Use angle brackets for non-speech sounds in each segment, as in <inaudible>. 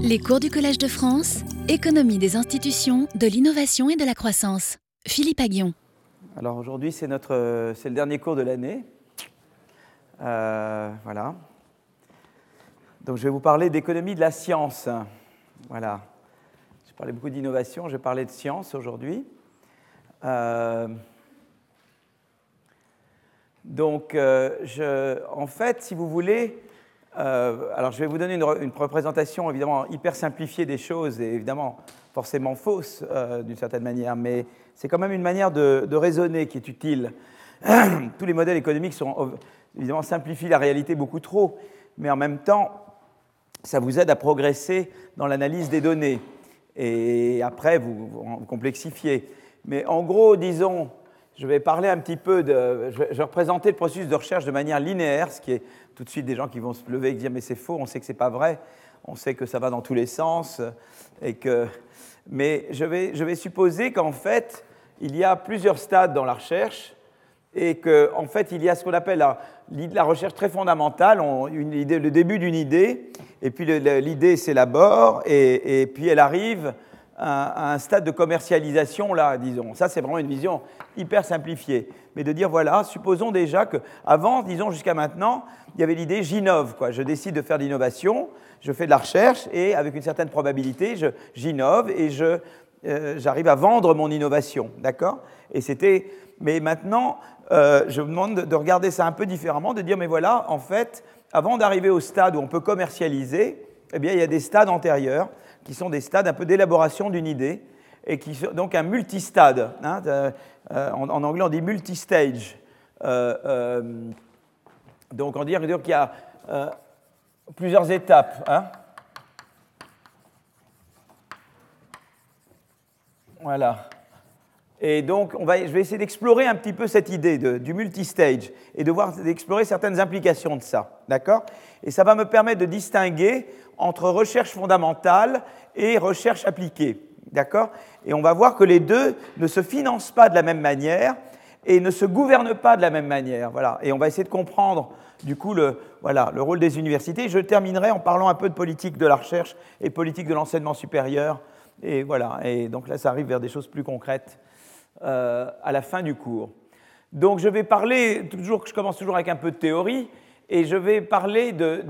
Les cours du Collège de France, économie des institutions, de l'innovation et de la croissance. Philippe Aguillon. Alors aujourd'hui, c'est notre, c'est le dernier cours de l'année. Euh, voilà. Donc je vais vous parler d'économie de la science. Voilà. J'ai parlé beaucoup d'innovation, je parler de science aujourd'hui. Euh, donc, euh, je, en fait, si vous voulez, euh, alors je vais vous donner une, représentation évidemment hyper simplifiée des choses et évidemment forcément fausse euh, d'une certaine manière, mais c'est quand même une manière de, raisonner qui est utile. <clears throat> Tous les modèles économiques sont évidemment simplifient la réalité beaucoup trop, mais en même temps, ça vous aide à progresser dans l'analyse des données et après vous complexifiez. Mais en gros, disons, je vais parler un petit peu de. Je vais représenter le processus de recherche de manière linéaire, ce qui est tout de suite des gens qui vont se lever et dire mais c'est faux, on sait que c'est pas vrai, on sait que ça va dans tous les sens. Et que... Mais je vais, je vais supposer qu'en fait, il y a plusieurs stades dans la recherche et qu'en en fait, il y a ce qu'on appelle la, la, recherche très fondamentale, on, une idée, le début d'une idée, et puis l'idée s'élabore, et, et puis elle arrive à un stade de commercialisation, là, disons. Ça, c'est vraiment une vision hyper simplifiée. Mais de dire, voilà, supposons déjà qu'avant, disons jusqu'à maintenant, il y avait l'idée j'innove, quoi. Je décide de faire de l'innovation, je fais de la recherche, et avec une certaine probabilité, j'innove et je, euh, j'arrive à vendre mon innovation, d'accord? Et c'était... Mais maintenant, euh, je vous demande de regarder ça un peu différemment, de dire, mais voilà, en fait, avant d'arriver au stade où on peut commercialiser, eh bien, il y a des stades antérieurs qui sont des stades un peu d'élaboration d'une idée, et qui sont donc un multistade. Hein, euh, en, en, anglais, on dit multistage. Euh, euh, donc, on dit qu'il y a euh, plusieurs étapes. Hein. Voilà. Et donc, je vais essayer d'explorer un petit peu cette idée du multistage et de voir, d'explorer certaines implications de ça. D'accord? Et ça va me permettre de distinguer entre recherche fondamentale et recherche appliquée. D'accord? Et on va voir que les deux ne se financent pas de la même manière et ne se gouvernent pas de la même manière. Voilà. Et on va essayer de comprendre du coup le, voilà, le rôle des universités. Je terminerai en parlant un peu de politique de la recherche et politique de l'enseignement supérieur. Et voilà. Et donc là, ça arrive vers des choses plus concrètes euh, à la fin du cours. Donc je vais parler, toujours, je commence toujours avec un peu de théorie, et je vais parler de,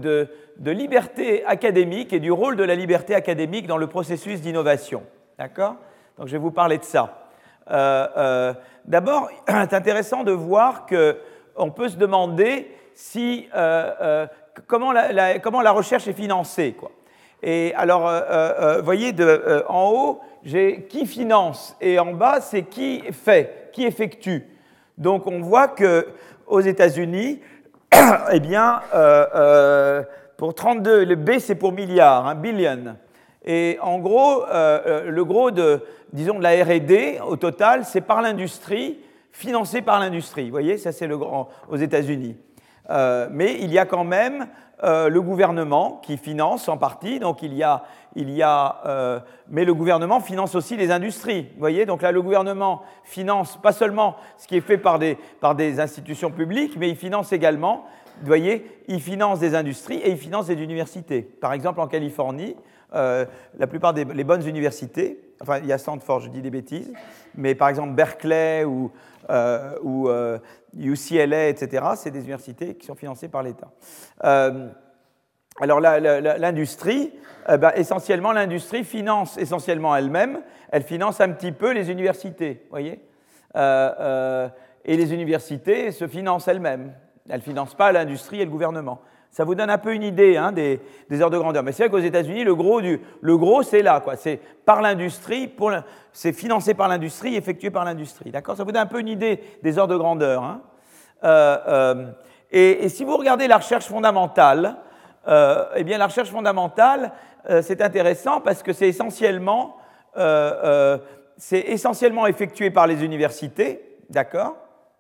de, liberté académique et du rôle de la liberté académique dans le processus d'innovation. D'accord? Donc je vais vous parler de ça. Euh, euh, D'abord, <clears throat> c'est intéressant de voir qu'on peut se demander si, comment, la, recherche est financée. Et alors, vous voyez, en haut, j'ai qui finance et en bas, c'est qui fait, qui effectue. Donc on voit qu'aux États-Unis, <clears throat> eh bien, euh, euh, pour 32, le B c'est pour milliard, hein, billion. Et en gros, euh, le gros de, disons, de la R&D au total, c'est par l'industrie, financé par l'industrie. Vous voyez, ça c'est le grand aux États-Unis. mais il y a quand même le gouvernement qui finance en partie, donc il y a, il y a euh, mais le gouvernement finance aussi les industries. Vous voyez, donc là le gouvernement finance pas seulement ce qui est fait par des, par des institutions publiques, mais il finance également, vous voyez, il finance des industries et il finance des universités. Par exemple en Californie, euh, la plupart des les bonnes universités, enfin il y a Stanford, je dis des bêtises, mais par exemple Berkeley ou, euh, ou UCLA, etc., c'est des universités qui sont financées par l'État. Euh, alors l'industrie, eh ben, essentiellement l'industrie finance essentiellement elle-même, elle finance un petit peu les universités, voyez Et les universités se financent elles-mêmes. Elles ne financent pas l'industrie et le gouvernement. Ça vous donne un peu une idée hein, des, des, heures de grandeur. Mais c'est vrai qu'aux États-Unis, le gros, gros c'est là, quoi. C'est par l'industrie, c'est financé par l'industrie, effectué par l'industrie. D'accord? Ça vous donne un peu une idée des heures de grandeur. Hein euh, euh, et, si vous regardez la recherche fondamentale, euh, eh bien la recherche fondamentale, euh, c'est intéressant parce que c'est essentiellement, euh, c'est essentiellement effectué par les universités, d'accord?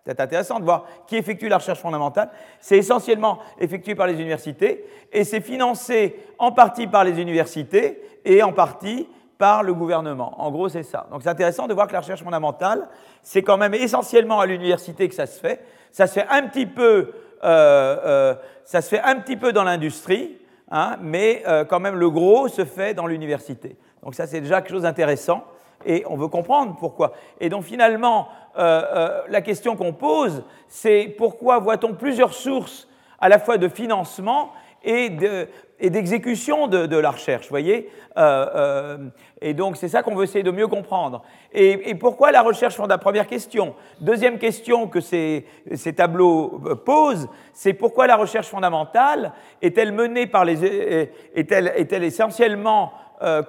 C'est intéressant de voir qui effectue la recherche fondamentale. C'est essentiellement effectué par les universités et c'est financé en partie par les universités et en partie par le gouvernement. En gros, c'est ça. Donc c'est intéressant de voir que la recherche fondamentale, c'est quand même essentiellement à l'université que ça se fait. Ça se fait un petit peu, euh, euh, ça se fait un petit peu dans l'industrie, hein, mais quand même le gros se fait dans l'université. Donc ça, c'est déjà quelque chose d'intéressant et on veut comprendre pourquoi. Et donc finalement, la question qu'on pose, c'est pourquoi voit-on plusieurs sources à la fois de financement et d'exécution de, la recherche, voyez euh, euh, Et donc, c'est ça qu'on veut essayer de mieux comprendre. Et, pourquoi la recherche fondamentale Première question. Deuxième question que ces, tableaux euh, posent, c'est pourquoi la recherche fondamentale est-elle menée par les... est-elle, est-elle essentiellement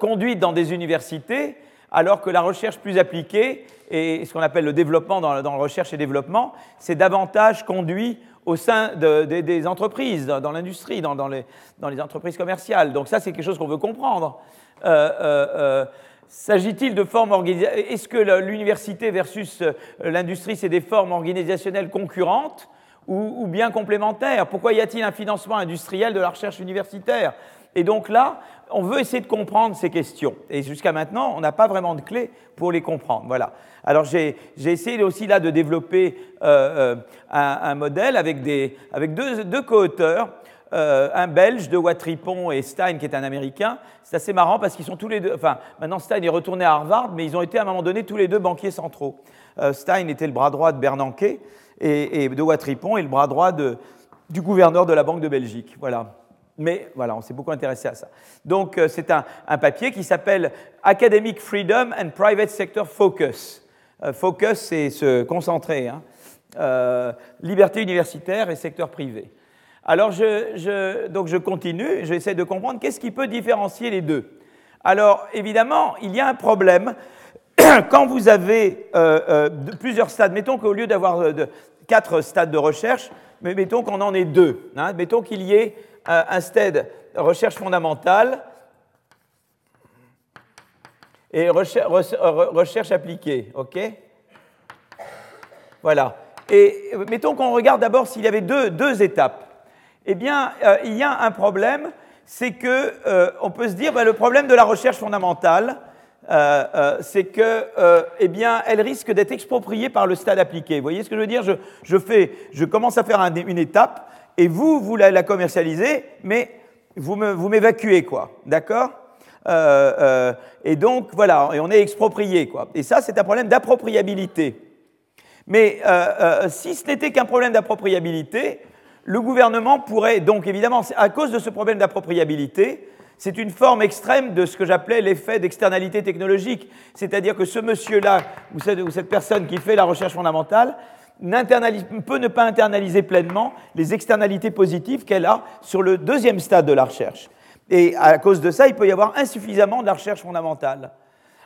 conduite dans des universités alors que la recherche plus appliquée et ce qu'on appelle le développement dans, dans la recherche et développement, c'est davantage conduit au sein des entreprises, dans, l'industrie, dans, les, entreprises commerciales. Donc ça, c'est quelque chose qu'on veut comprendre. Euh, euh, euh, s'agit-il de formes Est-ce que l'université versus l'industrie, c'est des formes organisationnelles concurrentes ou, bien complémentaires? Pourquoi y a-t-il un financement industriel de la recherche universitaire? Et donc là, on veut essayer de comprendre ces questions. Et jusqu'à maintenant, on n'a pas vraiment de clé pour les comprendre. Voilà. Alors j'ai essayé aussi là de développer euh, euh, un, modèle avec, des, avec deux, deux co-auteurs, euh, un Belge de Watripon et Stein qui est un Américain. C'est assez marrant parce qu'ils sont tous les deux, enfin maintenant Stein est retourné à Harvard, mais ils ont été à un moment donné tous les deux banquiers centraux. Stein était le bras droit de Bernanke et, de Watripon et le bras droit du gouverneur de la Banque de Belgique. Voilà. Mais voilà, on s'est beaucoup intéressé à ça. Donc c'est un, papier qui s'appelle Academic Freedom and Private Sector Focus. Euh, focus, c'est se concentrer. Hein. Euh, liberté universitaire et secteur privé. Alors, je, donc je continue, j'essaie de comprendre qu'est-ce qui peut différencier les deux. Alors, évidemment, il y a un problème <coughs> quand vous avez euh, plusieurs stades. Mettons qu'au lieu d'avoir quatre stades de recherche, mais mettons qu'on en ait deux. Hein. mettons qu'il y ait un stade recherche fondamentale et recherche, appliquée. OK? Voilà. Et mettons qu'on regarde d'abord s'il y avait deux, deux, étapes. Eh bien, euh, il y a un problème, c'est que euh, on peut se dire, bah, le problème de la recherche fondamentale, euh, c'est que, eh bien, elle risque d'être expropriée par le stade appliqué. Vous voyez ce que je veux dire? Je, je, fais, je commence à faire une étape, et vous, vous la, la commercialisez, mais vous m'évacuez, quoi. D'accord? Euh, euh, et donc, voilà, et on est exproprié. Quoi. Et ça, c'est un problème d'appropriabilité. Mais euh, si ce n'était qu'un problème d'appropriabilité, le gouvernement pourrait, donc évidemment, à cause de ce problème d'appropriabilité, c'est une forme extrême de ce que j'appelais l'effet d'externalité technologique. C'est-à-dire que ce monsieur-là, ou cette, personne qui fait la recherche fondamentale, peut ne pas internaliser pleinement les externalités positives qu'elle a sur le deuxième stade de la recherche. Et à cause de ça, il peut y avoir insuffisamment de la recherche fondamentale.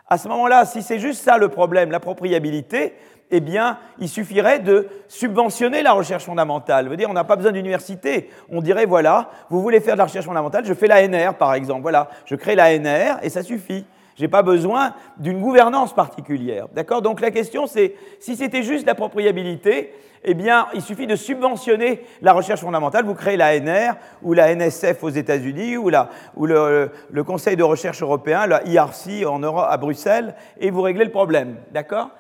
À ce moment-là, si c'est juste ça le problème, l'appropriabilité, eh bien, il suffirait de subventionner la recherche fondamentale. Ça veut dire, on n'a pas besoin d'université. On dirait, voilà, vous voulez faire de la recherche fondamentale, je fais l'ANR, par exemple. Voilà, je crée l'ANR et ça suffit. Je n'ai pas besoin d'une gouvernance particulière. D'accord? Donc la question, c'est si c'était juste l'appropriabilité, eh bien, il suffit de subventionner la recherche fondamentale. Vous créez la NR ou la NSF aux États-Unis ou, ou le, Conseil de recherche européen, la IRC en Europe, à Bruxelles, et vous réglez le problème. D'accord?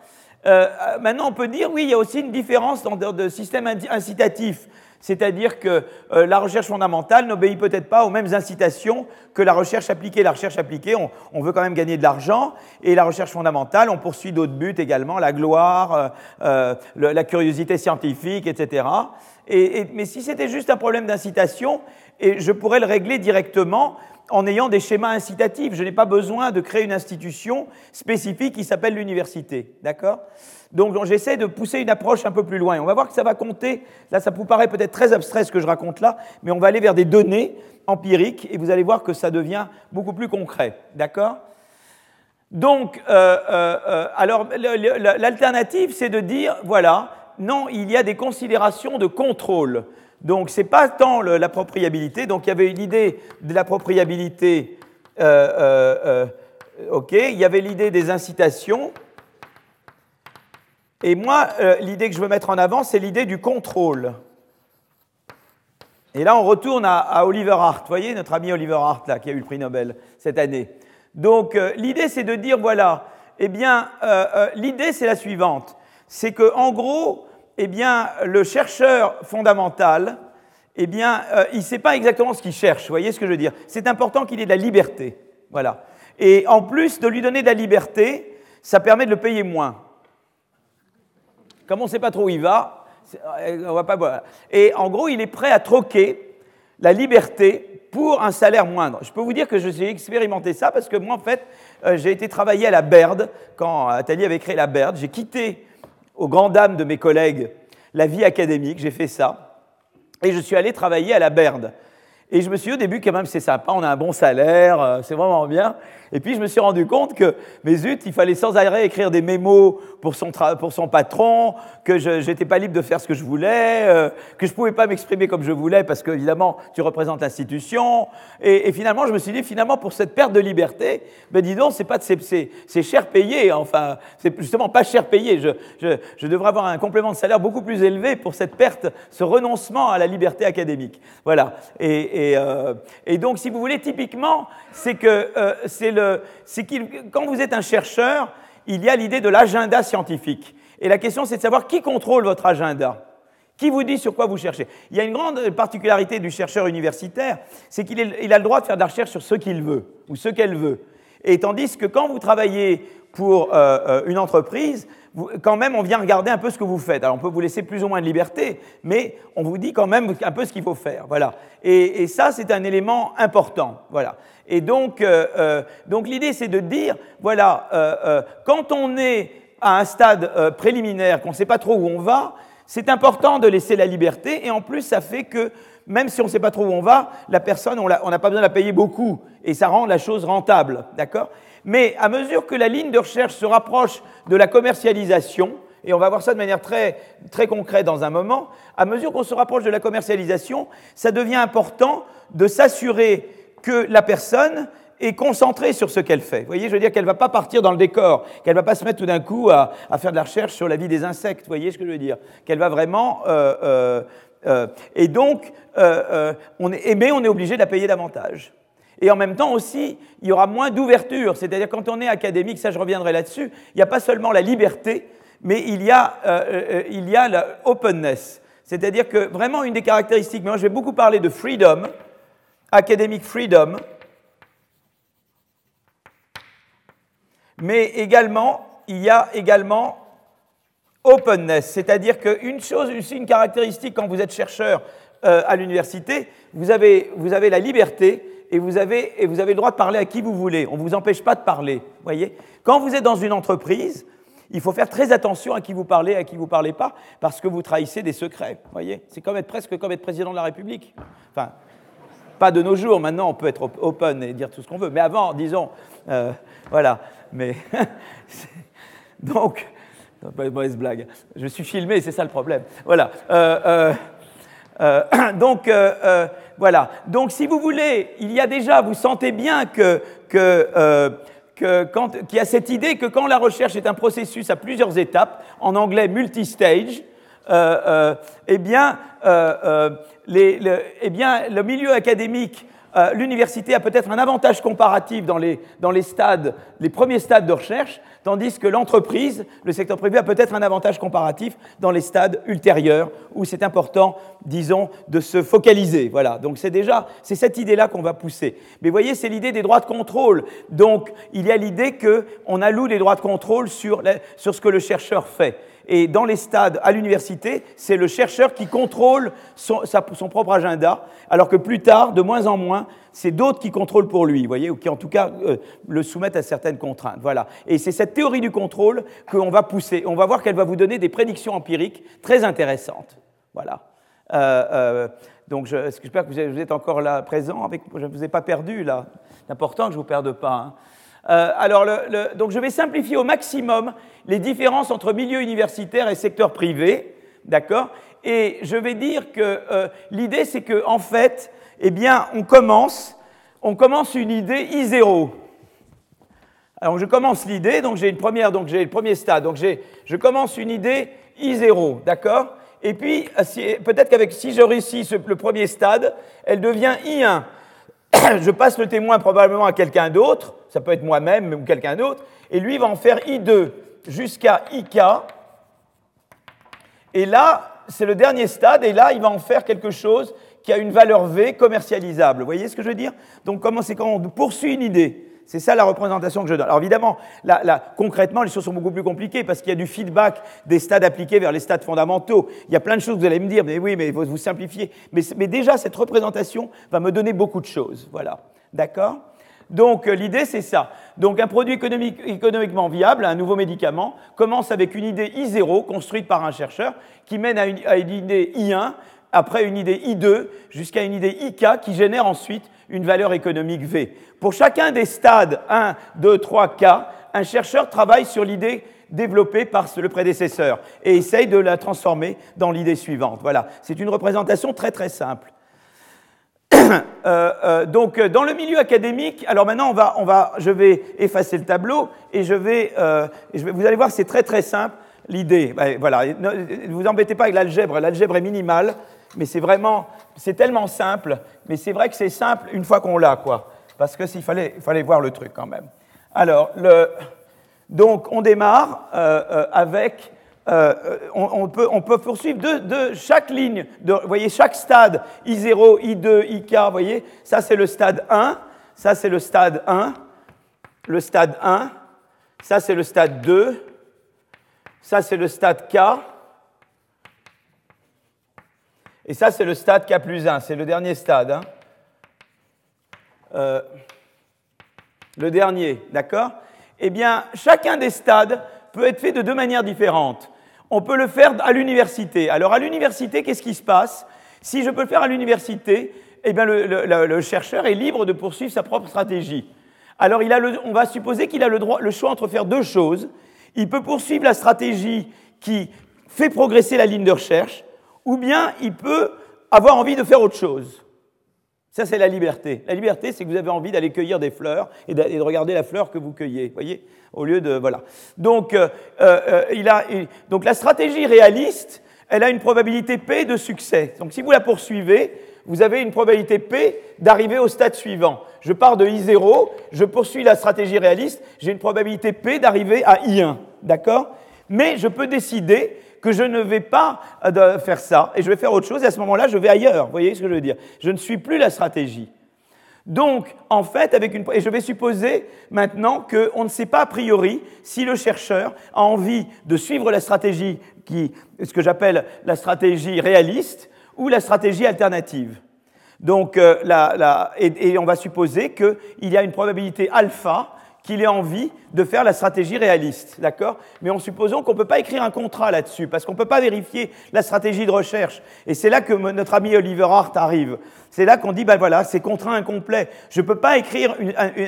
Euh, Maintenant, on peut dire, oui, il y a aussi une différence dans le système incitatif. C'est-à-dire que euh, la recherche fondamentale n'obéit peut-être pas aux mêmes incitations que la recherche appliquée. La recherche appliquée, on, veut quand même gagner de l'argent, et la recherche fondamentale, on poursuit d'autres buts également, la gloire, euh, euh, la curiosité scientifique, etc. mais si c'était juste un problème d'incitation, je pourrais le régler directement en ayant des schémas incitatifs. Je n'ai pas besoin de créer une institution spécifique qui s'appelle l'université. D'accord? Donc j'essaie de pousser une approche un peu plus loin. on va voir que ça va compter. Là, ça vous paraît peut-être très abstrait ce que je raconte là, mais on va aller vers des données empiriques et vous allez voir que ça devient beaucoup plus concret. D'accord? Donc, euh, euh, euh, alors l'alternative, c'est de dire voilà, non, il y a des considérations de contrôle. Donc, ce n'est pas tant l'appropriabilité. Donc, il y avait une idée de l'appropriabilité. OK, il y avait l'idée des incitations. Et moi, euh, l'idée que je veux mettre en avant, c'est l'idée du contrôle. Et là, on retourne à, Oliver Hart. Vous voyez, notre ami Oliver Hart, là, qui a eu le prix Nobel cette année. Donc, euh, l'idée, c'est de dire, voilà, eh bien, euh, l'idée, c'est la suivante. C'est que, en gros, eh bien, le chercheur fondamental, eh bien, euh, il ne sait pas exactement ce qu'il cherche. Vous voyez ce que je veux dire C'est important qu'il ait de la liberté. Voilà. Et en plus de lui donner de la liberté, ça permet de le payer moins. Comme on ne sait pas trop où il va, euh, on va pas. Et en gros, il est prêt à troquer la liberté pour un salaire moindre. Je peux vous dire que j'ai expérimenté ça parce que moi, en fait, euh, j'ai été travailler à la Baird quand Atali avait créé la Baird. J'ai quitté, aux grandes dames de mes collègues, la vie académique. J'ai fait ça. Et je suis allé travailler à la Baird. Et je me suis dit au début, quand même, c'est sympa, on a un bon salaire, euh, c'est vraiment bien. Et puis je me suis rendu compte que, mais zut, il fallait sans arrêt écrire des mémos pour son, patron, que je n'étais pas libre de faire ce que je voulais, euh, que je ne pouvais pas m'exprimer comme je voulais parce que, évidemment, tu représentes l'institution. Et, finalement, je me suis dit, finalement, pour cette perte de liberté, ben dis donc, c'est pas c'est cher payé, enfin, c'est justement pas cher payé. Je, devrais avoir un complément de salaire beaucoup plus élevé pour cette perte, ce renoncement à la liberté académique. Voilà. Et, euh, donc, si vous voulez, typiquement, c'est que euh, c'est le, quand vous êtes un chercheur, il y a l'idée de l'agenda scientifique. Et la question, c'est de savoir qui contrôle votre agenda. Qui vous dit sur quoi vous cherchez Il y a une grande particularité du chercheur universitaire, c'est qu'il a le droit de faire de la recherche sur ce qu'il veut ou ce qu'elle veut. Et tandis que quand vous travaillez pour euh, euh, une entreprise, quand même, on vient regarder un peu ce que vous faites. Alors, on peut vous laisser plus ou moins de liberté, mais on vous dit quand même un peu ce qu'il faut faire. Voilà. Et, et ça, c'est un élément important. Voilà. Et donc, euh, euh donc l'idée, c'est de dire, voilà, euh, quand on est à un stade préliminaire, qu'on ne sait pas trop où on va, c'est important de laisser la liberté. Et en plus, ça fait que même si on ne sait pas trop où on va, la personne, on n'a pas besoin de la payer beaucoup. Et ça rend la chose rentable. D'accord? Mais à mesure que la ligne de recherche se rapproche de la commercialisation, et on va voir ça de manière très, très concrète dans un moment, à mesure qu'on se rapproche de la commercialisation, ça devient important de s'assurer que la personne est concentrée sur ce qu'elle fait. Vous voyez, je veux dire qu'elle ne va pas partir dans le décor, qu'elle ne va pas se mettre tout d'un coup à, faire de la recherche sur la vie des insectes. Vous voyez ce que je veux dire? Qu'elle va vraiment... Euh, euh, euh, et donc, on est, mais on est obligé de la payer davantage. Et en même temps aussi, il y aura moins d'ouverture. C'est-à-dire quand on est académique, ça je reviendrai là-dessus, il n'y a pas seulement la liberté, mais il y a, il y a openness. C'est-à-dire que vraiment une des caractéristiques, mais moi je vais beaucoup parler de freedom, academic freedom, mais également, il y a également openness, c'est-à-dire qu'une chose, une caractéristique quand vous êtes chercheur euh, à l'université, vous avez, vous avez la liberté et vous, avez, et vous avez le droit de parler à qui vous voulez. On ne vous empêche pas de parler. Voyez Quand vous êtes dans une entreprise, il faut faire très attention à qui vous parlez, à qui vous parlez pas, parce que vous trahissez des secrets. Voyez C'est comme être presque comme être président de la République. Enfin, pas de nos jours, maintenant on peut être open et dire tout ce qu'on veut, mais avant, disons, euh, voilà. Mais <laughs> donc, mauvaise blague. Je suis filmé, c'est ça le problème. Voilà. Euh, euh, <coughs> donc, voilà. Donc, si vous voulez, il y a déjà, vous sentez bien que, que qu'il y a cette idée que quand la recherche est un processus à plusieurs étapes, en anglais multistage, eh bien, eh bien, le milieu académique, euh, l'université a peut-être un avantage comparatif dans les, stades, les premiers stades de recherche, tandis que l'entreprise, le secteur privé, a peut-être un avantage comparatif dans les stades ultérieurs, où c'est important, disons, de se focaliser. Voilà. Donc c'est déjà, c'est cette idée-là qu'on va pousser. Mais voyez, c'est l'idée des droits de contrôle. Donc il y a l'idée qu'on alloue les droits de contrôle sur ce que le chercheur fait. Et dans les stades à l'université, c'est le chercheur qui contrôle son, propre agenda, alors que plus tard, de moins en moins, c'est d'autres qui contrôlent pour lui, voyez, ou qui en tout cas euh, le soumettent à certaines contraintes. Voilà. Et c'est cette théorie du contrôle qu'on va pousser. On va voir qu'elle va vous donner des prédictions empiriques très intéressantes. Voilà. Euh, euh, donc j'espère que vous êtes encore là présent, je ne vous ai pas perdu là. C'est important que je ne vous perde pas. Hein. Euh, alors, donc je vais simplifier au maximum les différences entre milieu universitaire et secteur privé, d'accord? Et je vais dire que euh, l'idée, c'est qu'en en fait, eh bien, on commence, on commence une idée I0. Alors, je commence l'idée, donc j'ai une première, donc j'ai le premier stade, donc je commence une idée I0, d'accord? Et puis, peut-être qu'avec si je réussis le premier stade, elle devient I1. <coughs> je passe le témoin probablement à quelqu'un d'autre, ça peut être moi-même ou quelqu'un d'autre, et lui va en faire I2 jusqu'à IK. Et là, c'est le dernier stade, et là, il va en faire quelque chose qui a une valeur V commercialisable. Vous voyez ce que je veux dire? Donc comment c'est quand on poursuit une idée? C'est ça la représentation que je donne. Alors évidemment, concrètement, les choses sont beaucoup plus compliquées parce qu'il y a du feedback des stades appliqués vers les stades fondamentaux. Il y a plein de choses que vous allez me dire, mais oui, mais vous, vous simplifiez. Mais, mais déjà, cette représentation va me donner beaucoup de choses. Voilà. D'accord? Donc euh, l'idée, c'est ça. Donc un produit économiquement viable, un nouveau médicament, commence avec une idée I0 construite par un chercheur qui mène à une, à une idée I1, après une idée I2, jusqu'à une idée IK qui génère ensuite une valeur économique V. Pour chacun des stades 1, 2, 3, K, un chercheur travaille sur l'idée développée par le prédécesseur et essaye de la transformer dans l'idée suivante. Voilà, c'est une représentation très très simple. Euh, euh, donc, euh, dans le milieu académique, alors maintenant, on va, on va, je vais effacer le tableau et je vais, vous allez voir, c'est très très simple l'idée. Ben, voilà, ne vous embêtez pas avec l'algèbre, l'algèbre est minimale, mais c'est vraiment, c'est tellement simple, mais c'est vrai que c'est simple une fois qu'on l'a, quoi. Parce que s'il fallait, fallait voir le truc quand même. Alors, le, donc, on démarre avec euh, on, peut, on, peut, poursuivre chaque ligne, voyez, chaque stade, I0, I2, IK, vous voyez, ça c'est le stade 1, ça c'est le stade 1, le stade 1, ça c'est le stade 2, ça c'est le stade K, et ça c'est le stade K plus 1, c'est le dernier stade. Hein. Euh, le dernier, d'accord? Eh bien, chacun des stades peut être fait de deux manières différentes. On peut le faire à l'université. Alors à l'université, qu'est-ce qui se passe? Si je peux le faire à l'université, eh bien le, chercheur est libre de poursuivre sa propre stratégie. Alors il a on va supposer qu'il a le, droit, le choix entre faire deux choses. Il peut poursuivre la stratégie qui fait progresser la ligne de recherche, ou bien il peut avoir envie de faire autre chose. Ça, c'est la liberté. La liberté, c'est que vous avez envie d'aller cueillir des fleurs et de regarder la fleur que vous cueillez, voyez, au lieu de voilà. Donc, euh, euh, il a, donc la stratégie réaliste, elle a une probabilité p de succès. Donc, si vous la poursuivez, vous avez une probabilité p d'arriver au stade suivant. Je pars de i0, je poursuis la stratégie réaliste, j'ai une probabilité p d'arriver à i1, d'accord? Mais je peux décider que je ne vais pas euh, faire ça et je vais faire autre chose et à ce moment-là, je vais ailleurs. Vous voyez ce que je veux dire? Je ne suis plus la stratégie. Donc, en fait, avec une, et je vais supposer maintenant qu'on ne sait pas a priori si le chercheur a envie de suivre la stratégie qui, ce que j'appelle la stratégie réaliste ou la stratégie alternative. Donc, euh, et, on va supposer qu'il y a une probabilité alpha qu'il ait envie de faire la stratégie réaliste, d'accord? Mais en supposant qu'on ne peut pas écrire un contrat là-dessus, parce qu'on ne peut pas vérifier la stratégie de recherche. Et c'est là que notre ami Oliver Hart arrive. C'est là qu'on dit, ben voilà, c'est contrat incomplet. Je ne peux pas écrire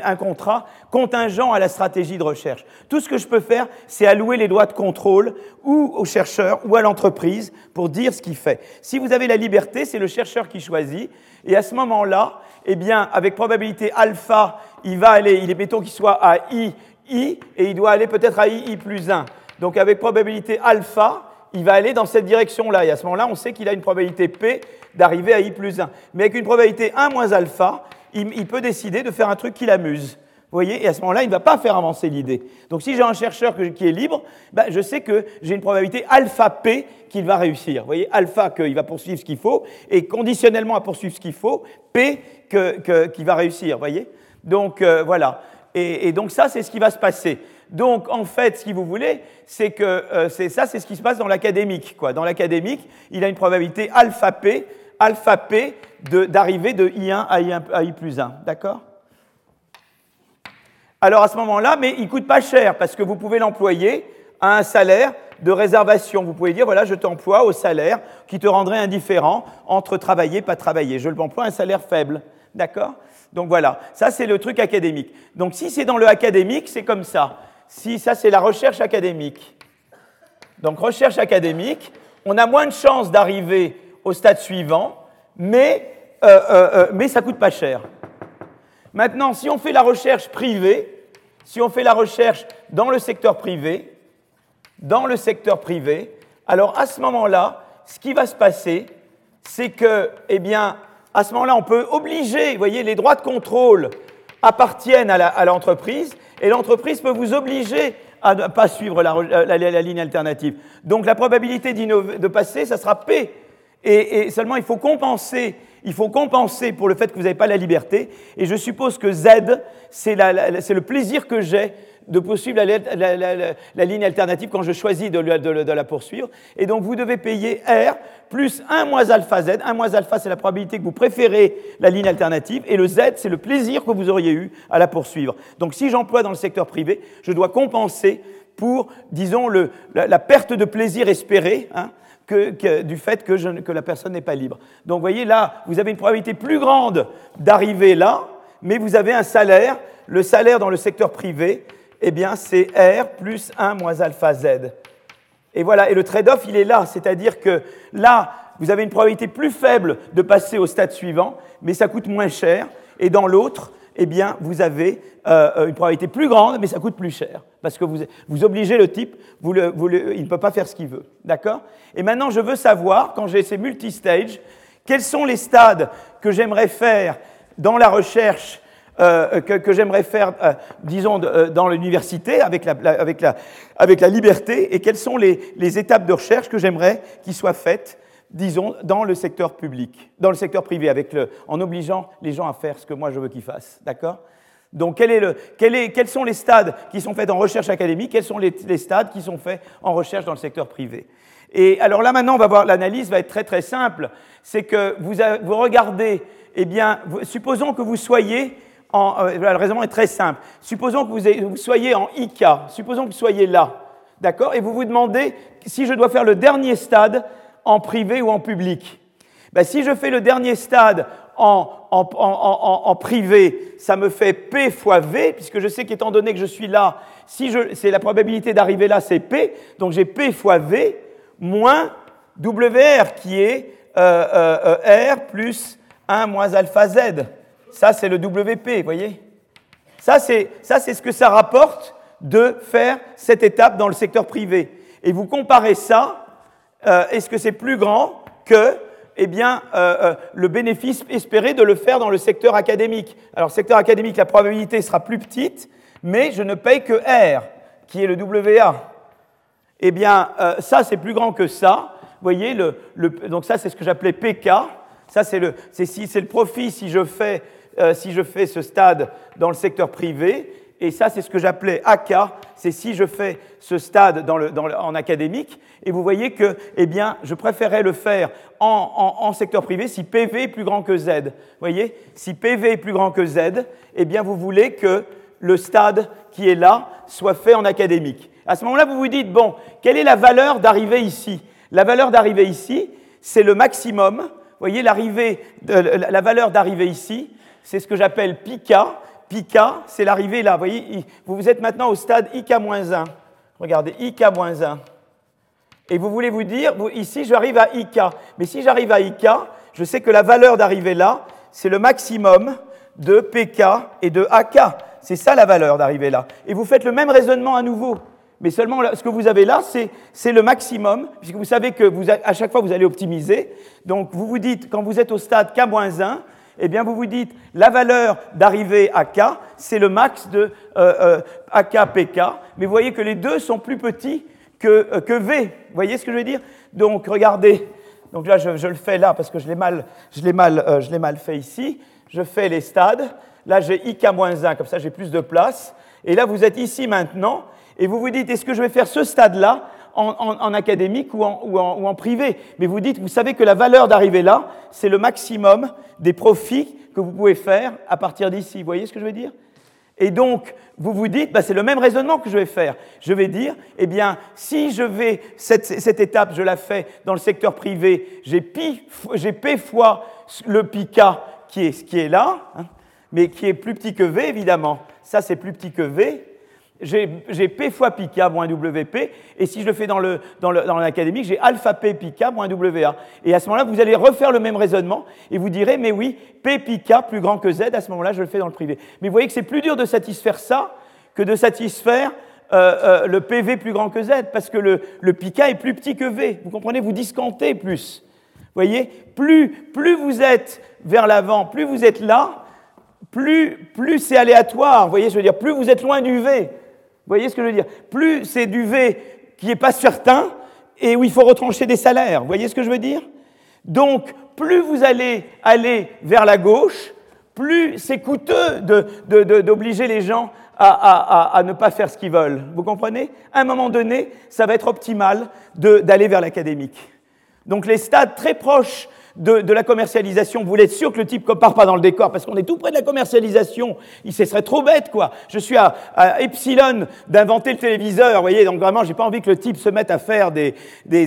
un, contrat contingent à la stratégie de recherche. Tout ce que je peux faire, c'est allouer les droits de contrôle ou au chercheur ou à l'entreprise pour dire ce qu'il fait. Si vous avez la liberté, c'est le chercheur qui choisit. Et à ce moment-là, eh bien, avec probabilité alpha, il va aller, il est béton qu'il soit à I, I, et il doit aller peut-être à I, I plus 1. Donc avec probabilité alpha, il va aller dans cette direction-là. Et à ce moment-là, on sait qu'il a une probabilité P d'arriver à I plus 1. Mais avec une probabilité 1 moins alpha, il, peut décider de faire un truc qui l'amuse. Voyez Et à ce moment-là, il ne va pas faire avancer l'idée. Donc si j'ai un chercheur qui est libre, ben, je sais que j'ai une probabilité alpha P qu'il va réussir. Vous voyez Alpha qu'il va poursuivre ce qu'il faut, et conditionnellement à poursuivre ce qu'il faut, P qu'il va réussir. Voyez? Donc euh, voilà. Et, donc ça, c'est ce qui va se passer. Donc en fait, ce que vous voulez, c'est que euh, c'est ça, c'est ce qui se passe dans l'académique. Dans l'académique, il a une probabilité alpha P, alpha P d'arriver de, I1 à I, à I plus 1. D'accord? Alors à ce moment-là, mais il coûte pas cher parce que vous pouvez l'employer à un salaire de réservation. Vous pouvez dire, voilà, je t'emploie au salaire qui te rendrait indifférent entre travailler pas travailler. Je l'emploie à un salaire faible. D'accord? Donc voilà, ça c'est le truc académique. Donc si c'est dans le académique, c'est comme ça. Si ça c'est la recherche académique. Donc recherche académique, on a moins de chances d'arriver au stade suivant, mais, euh, euh, euh, mais ça coûte pas cher. Maintenant, si on fait la recherche privée, si on fait la recherche dans le secteur privé, dans le secteur privé, alors à ce moment-là, ce qui va se passer, c'est que, eh bien, à ce moment-là, on peut obliger, vous voyez, les droits de contrôle appartiennent à l'entreprise, et l'entreprise peut vous obliger à ne pas suivre la, ligne alternative. Donc la probabilité de passer, ça sera P. Et, et, seulement, il faut compenser il faut compenser pour le fait que vous n'avez pas la liberté. Et je suppose que Z, c'est le plaisir que j'ai de poursuivre la, ligne alternative quand je choisis de, la poursuivre. Et donc vous devez payer R plus 1 moins alpha Z. 1 moins alpha, c'est la probabilité que vous préférez la ligne alternative. Et le Z, c'est le plaisir que vous auriez eu à la poursuivre. Donc si j'emploie dans le secteur privé, je dois compenser pour, disons, la, perte de plaisir espérée. Hein, du fait que, que la personne n'est pas libre. Donc vous voyez là, vous avez une probabilité plus grande d'arriver là, mais vous avez un salaire. Le salaire dans le secteur privé, eh bien, c'est R plus 1 moins alpha Z. Et voilà, et le trade-off, il est là, c'est-à-dire que là, vous avez une probabilité plus faible de passer au stade suivant, mais ça coûte moins cher, et dans l'autre, eh bien, vous avez euh, une probabilité plus grande, mais ça coûte plus cher, parce que vous, vous obligez le type, il ne peut pas faire ce qu'il veut. D'accord? Et maintenant, je veux savoir, quand j'ai ces multistages, quels sont les stades que j'aimerais faire dans la recherche euh, que, j'aimerais faire, euh, disons, euh, dans l'université avec la, avec, la, avec la, liberté et quelles sont les, les étapes de recherche que j'aimerais qu'ils soient faites, disons, dans le secteur public, dans le secteur privé, avec le, en obligeant les gens à faire ce que moi je veux qu'ils fassent. D'accord? Donc, quel est le, quel est, quels sont les stades qui sont faits en recherche académique Quels sont les, les, stades qui sont faits en recherche dans le secteur privé? Et alors là, maintenant, on va voir, l'analyse va être très très simple. C'est que vous, vous regardez, eh bien, supposons que vous soyez euh, le raisonnement est très simple. Supposons que vous, soyez en IK, supposons que vous soyez là, d'accord, et vous vous demandez si je dois faire le dernier stade en privé ou en public. Ben, si je fais le dernier stade en, en, privé, ça me fait P fois V, puisque je sais qu'étant donné que je suis là, si c'est la probabilité d'arriver là, c'est P, donc j'ai P fois V moins WR qui est euh, euh, R plus 1 moins alpha Z. Ça, c'est le WP, vous voyez Ça, c'est ce que ça rapporte de faire cette étape dans le secteur privé. Et vous comparez ça, euh, est-ce que c'est plus grand que eh bien, euh, euh, le bénéfice espéré de le faire dans le secteur académique? Alors, secteur académique, la probabilité sera plus petite, mais je ne paye que R, qui est le WA. Eh bien, ça, c'est plus grand que ça. Vous voyez, le, donc ça, c'est ce que j'appelais PK. Ça, c'est le, le profit si je fais euh, si je fais ce stade dans le secteur privé. Et ça, c'est ce que j'appelais AK, c'est si je fais ce stade en académique. Et vous voyez que, eh bien, je préférais le faire en, secteur privé si PV est plus grand que Z. Vous voyez, si PV est plus grand que Z, eh bien, vous voulez que le stade qui est là soit fait en académique. À ce moment-là, vous vous dites, bon, quelle est la valeur d'arrivée ici? La valeur d'arrivée ici, c'est le maximum. Vous voyez, la valeur d'arrivée ici, c'est ce que j'appelle pika. Pika, c'est l'arrivée là. Vous voyez, vous êtes maintenant au stade IK-1. Regardez, IK-1. Et vous voulez vous dire, ici j'arrive à IK. Mais si j'arrive à IK, je sais que la valeur d'arrivée là, c'est le maximum de PK et de AK. C'est ça la valeur d'arrivée là. Et vous faites le même raisonnement à nouveau. Mais seulement ce que vous avez là, c'est le maximum, puisque vous savez que vous, à chaque fois vous allez optimiser. Donc vous vous dites, quand vous êtes au stade K-1, eh bien vous vous dites la valeur d'arrivée à K, c'est le max de euh, euh AKPK, mais vous voyez que les deux sont plus petits que, euh, que V. Vous voyez ce que je veux dire? Donc regardez, donc là je, le fais là parce que je l'ai mal, je mal, euh, je mal fait ici. Je fais les stades. Là j'ai IK-1, comme ça j'ai plus de place. Et là vous êtes ici maintenant, et vous vous dites est-ce que je vais faire ce stade-là en, académique ou en, privé. Mais vous dites, vous savez que la valeur d'arriver là, c'est le maximum des profits que vous pouvez faire à partir d'ici. Vous voyez ce que je veux dire? Et donc, vous vous dites, bah, c'est le même raisonnement que je vais faire. Je vais dire, eh bien, si je vais, cette, étape, je la fais dans le secteur privé, j'ai P fois le k qui est, qui est là, hein, mais qui est plus petit que V, évidemment. Ça, c'est plus petit que V j'ai P fois pika moins WP, et si je le fais dans l'académique, dans j'ai alpha P pika moins WA. Et à ce moment-là, vous allez refaire le même raisonnement, et vous direz, mais oui, P pika plus grand que Z, à ce moment-là, je le fais dans le privé. Mais vous voyez que c'est plus dur de satisfaire ça que de satisfaire euh, euh, le PV plus grand que Z, parce que le, le pika est plus petit que V. Vous comprenez? Vous discantez plus. Vous voyez? Plus, plus vous êtes vers l'avant, plus vous êtes là, plus, plus c'est aléatoire. Vous voyez, je veux dire, plus vous êtes loin du V. Vous voyez ce que je veux dire? Plus c'est du V qui n'est pas certain et où il faut retrancher des salaires. Vous voyez ce que je veux dire? Donc, plus vous allez aller vers la gauche, plus c'est coûteux d'obliger les gens à, ne pas faire ce qu'ils veulent. Vous comprenez? À un moment donné, ça va être optimal d'aller vers l'académique. Donc les stades très proches de, la commercialisation, vous voulez être sûr que le type ne part pas dans le décor, parce qu'on est tout près de la commercialisation. Il ce serait trop bête, quoi. Je suis à, epsilon d'inventer le téléviseur, vous voyez, donc vraiment, j'ai pas envie que le type se mette à faire des,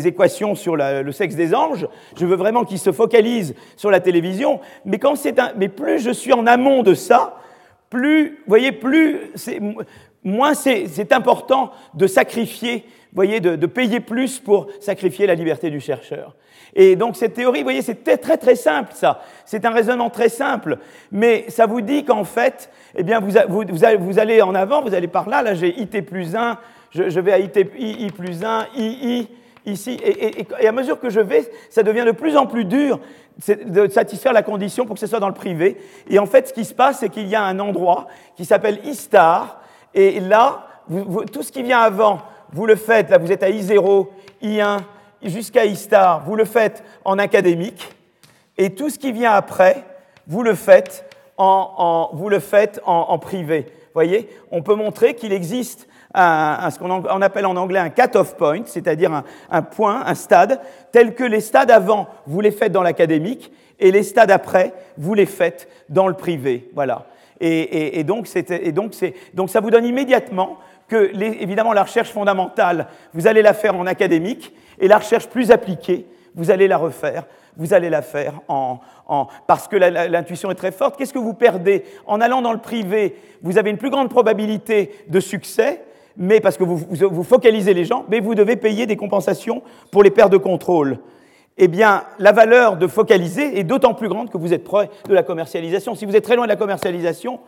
équations sur le sexe des anges. Je veux vraiment qu'il se focalise sur la télévision. Mais quand c'est un, mais plus je suis en amont de ça, plus, vous voyez, plus, moins c'est important de sacrifier, voyez, de, de payer plus pour sacrifier la liberté du chercheur. Et donc cette théorie, vous voyez, c'est très très simple ça. C'est un raisonnement très simple, mais ça vous dit qu'en fait, eh bien, vous, vous, vous, allez en avant, vous allez par là. Là, j'ai IT plus 1, je, je, vais à IT I, plus 1, II ici. Et, et, et, à mesure que je vais, ça devient de plus en plus dur de satisfaire la condition pour que ce soit dans le privé. Et en fait, ce qui se passe, c'est qu'il y a un endroit qui s'appelle I-star. Et là, tout ce qui vient avant, vous le faites, là vous êtes à I0, I1, jusqu'à Istar, vous le faites en académique, et tout ce qui vient après, vous le faites en, vous le faites en, privé. voyez, on peut montrer qu'il existe ce qu'on appelle en anglais un cut-off point, c'est-à-dire un, point, un stade, tel que les stades avant, vous les faites dans l'académique, et les stades après, vous les faites dans le privé. Voilà. Et, donc, et donc, ça vous donne immédiatement que, évidemment, la recherche fondamentale, vous allez la faire en académique, et la recherche plus appliquée, vous allez la refaire, vous allez la faire en, parce que l'intuition est très forte. Qu'est-ce que vous perdez En allant dans le privé, vous avez une plus grande probabilité de succès, mais parce que vous, vous, focalisez les gens, mais vous devez payer des compensations pour les pertes de contrôle. Eh bien, la valeur de focaliser est d'autant plus grande que vous êtes près de la commercialisation. Si vous êtes très loin de la commercialisation,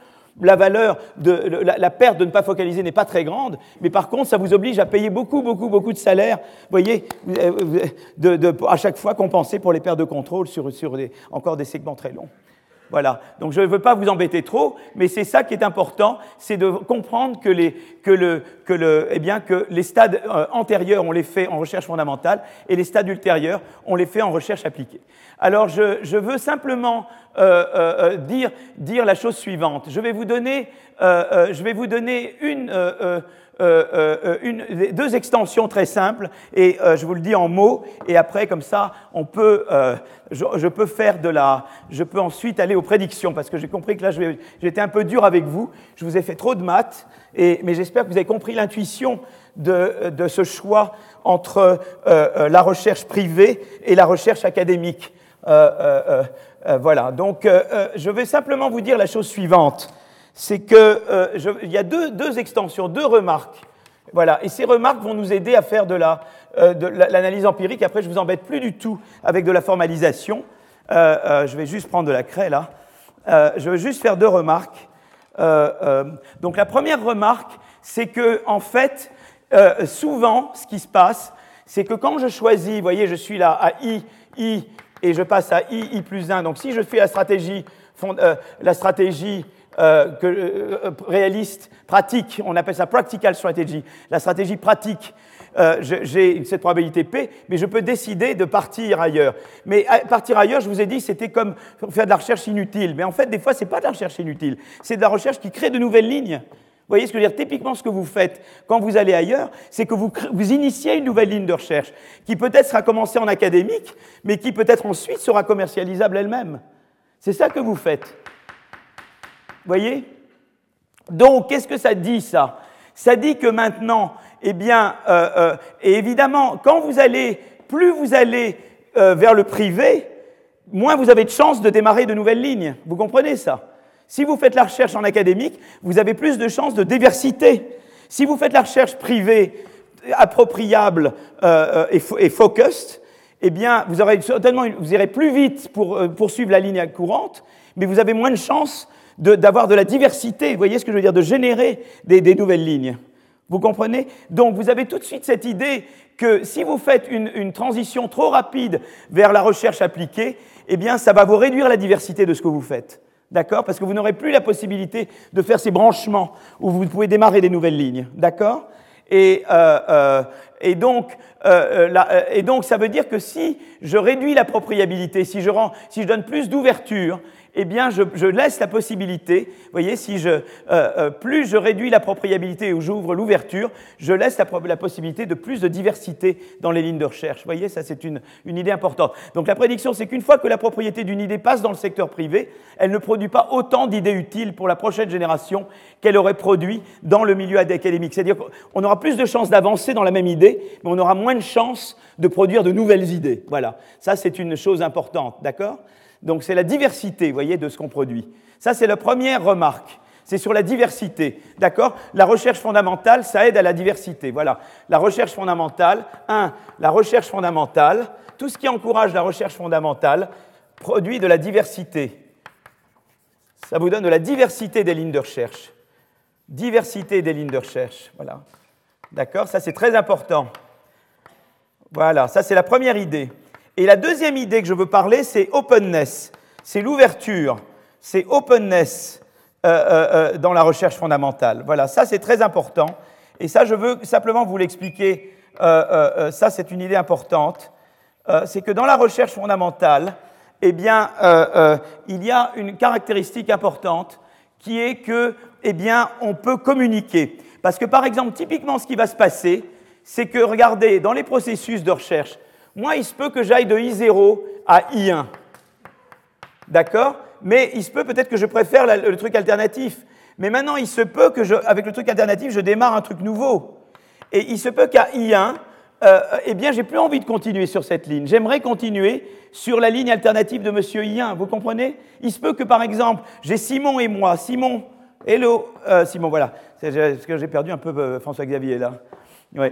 la valeur de la, perte de ne pas focaliser n'est pas très grande, mais par contre, ça vous oblige à payer beaucoup, beaucoup, beaucoup de salaires, voyez, de, à chaque fois compenser pour les pertes de contrôle sur encore des segments très longs. Voilà. Donc je ne veux pas vous embêter trop, mais c'est ça qui est important, c'est de comprendre que les, que le, que le, eh bien, que les stades euh, antérieurs, on les fait en recherche fondamentale, et les stades ultérieurs, on les fait en recherche appliquée. Alors je, je veux simplement euh, euh, dire, dire la chose suivante. Je vais vous donner, je vais vous donner une euh, euh, une, deux extensions très simples, et euh, je vous le dis en mots, et après, comme ça, on peut, je, je, peux faire de la. Je peux ensuite aller aux prédictions, parce que j'ai compris que là, j'étais un peu dur avec vous, je vous ai fait trop de maths, et, mais j'espère que vous avez compris l'intuition de, de, ce choix entre la recherche privée et la recherche académique. voilà, donc je vais simplement vous dire la chose suivante c'est qu'il euh, y a deux, extensions, deux remarques. Voilà, et ces remarques vont nous aider à faire de euh, l'analyse empirique. Après, je vous embête plus du tout avec de la formalisation. Euh, je vais juste prendre de la craie là. je veux juste faire deux remarques. donc la première remarque, c'est que en fait, souvent, ce qui se passe, c'est que quand je choisis, vous voyez, je suis là à i, i, et je passe à i, i plus 1. Donc si je fais la stratégie, la stratégie euh, euh, réaliste, pratique, on appelle ça practical strategy, la stratégie pratique. Euh, j'ai cette probabilité P, mais je peux décider de partir ailleurs. Mais partir ailleurs, je vous ai dit, c'était comme faire de la recherche inutile. Mais en fait, des fois, c'est pas de la recherche inutile, c'est de la recherche qui crée de nouvelles lignes. Vous voyez ce que je veux dire? Typiquement, ce que vous faites quand vous allez ailleurs, c'est que vous, vous initiez une nouvelle ligne de recherche qui peut-être sera commencée en académique, mais qui peut-être ensuite sera commercialisable elle-même. C'est ça que vous faites voyez? Donc, qu'est-ce que ça dit, ça? Ça dit que maintenant, eh bien, euh, euh, et évidemment, quand vous allez, plus vous allez euh, vers le privé, moins vous avez de chances de démarrer de nouvelles lignes. Vous comprenez ça? Si vous faites la recherche en académique, vous avez plus de chances de diversité. Si vous faites la recherche privée, appropriable et, et focused, eh bien, vous aurez certainement, vous irez plus vite pour poursuivre la ligne courante, mais vous avez moins de chances d'avoir de, la diversité, vous voyez ce que je veux dire, de générer des, nouvelles lignes. Vous comprenez? Donc vous avez tout de suite cette idée que si vous faites une, transition trop rapide vers la recherche appliquée, eh bien ça va vous réduire la diversité de ce que vous faites. D'accord? Parce que vous n'aurez plus la possibilité de faire ces branchements où vous pouvez démarrer des nouvelles lignes. D'accord? Et, euh, euh, euh, et, donc, ça veut dire que si je réduis la propriabilité, si je donne plus d'ouverture, eh bien, je, laisse la possibilité, vous voyez, si je, euh, euh, plus je réduis la propriabilité ou j'ouvre l'ouverture, je laisse la, possibilité de plus de diversité dans les lignes de recherche. Vous voyez, ça c'est une, une, idée importante. Donc la prédiction, c'est qu'une fois que la propriété d'une idée passe dans le secteur privé, elle ne produit pas autant d'idées utiles pour la prochaine génération qu'elle aurait produit dans le milieu académique. C'est-à-dire qu'on aura plus de chances d'avancer dans la même idée, mais on aura moins de chances de produire de nouvelles idées. Voilà, ça c'est une chose importante, d'accord? Donc c'est la diversité, vous voyez, de ce qu'on produit. Ça, c'est la première remarque. C'est sur la diversité. D'accord? La recherche fondamentale, ça aide à la diversité. Voilà. La recherche fondamentale, un, la recherche fondamentale, tout ce qui encourage la recherche fondamentale produit de la diversité. Ça vous donne de la diversité des lignes de recherche. Diversité des lignes de recherche. Voilà. D'accord? Ça, c'est très important. Voilà, ça, c'est la première idée. Et la deuxième idée que je veux parler, c'est openness, c'est l'ouverture, c'est openness euh, euh, euh, dans la recherche fondamentale. Voilà, ça c'est très important. Et ça, je veux simplement vous l'expliquer. ça, c'est une idée importante. c'est que dans la recherche fondamentale, eh bien, il y a une caractéristique importante qui est que, eh bien, on peut communiquer. Parce que, par exemple, typiquement, ce qui va se passer, c'est que, regardez, dans les processus de recherche, moi, il se peut que j'aille de I0 à I1. D'accord? Mais il se peut peut-être que je préfère le truc alternatif. Mais maintenant, il se peut que, je, avec le truc alternatif, je démarre un truc nouveau. Et il se peut qu'à I1, euh, eh bien, j'ai plus envie de continuer sur cette ligne. J'aimerais continuer sur la ligne alternative de Monsieur I1. Vous comprenez? Il se peut que, par exemple, j'ai Simon et moi. Simon, hello, euh, Simon, voilà. C'est ce que j'ai perdu un peu euh, François Xavier là. Oui.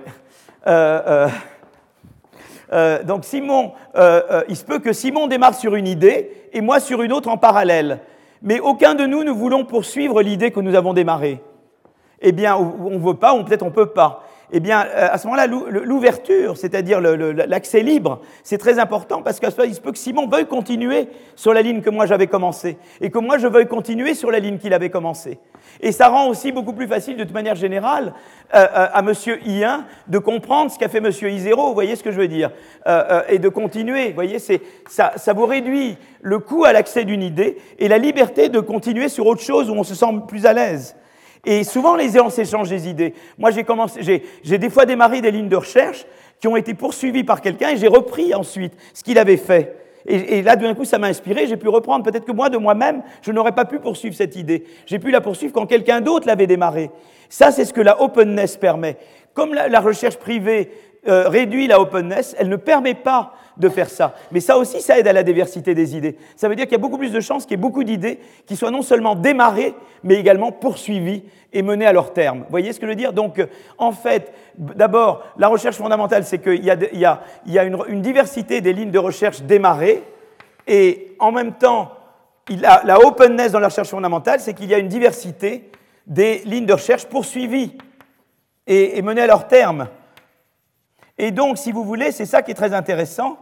Euh, donc Simon, euh, euh, il se peut que Simon démarre sur une idée et moi sur une autre en parallèle. Mais aucun de nous ne voulons poursuivre l'idée que nous avons démarrée. Eh bien, on ne veut pas, ou peut-être on ne peut pas eh bien, euh, à ce moment-là, l'ouverture, c'est-à-dire l'accès libre, c'est très important parce qu'il se peut que Simon veuille continuer sur la ligne que moi j'avais commencé et que moi je veuille continuer sur la ligne qu'il avait commencé. Et ça rend aussi beaucoup plus facile, de toute manière générale, euh, euh, à Monsieur I1 de comprendre ce qu'a fait Monsieur I0, vous voyez ce que je veux dire, et de continuer. Vous voyez, ça, ça vous réduit le coût à l'accès d'une idée et la liberté de continuer sur autre chose où on se sent plus à l'aise. Et souvent, les gens s'échangent des idées. Moi, j'ai commencé, j'ai des fois démarré des lignes de recherche qui ont été poursuivies par quelqu'un et j'ai repris ensuite ce qu'il avait fait. Et, là, d'un coup, ça m'a inspiré, j'ai pu reprendre. Peut-être que moi, de moi-même, je n'aurais pas pu poursuivre cette idée. J'ai pu la poursuivre quand quelqu'un d'autre l'avait démarré. Ça, c'est ce que la openness permet. Comme la, la recherche privée euh, réduit la openness, elle ne permet pas de faire ça. Mais ça aussi, ça aide à la diversité des idées. Ça veut dire qu'il y a beaucoup plus de chances qu'il y ait beaucoup d'idées qui soient non seulement démarrées, mais également poursuivies et menées à leur terme. Vous voyez ce que je veux dire? Donc, euh, en fait, d'abord, la recherche fondamentale, c'est qu'il y a, une, diversité des lignes de recherche démarrées, et en même temps, la openness dans la recherche fondamentale, c'est qu'il y a une diversité des lignes de recherche poursuivies et menées à leur terme. Et donc, si vous voulez, c'est ça qui est très intéressant,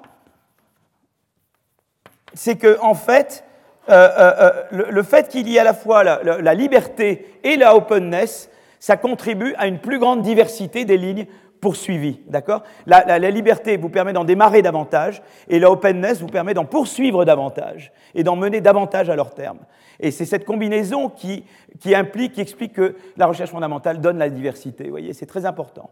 c'est que en fait, euh, euh, euh, le, fait qu'il y ait à la fois la, liberté et la openness, ça contribue à une plus grande diversité des lignes poursuivies. D'accord? La, liberté vous permet d'en démarrer davantage et la openness vous permet d'en poursuivre davantage et d'en mener davantage à leur terme. Et c'est cette combinaison qui, qui implique, qui explique que la recherche fondamentale donne la diversité. Vous voyez, c'est très important.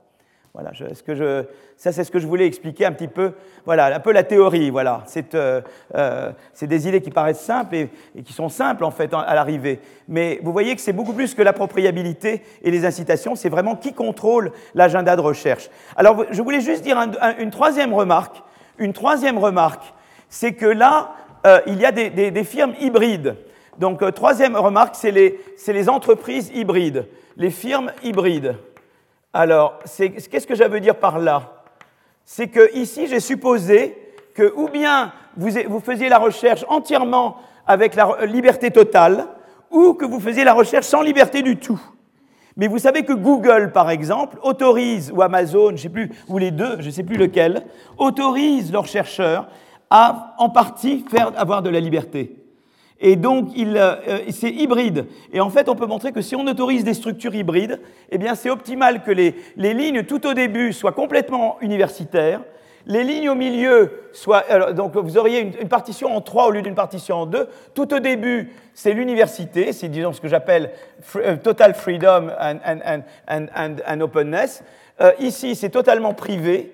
Voilà, ce que je, ça c'est ce que je voulais expliquer un petit peu, voilà, un peu la théorie, voilà. C'est euh, euh des idées qui paraissent simples et, qui sont simples en fait à l'arrivée. Mais vous voyez que c'est beaucoup plus que la propriabilité et les incitations, c'est vraiment qui contrôle l'agenda de recherche. Alors je voulais juste dire une troisième remarque. Une troisième remarque, c'est que là, euh, il y a des, des, des, firmes hybrides. Donc euh, troisième remarque, c'est les, les entreprises hybrides, les firmes hybrides. Alors, qu'est-ce que j'avais dire par là? C'est que ici, j'ai supposé que ou bien vous, faisiez la recherche entièrement avec la liberté totale, ou que vous faisiez la recherche sans liberté du tout. Mais vous savez que Google, par exemple, autorise, ou Amazon, je sais plus, ou les deux, je ne sais plus lequel, autorise leurs chercheurs à, en partie, faire avoir de la liberté. Et donc, c'est hybride. Et en fait, on peut montrer que si on autorise des structures hybrides, eh bien, c'est optimal que les, les lignes tout au début soient complètement universitaires, les lignes au milieu soient. donc vous auriez une, partition en 3 au lieu d'une partition en 2. Tout au début, c'est l'université, c'est disons ce que j'appelle euh, total freedom and, openness. Euh, ici, c'est totalement privé.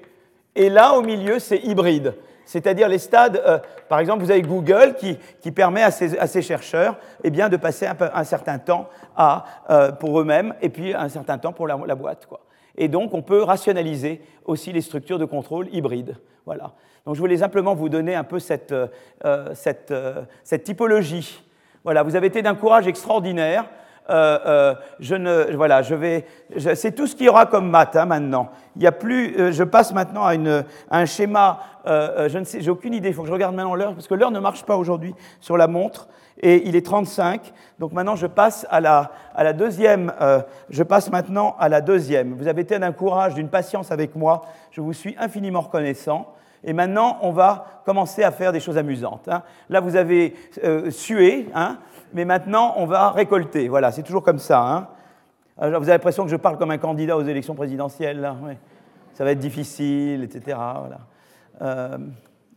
Et là, au milieu, c'est hybride. C'est-à-dire les stades, euh, par exemple, vous avez Google qui, qui permet à ses, à chercheurs eh bien, de passer un, certain temps à, pour eux-mêmes et puis un certain temps pour la, boîte. Quoi. Et donc, on peut rationaliser aussi les structures de contrôle hybrides. Voilà. Donc, je voulais simplement vous donner un peu cette, euh, cette, euh, cette typologie. Voilà, vous avez été d'un courage extraordinaire. Euh, je ne, voilà, je vais, c'est tout ce qu'il y aura comme maths hein, maintenant. Il y a plus, je passe maintenant à, une, un schéma. je ne sais, j'ai aucune idée. Il faut que je regarde maintenant l'heure parce que l'heure ne marche pas aujourd'hui sur la montre et il est 35. Donc maintenant, je passe à la, à la deuxième. Euh, je passe maintenant à la deuxième. Vous avez été d'un courage, d'une patience avec moi. Je vous suis infiniment reconnaissant. Et maintenant, on va commencer à faire des choses amusantes. Hein. Là, vous avez euh, sué, hein, mais maintenant, on va récolter. Voilà, c'est toujours comme ça. Hein. vous avez l'impression que je parle comme un candidat aux élections présidentielles. Là. Ça va être difficile, etc. Voilà. Euh,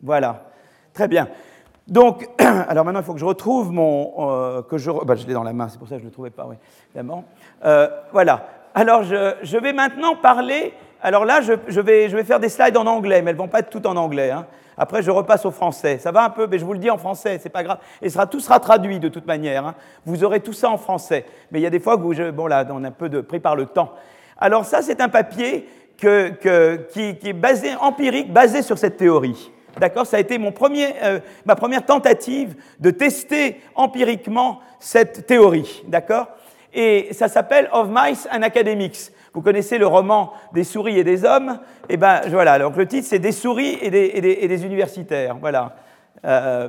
voilà. Très bien. Donc, <clears throat> alors maintenant, il faut que je retrouve mon. Euh, que je, bah, je l'ai dans la main, c'est pour ça que je ne le trouvais pas, oui, évidemment. Euh, voilà. Alors, je, vais maintenant parler. Alors là, je, je, vais, je vais faire des slides en anglais, mais elles ne vont pas être toutes en anglais. Hein. Après, je repasse au français. Ça va un peu, mais je vous le dis en français, c'est pas grave. Et tout sera traduit de toute manière. Hein. Vous aurez tout ça en français. Mais il y a des fois que vous, bon là, on est un peu de, pris par le temps. Alors ça, c'est un papier que, que, qui, qui, est basé, empirique, basé sur cette théorie. D'accord? Ça a été mon premier, euh, ma première tentative de tester empiriquement cette théorie. D'accord? Et ça s'appelle Of Mice and Academics. Vous connaissez le roman des souris et des hommes? Et eh ben voilà, donc le titre c'est Des souris et des, universitaires. Voilà. Euh,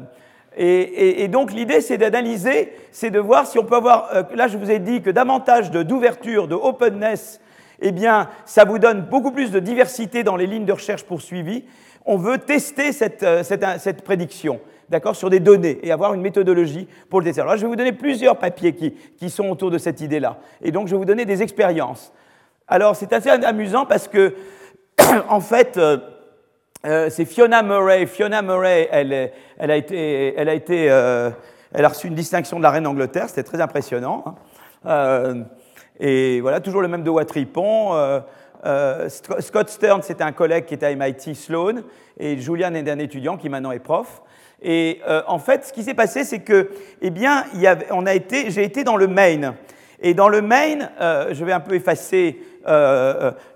et, donc l'idée c'est d'analyser, c'est de voir si on peut avoir. Euh, là je vous ai dit que davantage d'ouverture, de, de openness, eh bien ça vous donne beaucoup plus de diversité dans les lignes de recherche poursuivies on veut tester cette, euh, cette, prédiction, d'accord, sur des données et avoir une méthodologie pour le tester. Alors, je vais vous donner plusieurs papiers qui, qui sont autour de cette idée-là. Et donc, je vais vous donner des expériences. Alors, c'est assez amusant parce que, <coughs> en fait, euh, euh, c'est Fiona Murray. Fiona Murray, elle, elle a été, elle a été, elle a reçu une distinction de la reine d'Angleterre. C'était très impressionnant. Hein. et voilà, toujours le même de Watripon. Euh, Scott Stern, c'était un collègue qui était à MIT Sloan, et Julian est un étudiant qui maintenant est prof. Et euh, en fait, ce qui s'est passé, c'est que, eh bien, on a été, j'ai été dans le Maine. Et dans le Maine, euh, je vais un peu effacer.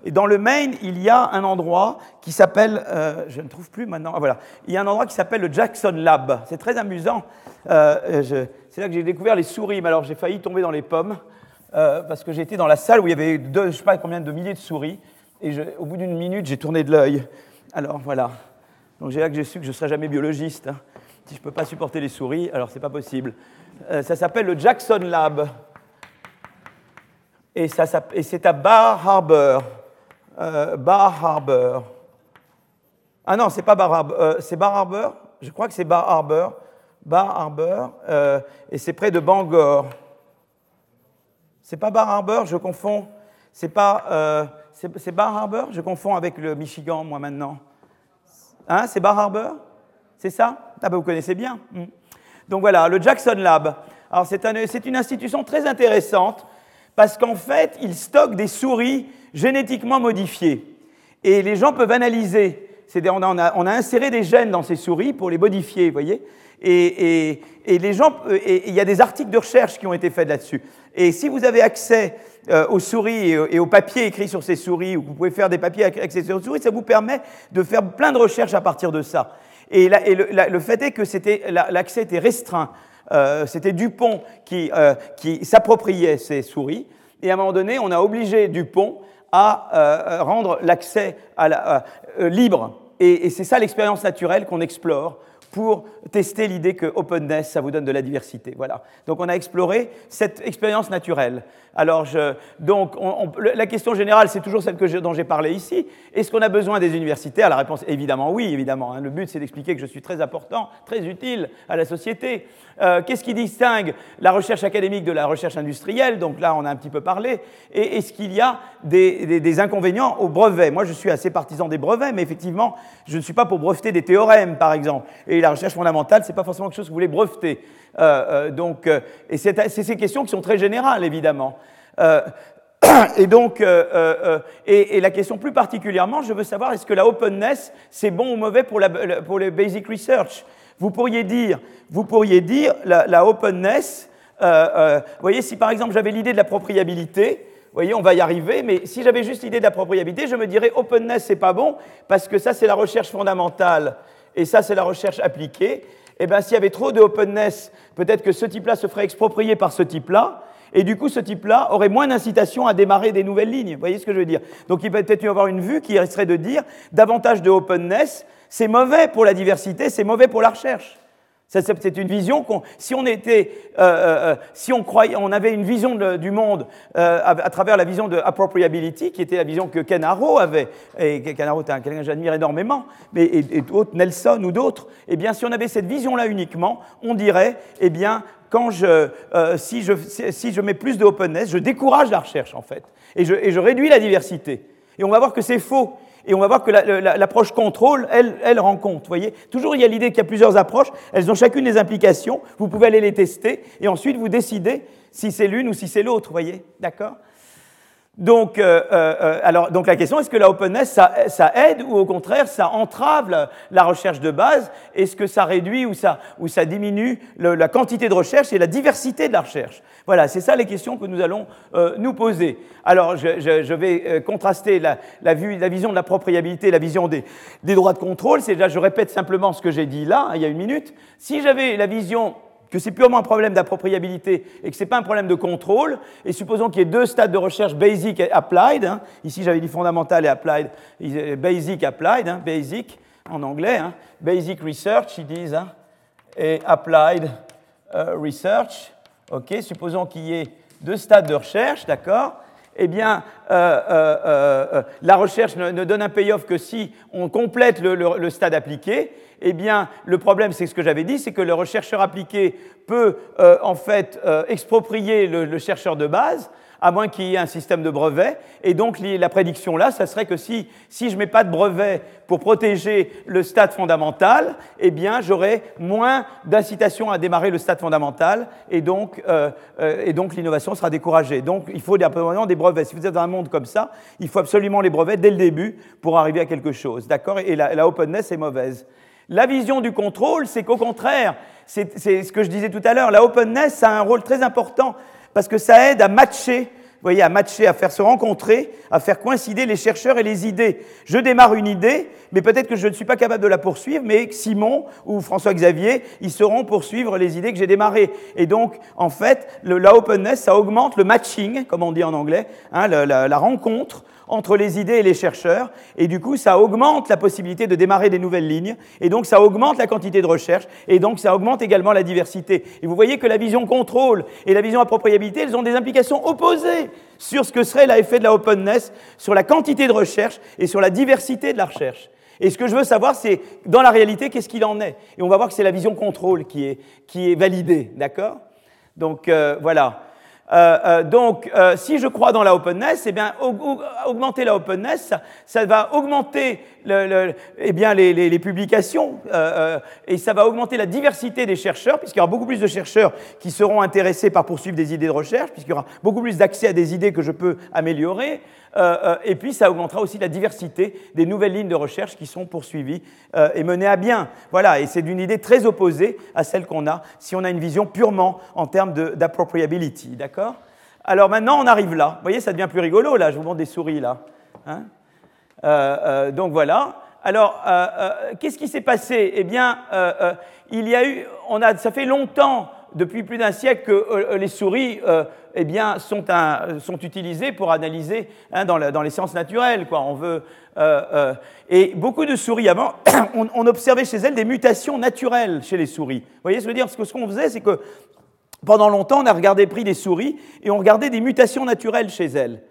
et dans le Maine, il y a un endroit qui s'appelle, je ne trouve plus maintenant. Ah, voilà, il y a un endroit qui s'appelle le Jackson Lab. C'est très amusant. c'est là que j'ai découvert les souris. Mais alors, j'ai failli tomber dans les pommes. Euh, parce que j'étais dans la salle où il y avait deux, je ne sais pas combien de milliers de souris, et au bout d'une minute, j'ai tourné de l'œil. Alors voilà. Donc j'ai là que j'ai su que je ne serais jamais biologiste. Hein. Si je ne peux pas supporter les souris, alors c'est pas possible. Euh, ça s'appelle le Jackson Lab. Et, c'est à Bar Harbor. Euh, Bar Harbor. Ah non, c'est pas Bar Harbor. c'est Bar Harbor? Je crois que c'est Bar Harbor. Bar Harbor. et c'est près de Bangor. C'est pas Bar Harbor, je confonds. C'est pas. Euh, c'est Bar Harbor? Je confonds avec le Michigan, moi, maintenant. Hein, c'est Bar Harbor? C'est ça? Ah, ben vous connaissez bien. Hmm. Donc voilà, le Jackson Lab. Alors, c'est un, une institution très intéressante parce qu'en fait, il stocke des souris génétiquement modifiées. Et les gens peuvent analyser. On a, on a, inséré des gènes dans ces souris pour les modifier, vous voyez et, les gens, et il y a des articles de recherche qui ont été faits là-dessus. Et si vous avez accès euh, aux souris et, aux papiers écrits sur ces souris, ou vous pouvez faire des papiers avec ces souris, ça vous permet de faire plein de recherches à partir de ça. Et, le, fait est que l'accès était restreint. Euh, c'était Dupont qui, euh, qui s'appropriait ces souris. Et à un moment donné, on a obligé Dupont à rendre l'accès libre. Et c'est ça l'expérience naturelle qu'on explore pour tester l'idée que openness, ça vous donne de la diversité. Voilà. Donc on a exploré cette expérience naturelle. Alors, donc, la question générale, c'est toujours celle dont j'ai parlé ici. Est-ce qu'on a besoin des universitaires? La réponse, évidemment, oui, évidemment. Hein. Le but, c'est d'expliquer que je suis très important, très utile à la société. Euh, qu'est-ce qui distingue la recherche académique de la recherche industrielle? Donc là, on a un petit peu parlé. Et est-ce qu'il y a des, inconvénients au brevet? Moi, je suis assez partisan des brevets, mais effectivement, je ne suis pas pour breveter des théorèmes, par exemple. La recherche fondamentale, c'est pas forcément quelque chose que vous voulez breveter. Euh, euh, donc, euh, et c'est ces questions qui sont très générales, évidemment. <clears throat> et donc, et, la question plus particulièrement, je veux savoir, est-ce que la openness, c'est bon ou mauvais pour, la, pour le basic research? Vous pourriez dire, vous pourriez dire la, la openness, vous voyez, si par exemple j'avais l'idée de la propriabilité, vous voyez, on va y arriver, mais si j'avais juste l'idée de la propriabilité, je me dirais openness, c'est pas bon, parce que ça, c'est la recherche fondamentale, et ça, c'est la recherche appliquée eh bien, s'il y avait trop de openness, peut-être que ce type-là se ferait exproprier par ce type-là, et du coup, ce type-là aurait moins d'incitation à démarrer des nouvelles lignes. Vous voyez ce que je veux dire? Donc, il peut peut-être y avoir une vue qui serait de dire davantage de openness, c'est mauvais pour la diversité, c'est mauvais pour la recherche. C'est une vision qu'on, si on était, euh, euh, euh, si on croyait, on avait une vision du monde à, travers la vision de appropriability, qui était la vision que Ken Arrow avait, et Ken Arrow est quelqu'un que j'admire énormément, mais et, Nelson ou d'autres, eh bien, si on avait cette vision-là uniquement, on dirait, eh bien, quand je, si, je, si je mets plus de openness, je décourage la recherche en fait, et je réduis la diversité. Et on va voir que c'est faux. Et on va voir que l'approche contrôle, elle, elle rend compte. Voyez Toujours, il y a l'idée qu'il y a plusieurs approches. Elles ont chacune des implications. Vous pouvez aller les tester. Et ensuite, vous décidez si c'est l'une ou si c'est l'autre. Voyez D'accord? Donc, euh, euh, euh, alors, donc la question, est-ce que la openness, ça, aide ou au contraire, ça entrave la, recherche de base? Est-ce que ça réduit ou ça, ou ça diminue la quantité de recherche et la diversité de la recherche? Voilà, c'est ça les questions que nous allons nous poser. Alors, je, vais contraster la, la, vision de la propriabilité la vision des, des droits de contrôle. C'est là, je répète simplement ce que j'ai dit là, hein, il y a une minute. Si j'avais la vision que c'est purement un problème d'appropriabilité et que ce n'est pas un problème de contrôle, et supposons qu'il y ait deux stades de recherche basic et applied, hein. ici j'avais dit fondamental et applied, basic applied, hein, basic en anglais, hein. basic research ils disent, et applied euh, research, ok, supposons qu'il y ait deux stades de recherche, d'accord eh bien, euh, euh, la recherche ne, donne un payoff que si on complète le stade appliqué, eh bien, le problème, c'est ce que j'avais dit, c'est que le rechercheur appliqué peut euh, en fait euh, exproprier le, chercheur de base, à moins qu'il y ait un système de brevet. Et donc, la prédiction là, ça serait que si, si je ne mets pas de brevet pour protéger le stade fondamental, eh bien, j'aurai moins d'incitation à démarrer le stade fondamental, et donc, euh, donc l'innovation sera découragée. Donc, il faut absolument des brevets. Si vous êtes dans un monde comme ça, il faut absolument les brevets dès le début pour arriver à quelque chose. D'accord? Et la, la openness est mauvaise. La vision du contrôle, c'est qu'au contraire, c'est ce que je disais tout à l'heure, la openness a un rôle très important parce que ça aide à matcher, vous voyez, à matcher, à faire se rencontrer, à faire coïncider les chercheurs et les idées. Je démarre une idée, mais peut-être que je ne suis pas capable de la poursuivre, mais Simon ou François-Xavier, ils sauront poursuivre les idées que j'ai démarrées. Et donc, en fait, la openness, ça augmente le matching, comme on dit en anglais, hein, la rencontre entre les idées et les chercheurs, et du coup, ça augmente la possibilité de démarrer des nouvelles lignes, et donc ça augmente la quantité de recherche, et donc ça augmente également la diversité. Et vous voyez que la vision contrôle et la vision appropriabilité, elles ont des implications opposées sur ce que serait l'effet de la openness, sur la quantité de recherche et sur la diversité de la recherche. Et ce que je veux savoir, c'est dans la réalité, qu'est-ce qu'il en est? Et on va voir que c'est la vision contrôle qui est, qui est validée, d'accord? Donc euh, voilà. Euh, euh, donc, euh, si je crois dans la openness, eh bien, augmenter la openness, ça, va augmenter eh bien, les, les, les publications et ça va augmenter la diversité des chercheurs, puisqu'il y aura beaucoup plus de chercheurs qui seront intéressés par poursuivre des idées de recherche, puisqu'il y aura beaucoup plus d'accès à des idées que je peux améliorer. Euh, euh, et puis ça augmentera aussi la diversité des nouvelles lignes de recherche qui sont poursuivies euh, et menées à bien. Voilà, et c'est d'une idée très opposée à celle qu'on a si on a une vision purement en termes d'appropriability. D'accord? Alors maintenant, on arrive là. Vous voyez, ça devient plus rigolo, là. Je vous montre des souris, là. Hein? Donc voilà. Alors, qu'est-ce qui s'est passé? Eh bien, il y a eu, on a, ça fait longtemps depuis plus d'un siècle que les souris eh bien, sont, sont, utilisées pour analyser hein, dans, les sciences naturelles. Quoi. On veut, et beaucoup de souris avant, <coughs> on, observait chez elles des mutations naturelles chez les souris. Vous voyez ce que je veux dire? Parce que ce qu'on faisait, c'est que pendant longtemps, on a regardé pris des souris et on regardait des mutations naturelles chez elles.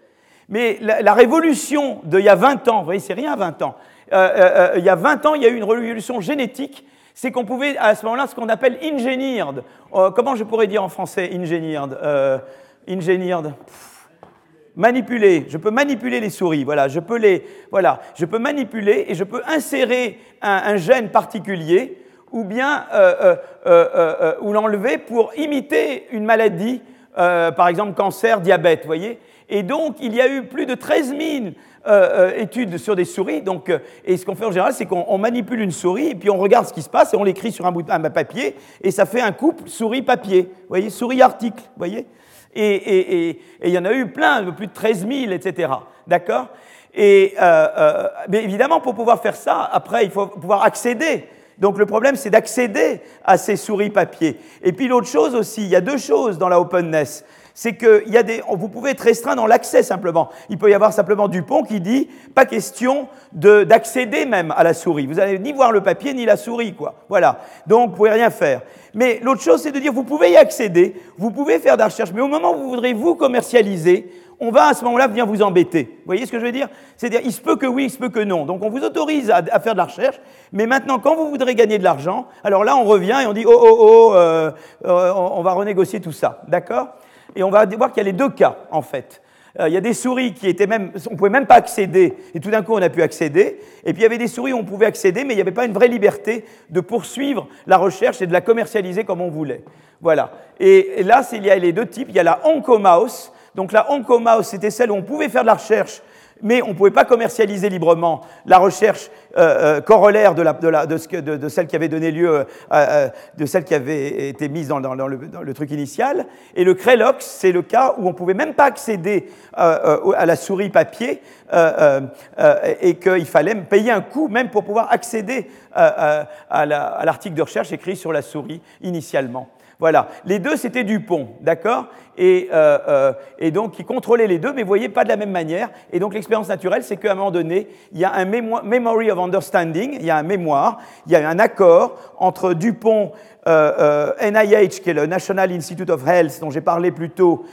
Mais la, révolution d'il y a 20 ans, vous voyez, c'est rien 20 ans, euh, euh, euh, il y a 20 ans, il y a eu une révolution génétique, c'est qu'on pouvait à ce moment-là ce qu'on appelle engineered. comment je pourrais dire en français engineered Engineered manipuler. Je peux manipuler les souris. Voilà, je peux les, voilà, je peux manipuler et je peux insérer un, gène particulier ou bien ou l'enlever pour imiter une maladie, par exemple cancer, diabète. Voyez. Et donc, il y a eu plus de 13 000 euh, euh, études sur des souris. Donc, euh, et ce qu'on fait en général, c'est qu'on manipule une souris, et puis on regarde ce qui se passe, et on l'écrit sur un bout de papier, et ça fait un couple souris-papier. Vous voyez, souris-article, vous voyez Et il y en a eu plein, plus de 13 000, etc. D'accord? Et, Mais évidemment, pour pouvoir faire ça, après, il faut pouvoir accéder donc le problème, c'est d'accéder à ces souris papier. Et puis l'autre chose aussi, il y a deux choses dans la openness c'est que y a des, vous pouvez être restreint dans l'accès simplement. Il peut y avoir simplement Dupont qui dit pas question d'accéder même à la souris. Vous allez ni voir le papier ni la souris, quoi. Voilà. Donc vous pouvez rien faire. Mais l'autre chose, c'est de dire vous pouvez y accéder, vous pouvez faire de la recherche, mais au moment où vous voudrez vous commercialiser, on va à ce moment-là venir vous embêter. Vous voyez ce que je veux dire? C'est-à-dire, il se peut que oui, il se peut que non. Donc on vous autorise à, faire de la recherche, mais maintenant, quand vous voudrez gagner de l'argent, alors là, on revient et on dit, oh, oh, oh, euh, euh, on va renégocier tout ça. D'accord? Et on va voir qu'il y a les deux cas, en fait. Euh, il y a des souris qui étaient même, on ne pouvait même pas accéder, et tout d'un coup on a pu accéder. Et puis il y avait des souris où on pouvait accéder, mais il n'y avait pas une vraie liberté de poursuivre la recherche et de la commercialiser comme on voulait. Voilà. Et, là, il y a les deux types. Il y a la Oncomouse. Donc la Oncomouse, c'était celle où on pouvait faire de la recherche mais on ne pouvait pas commercialiser librement la recherche euh, euh, corollaire de, celle qui avait donné lieu, euh, de celle qui avait été mise dans, le, truc initial. Et le Crelox, c'est le cas où on ne pouvait même pas accéder à la souris papier et qu'il fallait payer un coût même pour pouvoir accéder à l'article de recherche écrit sur la souris initialement. Voilà. Les deux, c'était Dupont, d'accord? Et, euh, euh, et, donc, il contrôlait les deux, mais vous voyez, pas de la même manière. Et donc, l'expérience naturelle, c'est qu'à un moment donné, il y a un memory of understanding, il y a un mémoire, il y a un accord entre Dupont euh, euh NIH, qui est le National Institute of Health, dont j'ai parlé plus tôt,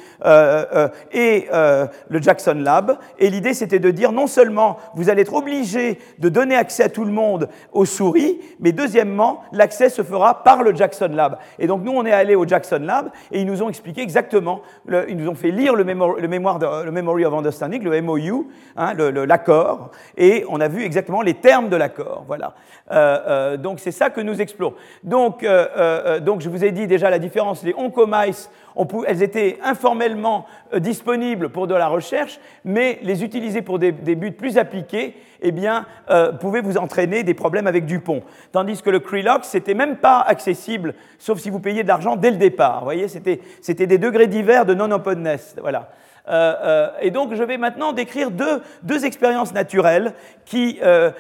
et le Jackson Lab. Et l'idée, c'était de dire non seulement vous allez être obligé de donner accès à tout le monde aux souris, mais deuxièmement, l'accès se fera par le Jackson Lab. Et donc, nous, on est allé au Jackson Lab et ils nous ont expliqué exactement, ils nous ont fait lire le, mémoire le Memory of Understanding, le MOU, hein, l'accord, et on a vu exactement les termes de l'accord. Voilà. donc, c'est ça que nous explorons. Donc, euh, euh, donc je vous ai dit déjà la différence, les oncomice, elles étaient informellement euh, disponibles pour de la recherche, mais les utiliser pour des, buts plus appliqués, eh bien, pouvaient vous entraîner des problèmes avec Dupont. Tandis que le Crelox, c'était même pas accessible, sauf si vous payiez de l'argent dès le départ. Vous voyez, c'était des degrés divers de non-openness. Voilà. Euh, euh, et donc, je vais maintenant décrire deux, expériences naturelles qui, euh,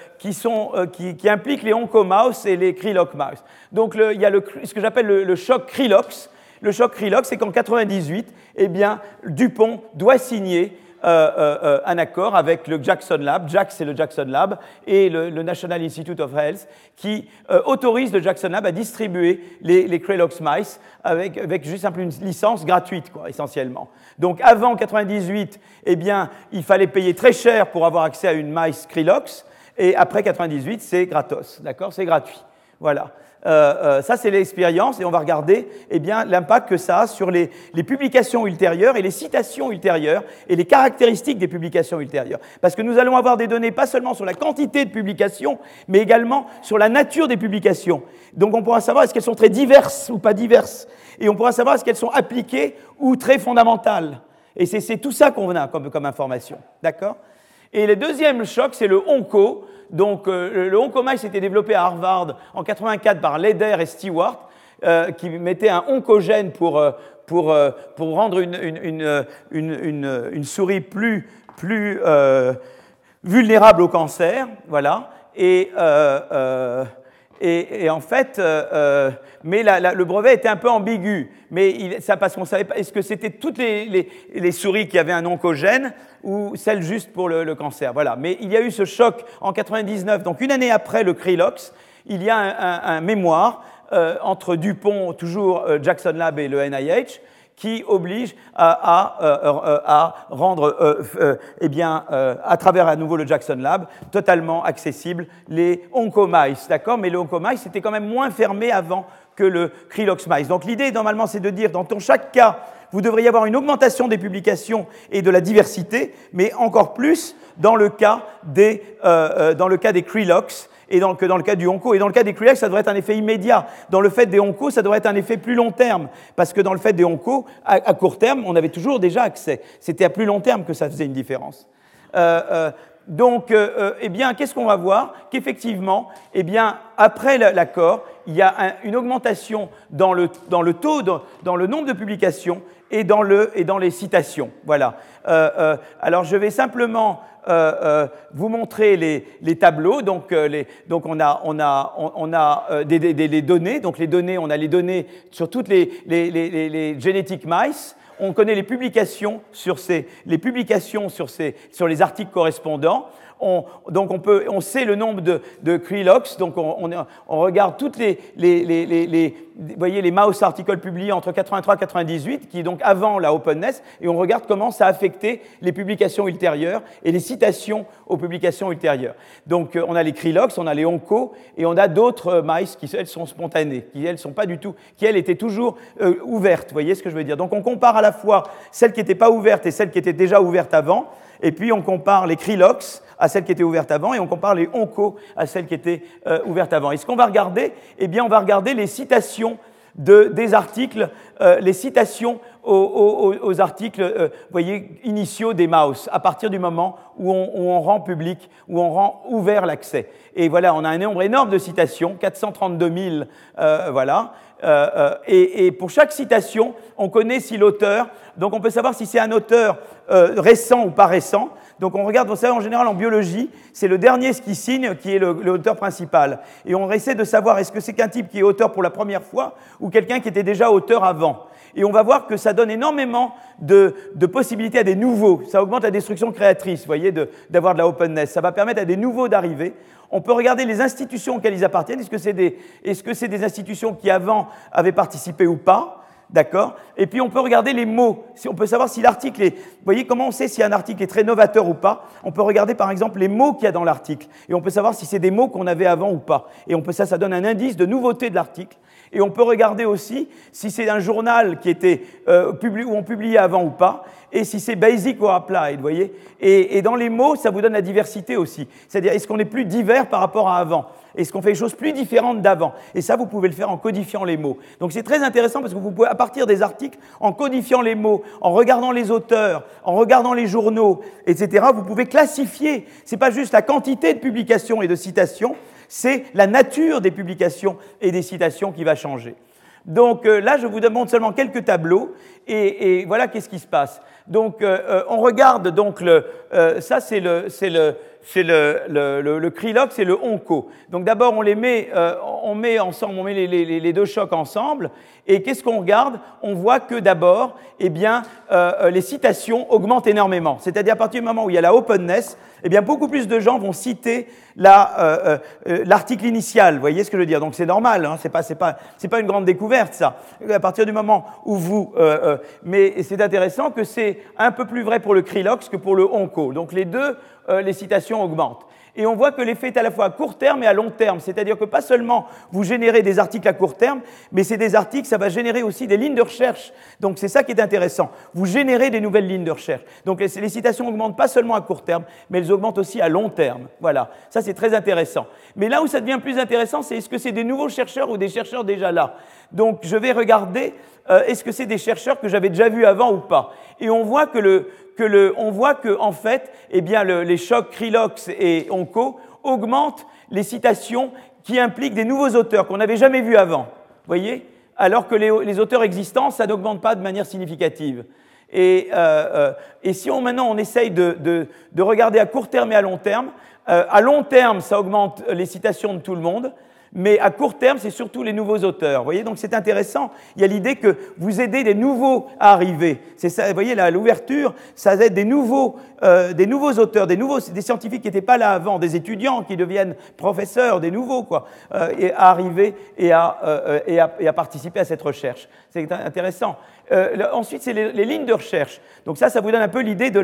impliquent les oncomouse et les krilox mouse. Donc, il y a ce que j'appelle le, le, choc krilox. Le choc krilox, c'est qu'en 98, eh bien, Dupont doit signer euh, euh, euh, un accord avec le Jackson Lab, Jack c'est le Jackson Lab, et le, National Institute of Health, qui autorise le Jackson Lab à distribuer les, les mice avec, avec juste une licence gratuite, quoi, essentiellement. Donc avant 98, eh bien, il fallait payer très cher pour avoir accès à une mice Crelox, et après 98, c'est gratos, d'accord? C'est gratuit. Voilà. Euh, euh, ça, c'est l'expérience et on va regarder eh bien, l'impact que ça a sur les, publications ultérieures et les citations ultérieures et les caractéristiques des publications ultérieures. Parce que nous allons avoir des données pas seulement sur la quantité de publications, mais également sur la nature des publications. Donc on pourra savoir est-ce qu'elles sont très diverses ou pas diverses. Et on pourra savoir est-ce qu'elles sont appliquées ou très fondamentales. Et c'est tout ça qu'on a comme information. D'accord? Et le deuxième choc, c'est le onco. Donc euh, le oncomice était développé à Harvard en 84 par Leder et Stewart, euh, qui mettaient un oncogène pour, euh, pour, pour rendre une, une, une, une, souris plus, plus vulnérable au cancer. Voilà. Et, Et, en fait, mais le brevet était un peu ambigu. Mais ça parce qu'on savait pas, est-ce que c'était toutes les, souris qui avaient un oncogène ou celles juste pour le, cancer? Voilà. Mais il y a eu ce choc en 99, donc une année après le Krilox, il y a un, mémoire entre Dupont, toujours Jackson Lab et le NIH, qui oblige à, à, à rendre, eh bien, à travers à nouveau le Jackson Lab, totalement accessible les oncomice, d'accord? Mais le oncomice c'était quand même moins fermé avant que le Krilox mice. Donc l'idée, normalement, c'est de dire, dans chaque cas, vous devriez avoir une augmentation des publications et de la diversité, mais encore plus dans le cas des, dans le cas des Krilox, et dans, dans le cas du onco. Et dans le cas des CRIAC, ça devrait être un effet immédiat. Dans le fait des onco, ça devrait être un effet plus long terme. Parce que dans le fait des onco, à, court terme, on avait toujours déjà accès. C'était à plus long terme que ça faisait une différence. Euh, euh, donc, euh, eh bien, qu'est-ce qu'on va voir Qu'effectivement, eh bien, après l'accord, il y a une augmentation dans le, dans le taux, dans, le nombre de publications et dans, le, et dans les citations. Voilà. alors, je vais simplement euh, euh, vous montrer les, les tableaux. Donc, euh, les, donc, on a, on a, on, a des, données. Donc, les données, on a les données sur toutes les, les, les genetic mice. On connaît les publications sur ces, publications sur les articles correspondants on, donc on, peut, on sait le nombre de, de Krilox, donc on, regarde toutes les, les, voyez, les mouse articles publiés entre 83 et 98, qui est donc avant la openness, et on regarde comment ça a affecté les publications ultérieures et les citations aux publications ultérieures. Donc euh, on a les Krilox, on a les Onco, et on a d'autres euh, mice qui, elles, sont spontanées, qui, elles, sont pas du tout, qui, elles, étaient toujours euh, ouvertes, vous voyez ce que je veux dire. Donc on compare à la fois celles qui n'étaient pas ouvertes et celles qui étaient déjà ouvertes avant, et puis on compare les Krilox à celles qui étaient ouvertes avant, et on compare les Onco à celles qui étaient euh, ouvertes avant. Et ce qu'on va regarder, eh bien, on va regarder les citations de, des articles, euh, les citations aux, articles, euh, voyez, initiaux des mouse, à partir du moment où on, où on rend public, où on rend ouvert l'accès. Et voilà, on a un nombre énorme de citations, 432 000, voilà. Et, et, pour chaque citation, on connaît si l'auteur, donc on peut savoir si c'est un auteur récent ou pas récent. Donc on regarde, vous savez, en général en biologie, c'est le dernier qui signe qui est l'auteur principal. Et on essaie de savoir est-ce que c'est qu'un type qui est auteur pour la première fois ou quelqu'un qui était déjà auteur avant? Et on va voir que ça donne énormément de, possibilités à des nouveaux. Ça augmente la destruction créatrice, vous voyez, d'avoir de, la openness. Ça va permettre à des nouveaux d'arriver. On peut regarder les institutions auxquelles ils appartiennent. Est-ce que c'est des, est -ce c'est des institutions qui avant avaient participé ou pas? D'accord? Et puis on peut regarder les mots. On peut savoir si l'article est. Vous voyez comment on sait si un article est très novateur ou pas? On peut regarder par exemple les mots qu'il y a dans l'article. Et on peut savoir si c'est des mots qu'on avait avant ou pas. Et on peut, ça, ça donne un indice de nouveauté de l'article. Et on peut regarder aussi si c'est un journal qui était euh, où on publiait avant ou pas, et si c'est basic ou applied, vous voyez. Et, et, dans les mots, ça vous donne la diversité aussi. C'est-à-dire, est-ce qu'on est plus divers par rapport à avant? Est-ce qu'on fait des choses plus différentes d'avant? Et ça, vous pouvez le faire en codifiant les mots. Donc c'est très intéressant parce que vous pouvez, à partir des articles, en codifiant les mots, en regardant les auteurs, en regardant les journaux, etc., vous pouvez classifier. C'est pas juste la quantité de publications et de citations, c'est la nature des publications et des citations qui va changer. Donc euh, là, je vous demande seulement quelques tableaux et, voilà qu'est-ce qui se passe. Donc euh, euh, on regarde donc le, ça c'est le, c'est le, c'est le, le, le, et le Onco. Donc d'abord, on les met, on met ensemble, on met les, deux chocs ensemble, et qu'est-ce qu'on regarde? On voit que d'abord, eh bien, les citations augmentent énormément. C'est-à-dire à partir du moment où il y a la openness, eh bien, beaucoup plus de gens vont citer l'article initial. Vous voyez ce que je veux dire? Donc c'est normal, hein, c'est pas, c'est pas, c'est pas une grande découverte ça. À partir du moment où vous euh, mais c'est intéressant que c'est un peu plus vrai pour le Krilox que pour le Onco. Donc les deux, euh, les citations augmentent. Et on voit que l'effet est à la fois à court terme et à long terme. C'est-à-dire que pas seulement vous générez des articles à court terme, mais c'est des articles, ça va générer aussi des lignes de recherche. Donc c'est ça qui est intéressant. Vous générez des nouvelles lignes de recherche. Donc les, citations augmentent pas seulement à court terme, mais elles augmentent aussi à long terme. Voilà. Ça c'est très intéressant. Mais là où ça devient plus intéressant, c'est est-ce que c'est des nouveaux chercheurs ou des chercheurs déjà là? Donc je vais regarder euh, est-ce que c'est des chercheurs que j'avais déjà vus avant ou pas? Et on voit que le, on voit que en fait, eh bien, les chocs Krilox et Onco augmentent les citations qui impliquent des nouveaux auteurs qu'on n'avait jamais vus avant. Voyez? Alors que les, auteurs existants, ça n'augmente pas de manière significative. Et, euh, euh, si on, maintenant on essaye de, regarder à court terme et à long terme, euh, à long terme, ça augmente les citations de tout le monde, mais à court terme, c'est surtout les nouveaux auteurs. Vous voyez, donc c'est intéressant. Il y a l'idée que vous aidez des nouveaux à arriver. C'est ça, vous voyez, l'ouverture, ça aide des nouveaux, euh, des nouveaux auteurs, des, nouveaux, des scientifiques qui n'étaient pas là avant, des étudiants qui deviennent professeurs, des nouveaux, quoi, euh, et à arriver euh, et, à, et à participer à cette recherche. C'est intéressant. Euh, ensuite, c'est les, lignes de recherche. Donc ça, ça vous donne un peu l'idée de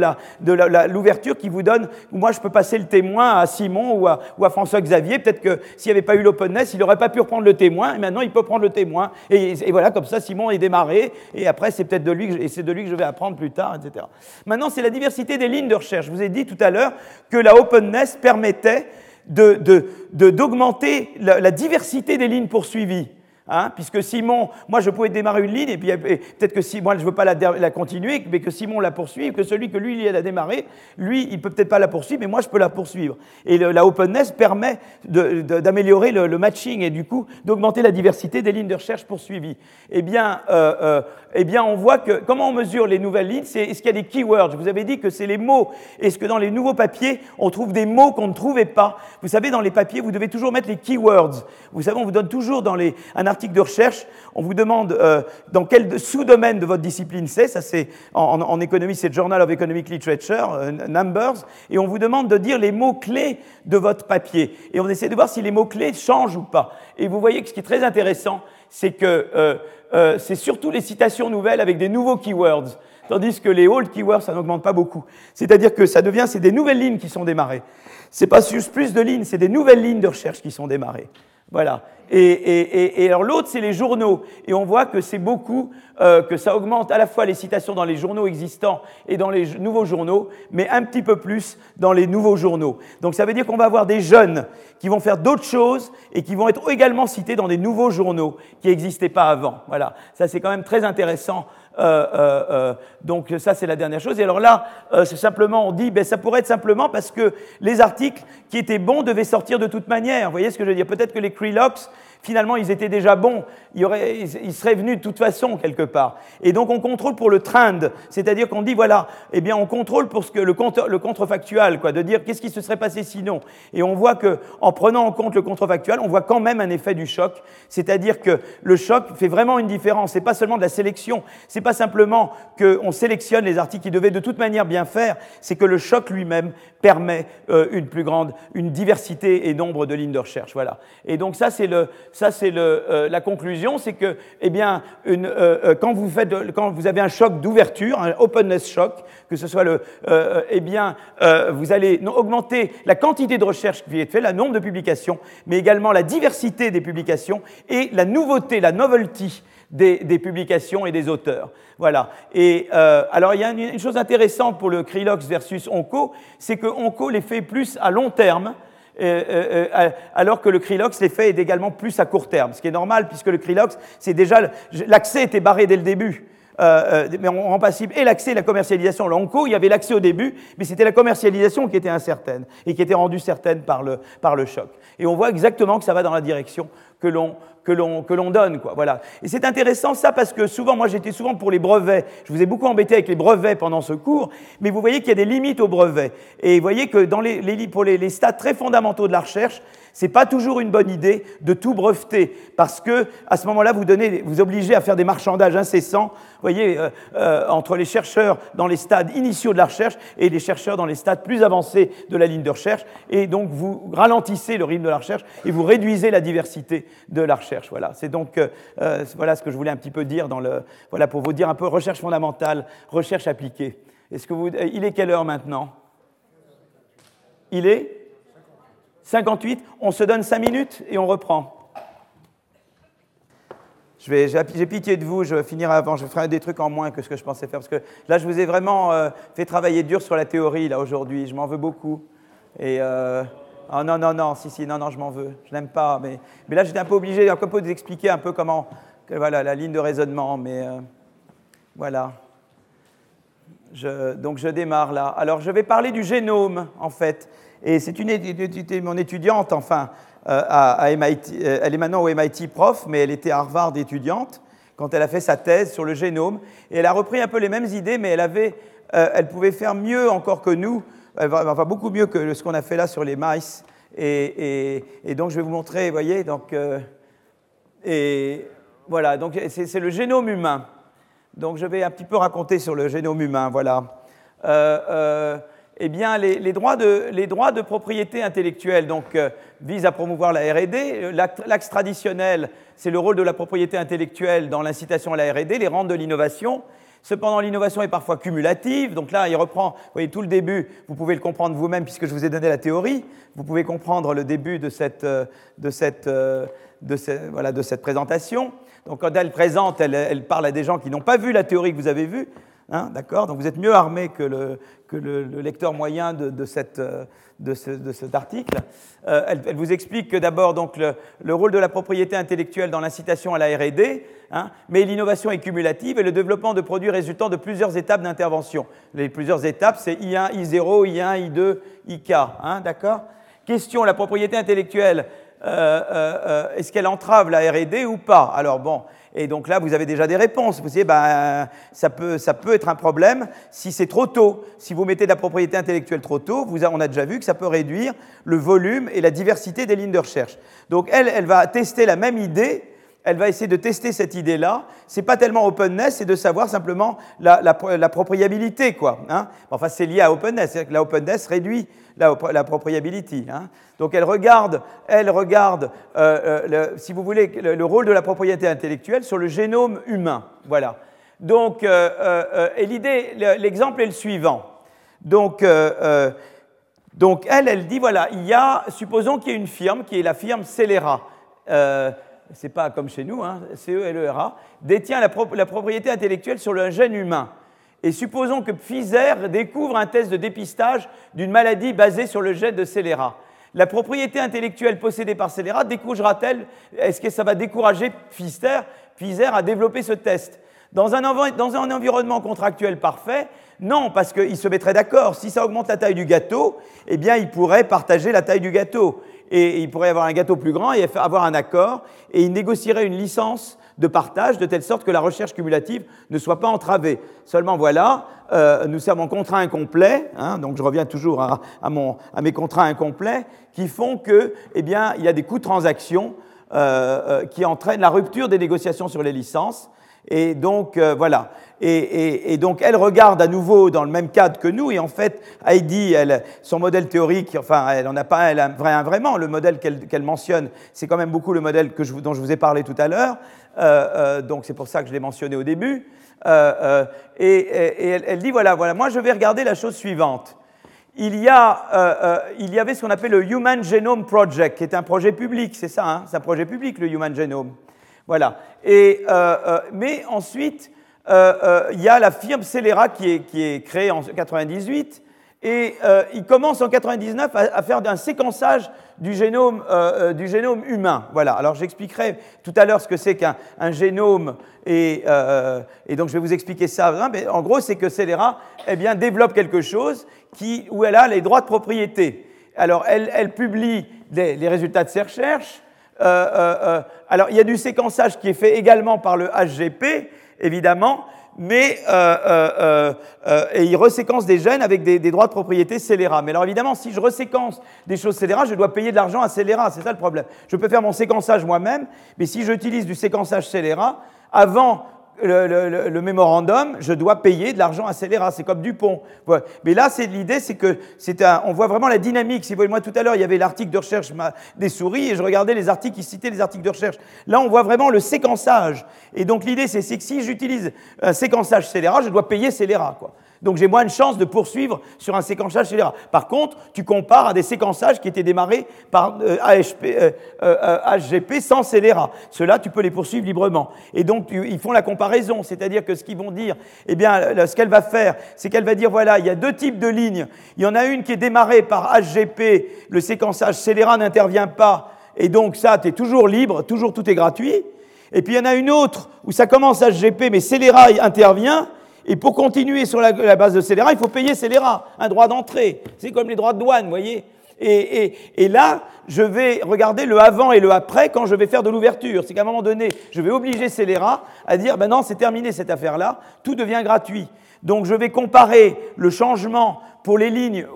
l'ouverture la, qui vous donne, moi je peux passer le témoin à Simon ou à, ou à François Xavier. Peut-être que s'il n'y avait pas eu l'openness, il n'aurait pas pu reprendre le témoin, et maintenant il peut prendre le témoin. Et, voilà, comme ça, Simon est démarré, et après c'est peut-être de lui, et c'est de lui que je vais apprendre plus tard, etc. Maintenant, c'est la diversité des lignes de recherche. Je vous ai dit tout à l'heure que la openness permettait d'augmenter de, la, la diversité des lignes poursuivies. Hein, puisque Simon, moi je pouvais démarrer une ligne, et puis peut-être que si moi je ne veux pas la, continuer, mais que Simon la poursuive, que celui que lui il a démarré, lui il peut peut-être pas la poursuivre, mais moi je peux la poursuivre. Et la openness permet d'améliorer le, matching et du coup d'augmenter la diversité des lignes de recherche poursuivies. Eh bien, euh, euh, eh bien, on voit que comment on mesure les nouvelles lignes, c'est est-ce qu'il y a des keywords? Je vous avais dit que c'est les mots. Est-ce que dans les nouveaux papiers, on trouve des mots qu'on ne trouvait pas? Vous savez, dans les papiers, vous devez toujours mettre les keywords. Vous savez, on vous donne toujours dans les, un article de recherche, on vous demande euh, dans quel sous-domaine de votre discipline c'est. Ça, c'est en, économie, c'est Journal of Economic Literature, euh, Numbers, et on vous demande de dire les mots clés de votre papier. Et on essaie de voir si les mots clés changent ou pas. Et vous voyez que ce qui est très intéressant, c'est que euh, euh, c'est surtout les citations nouvelles avec des nouveaux keywords, tandis que les old keywords, ça n'augmente pas beaucoup. C'est-à-dire que ça devient, c'est des nouvelles lignes qui sont démarrées. C'est pas juste plus de lignes, c'est des nouvelles lignes de recherche qui sont démarrées. Voilà. Et, alors l'autre, c'est les journaux. Et on voit que c'est beaucoup, euh, que ça augmente à la fois les citations dans les journaux existants et dans les nouveaux journaux, mais un petit peu plus dans les nouveaux journaux. Donc ça veut dire qu'on va avoir des jeunes qui vont faire d'autres choses et qui vont être également cités dans des nouveaux journaux qui n'existaient pas avant. Voilà. Ça, c'est quand même très intéressant donc ça, c'est la dernière chose. Et alors là, c'est simplement, on dit, ben, ça pourrait être simplement parce que les articles qui étaient bons devaient sortir de toute manière. Vous voyez ce que je veux dire? Peut-être que les Creelocks finalement, ils étaient déjà bons. Ils, seraient venus de toute façon, quelque part. Et donc, on contrôle pour le trend. C'est-à-dire qu'on dit, voilà, eh bien, on contrôle pour ce que le, contrefactual, quoi, de dire qu'est-ce qui se serait passé sinon. Et on voit que, en prenant en compte le contrefactual, on voit quand même un effet du choc. C'est-à-dire que le choc fait vraiment une différence. C'est pas seulement de la sélection. C'est pas simplement qu'on sélectionne les articles qui devaient de toute manière bien faire. C'est que le choc lui-même permet euh, une plus grande, une diversité et nombre de lignes de recherche. Voilà. Et donc, ça, c'est le, ça, c'est euh, la conclusion, c'est que, eh bien, une, euh, quand, vous faites, quand vous avez un choc d'ouverture, un openness shock, que ce soit le, eh bien, vous allez augmenter la quantité de recherche qui est faite, le nombre de publications, mais également la diversité des publications et la nouveauté, la novelty des, publications et des auteurs. Voilà. Et euh, alors il y a une, chose intéressante pour le Krilox versus Onco, c'est que Onco les fait plus à long terme euh, euh, alors que le Krilox, l'effet est également plus à court terme, ce qui est normal puisque le Krilox, c'est déjà l'accès était barré dès le début. mais on rend passible et l'accès et la commercialisation. L'onco, il y avait l'accès au début, mais c'était la commercialisation qui était incertaine et qui était rendue certaine par le, par le choc. Et on voit exactement que ça va dans la direction que l'on que l'on donne quoi voilà. Et c'est intéressant ça parce que souvent moi j'étais souvent pour les brevets. Je vous ai beaucoup embêté avec les brevets pendant ce cours mais vous voyez qu'il y a des limites aux brevets. Et vous voyez que dans les, les pour les, les stades très fondamentaux de la recherche c'est pas toujours une bonne idée de tout breveter parce que à ce moment-là vous donnez vous obligez à faire des marchandages incessants vous voyez euh, euh, entre les chercheurs dans les stades initiaux de la recherche et les chercheurs dans les stades plus avancés de la ligne de recherche. Et donc vous ralentissez le rythme de la recherche et vous réduisez la diversité de la recherche. Voilà, c'est donc euh, euh, voilà ce que je voulais un petit peu dire dans le voilà pour vous dire un peu recherche fondamentale, recherche appliquée. Est-ce que vous il est quelle heure maintenant? Il est 58. On se donne 5 minutes et on reprend. J'ai pitié de vous, je vais finir avant, je ferai des trucs en moins que ce que je pensais faire, parce que là, je vous ai vraiment euh, fait travailler dur sur la théorie, là, aujourd'hui, je m'en veux beaucoup. Et Oh non, non, non, si, si, non, non, je m'en veux. Je n'aime pas. Mais, mais là, j'étais un peu obligé un peu vous expliquer un peu comment, voilà, la ligne de raisonnement. Mais euh, voilà. Donc, je démarre là. Alors, je vais parler du génome, en fait. Et c'est une, mon étudiante, enfin, euh, à, MIT. Euh, elle est maintenant au MIT prof, mais elle était à Harvard étudiante quand elle a fait sa thèse sur le génome. Et elle a repris un peu les mêmes idées, mais elle, avait, elle pouvait faire mieux encore que nous elle va, beaucoup mieux que ce qu'on a fait là sur les mice Et, donc je vais vous montrer, vous voyez, donc, et voilà, donc c'est le génome humain. Donc je vais un petit peu raconter sur le génome humain, voilà. eh bien, les, droits de, les, droits de, propriété intellectuelle donc, visent à promouvoir la RD. L'axe traditionnel, c'est le rôle de la propriété intellectuelle dans l'incitation à la RD, les rentes de l'innovation. Cependant, l'innovation est parfois cumulative. Donc là, il reprend, vous voyez, tout le début, vous pouvez le comprendre vous-même puisque je vous ai donné la théorie. Vous pouvez comprendre le début de cette, euh, de cette, euh, de voilà, de cette présentation. Donc quand elle présente, elle, elle, parle à des gens qui n'ont pas vu la théorie que vous avez vue. Hein, D'accord Donc vous êtes mieux armé que le, lecteur moyen de, euh, cet article. Euh, elle, vous explique que d'abord le, le, rôle de la propriété intellectuelle dans l'incitation à la R&D, hein, mais l'innovation est cumulative et le développement de produits résultant de plusieurs étapes d'intervention. Les plusieurs étapes, c'est I1, I0, I1, I2, IK. D'accord Question, la propriété intellectuelle, euh est-ce qu'elle entrave la R&D ou pas? Alors bon, et donc là, vous avez déjà des réponses. Vous savez, ben, ça, peut, ça peut être un problème si c'est trop tôt. Si vous mettez de la propriété intellectuelle trop tôt, vous, on a déjà vu que ça peut réduire le volume et la diversité des lignes de recherche. Donc elle, elle va tester la même idée. Elle va essayer de tester cette idée-là. C'est pas tellement openness, c'est de savoir simplement la, la, la propriabilité, quoi. Hein. Enfin, c'est lié à openness. La openness réduit la, la propriability. Hein. Donc elle regarde, elle regarde euh, euh, si vous voulez, le, rôle de la propriété intellectuelle sur le génome humain. Voilà. Donc, euh, et l'idée, l'exemple est le suivant. Donc, donc, elle, elle dit, voilà, il y a, supposons qu'il y ait une firme qui est la firme Celera. c'est pas comme chez nous, hein, C-E-L-E-R-A, détient la, la, propriété intellectuelle sur le gène humain. Et supposons que Pfizer découvre un test de dépistage d'une maladie basée sur le gène de scélérat. La propriété intellectuelle possédée par scélérat découragera-t-elle Est-ce que ça va décourager Pfizer, Pfizer à développer ce test dans un, dans un, environnement contractuel parfait, non, parce qu'il se mettrait d'accord. Si ça augmente la taille du gâteau, eh bien, il pourrait partager la taille du gâteau. Et il pourrait avoir un gâteau plus grand et avoir un accord, et il négocierait une licence de partage, de telle sorte que la recherche cumulative ne soit pas entravée. Seulement voilà, euh, nous sommes en contrat incomplet, hein, donc je reviens toujours à, mes contrats incomplets, qui font que, eh il y a des coûts de transaction euh, euh, qui entraînent la rupture des négociations sur les licences. Et donc, voilà. Et, donc, elle regarde à nouveau dans le même cadre que nous. Et en fait, Heidi, son modèle théorique, enfin, elle n'en a pas elle, vraiment. Le modèle qu'elle mentionne, c'est quand même beaucoup le modèle dont je vous ai parlé tout à l'heure. Euh, euh, donc c'est pour ça que je l'ai mentionné au début. Euh, et, elle, dit voilà, voilà, moi je vais regarder la chose suivante. Il y, a, il y avait ce qu'on appelle le Human Genome Project, qui est un projet public, c'est ça, hein, c'est un projet public le Human Genome. Voilà. Et, mais ensuite, il y a la firme Celera qui est, créée en 98 et euh, il commence en 99 à, faire un séquençage du génome, euh, euh, humain. Voilà. Alors j'expliquerai tout à l'heure ce que c'est qu'un génome et, donc je vais vous expliquer ça. En gros, c'est que Celera eh bien, développe quelque chose qui, où elle a les droits de propriété. Alors elle, publie les, résultats de ses recherches. Alors il y a du séquençage qui est fait également par le HGP, évidemment mais euh, euh, euh, et il reséquence des gènes avec des, des, droits de propriété scélérat. Mais alors évidemment, si je reséquence des choses scélérat, je dois payer de l'argent à scélérat, c'est ça le problème. Je peux faire mon séquençage moi-même, mais si j'utilise du séquençage scélérat, avant le, mémorandum, je dois payer de l'argent à Scélérat, c'est comme Dupont. Mais là, c'est l'idée, c'est que c'est on voit vraiment la dynamique. Si vous voyez, moi tout à l'heure, il y avait l'article de recherche des souris et je regardais les articles qui citaient les articles de recherche. Là, on voit vraiment le séquençage. Et donc l'idée, c'est que si j'utilise un séquençage Scélérat, je dois payer Scélérat, quoi. Donc j'ai moins de chances de poursuivre sur un séquençage scélérat. Par contre, tu compares à des séquençages qui étaient démarrés par euh, HGP euh, euh, sans scélérat. Ceux-là, tu peux les poursuivre librement. Et donc, ils font la comparaison. C'est-à-dire que ce qu'ils vont dire, eh bien, ce qu'elle va faire, c'est qu'elle va dire, voilà, il y a deux types de lignes. Il y en a une qui est démarrée par HGP, le séquençage scélérat n'intervient pas. Et donc, ça, tu es toujours libre, toujours tout est gratuit. Et puis, il y en a une autre où ça commence HGP, mais scélérat intervient. Et pour continuer sur la, base de scélérat, il faut payer scélérat, un droit d'entrée. C'est comme les droits de douane, vous voyez. Et, là, je vais regarder le avant et le après quand je vais faire de l'ouverture. C'est qu'à un moment donné, je vais obliger scélérat à dire, ben non, c'est terminé cette affaire-là, tout devient gratuit. Donc je vais comparer le changement pour les lignes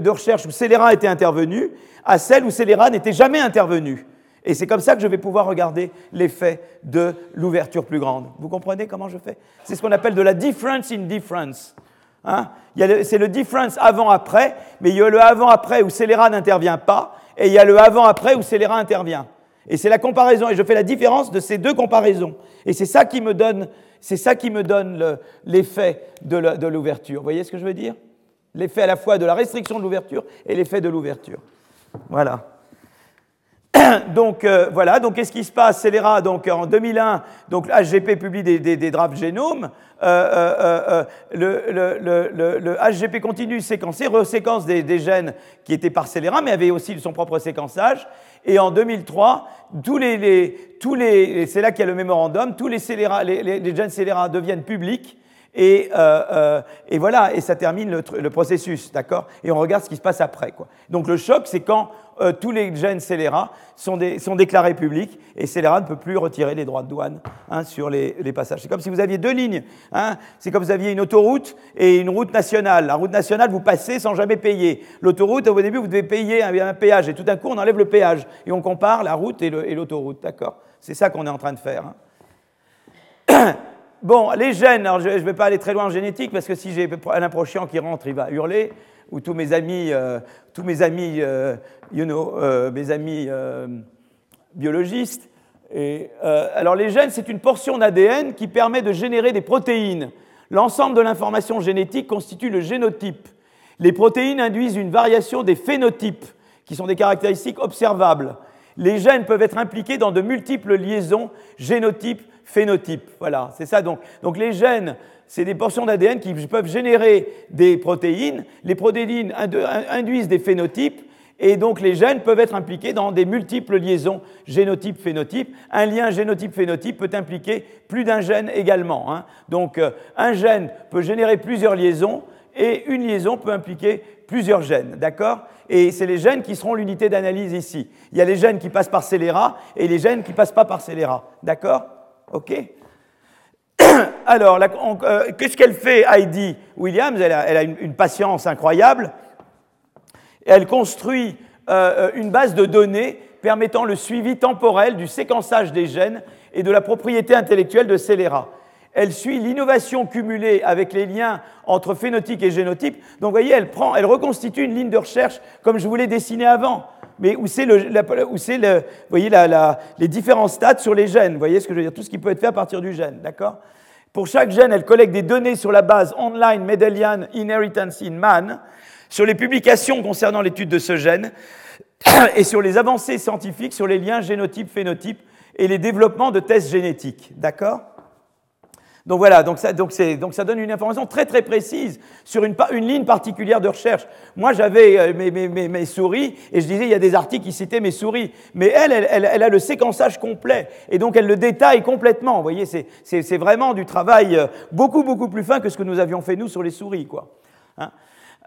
de recherche où scélérat était intervenu à celles où scélérat n'était jamais intervenu. Et c'est comme ça que je vais pouvoir regarder l'effet de l'ouverture plus grande. Vous comprenez comment je fais? C'est ce qu'on appelle de la difference in difference. Hein? C'est le difference avant-après, mais il y a le avant-après où scélérat n'intervient pas, et il y a le avant-après où scélérat intervient. Et c'est la comparaison, et je fais la différence de ces deux comparaisons. Et c'est ça qui me donne, c'est ça qui me donne l'effet de l'ouverture. Vous voyez ce que je veux dire? L'effet à la fois de la restriction de l'ouverture et l'effet de l'ouverture. Voilà. <coughs> donc euh, voilà, donc qu'est-ce qui se passe? Scélérat, donc en 2001, donc HGP publie des, des, des drafts génomes. Euh, euh, le, HGP continue séquencer, reséquence des, des, gènes qui étaient par scélérat, mais avait aussi son propre séquençage. Et en 2003, tous les, tous les, c'est là qu'il y a le mémorandum, tous les, les, les gènes scélérats deviennent publics. Et, voilà, et ça termine le, processus, d'accord? Et on regarde ce qui se passe après. Donc le choc, c'est quand euh, tous les gènes scélérats sont, déclarés publics et scélérat ne peut plus retirer les droits de douane hein, sur les, passages. C'est comme si vous aviez deux lignes. Hein. c'est comme si vous aviez une autoroute et une route nationale. La route nationale, vous passez sans jamais payer. L'autoroute, au début, vous devez payer un, péage et tout d'un coup, on enlève le péage et on compare la route et l'autoroute. D'accord? C'est ça qu'on est en train de faire. Hein. <coughs> Bon, les gènes, alors je ne vais pas aller très loin en génétique parce que si j'ai un Prochian qui rentre, il va hurler ou tous mes amis, euh, tous mes amis, euh, you know, euh, mes amis biologistes. Et, alors les gènes, c'est une portion d'ADN qui permet de générer des protéines. L'ensemble de l'information génétique constitue le génotype. Les protéines induisent une variation des phénotypes, qui sont des caractéristiques observables. Les gènes peuvent être impliqués dans de multiples liaisons génotype-phénotype. Voilà, c'est ça donc. Donc les gènes c'est des portions d'ADN qui peuvent générer des protéines. Les protéines induisent des phénotypes. Et donc les gènes peuvent être impliqués dans des multiples liaisons génotype-phénotype. Un lien génotype-phénotype peut impliquer plus d'un gène également. Hein. Donc euh, un gène peut générer plusieurs liaisons et une liaison peut impliquer plusieurs gènes. D'accord? Et c'est les gènes qui seront l'unité d'analyse ici. Il y a les gènes qui passent par scélérat et les gènes qui ne passent pas par scélérat. D'accord? OK? <coughs> alors, euh, qu'est-ce qu'elle fait, Heidi Williams? Elle a, une, patience incroyable. Elle construit euh, une base de données permettant le suivi temporel du séquençage des gènes et de la propriété intellectuelle de scélérat. Elle suit l'innovation cumulée avec les liens entre phénotype et génotype. Donc, vous voyez, elle, elle reconstitue une ligne de recherche comme je vous l'ai dessiné avant mais où c'est, les différents stades sur les gènes. Vous voyez ce que je veux dire? Tout ce qui peut être fait à partir du gène, d'accord? Pour chaque gène, elle collecte des données sur la base Online Mendelian Inheritance in Man, sur les publications concernant l'étude de ce gène, <clears throat> et sur les avancées scientifiques sur les liens génotype-phénotype et les développements de tests génétiques, d'accord? Donc voilà, donc ça, donc, donc ça, donne une information très très précise sur une, une ligne particulière de recherche. Moi j'avais euh, mes, mes, mes, souris et je disais il y a des articles qui citaient mes souris, mais elle, elle, elle, a le séquençage complet et donc elle le détaille complètement. Vous voyez, c'est vraiment du travail euh, beaucoup beaucoup plus fin que ce que nous avions fait nous sur les souris, quoi. Hein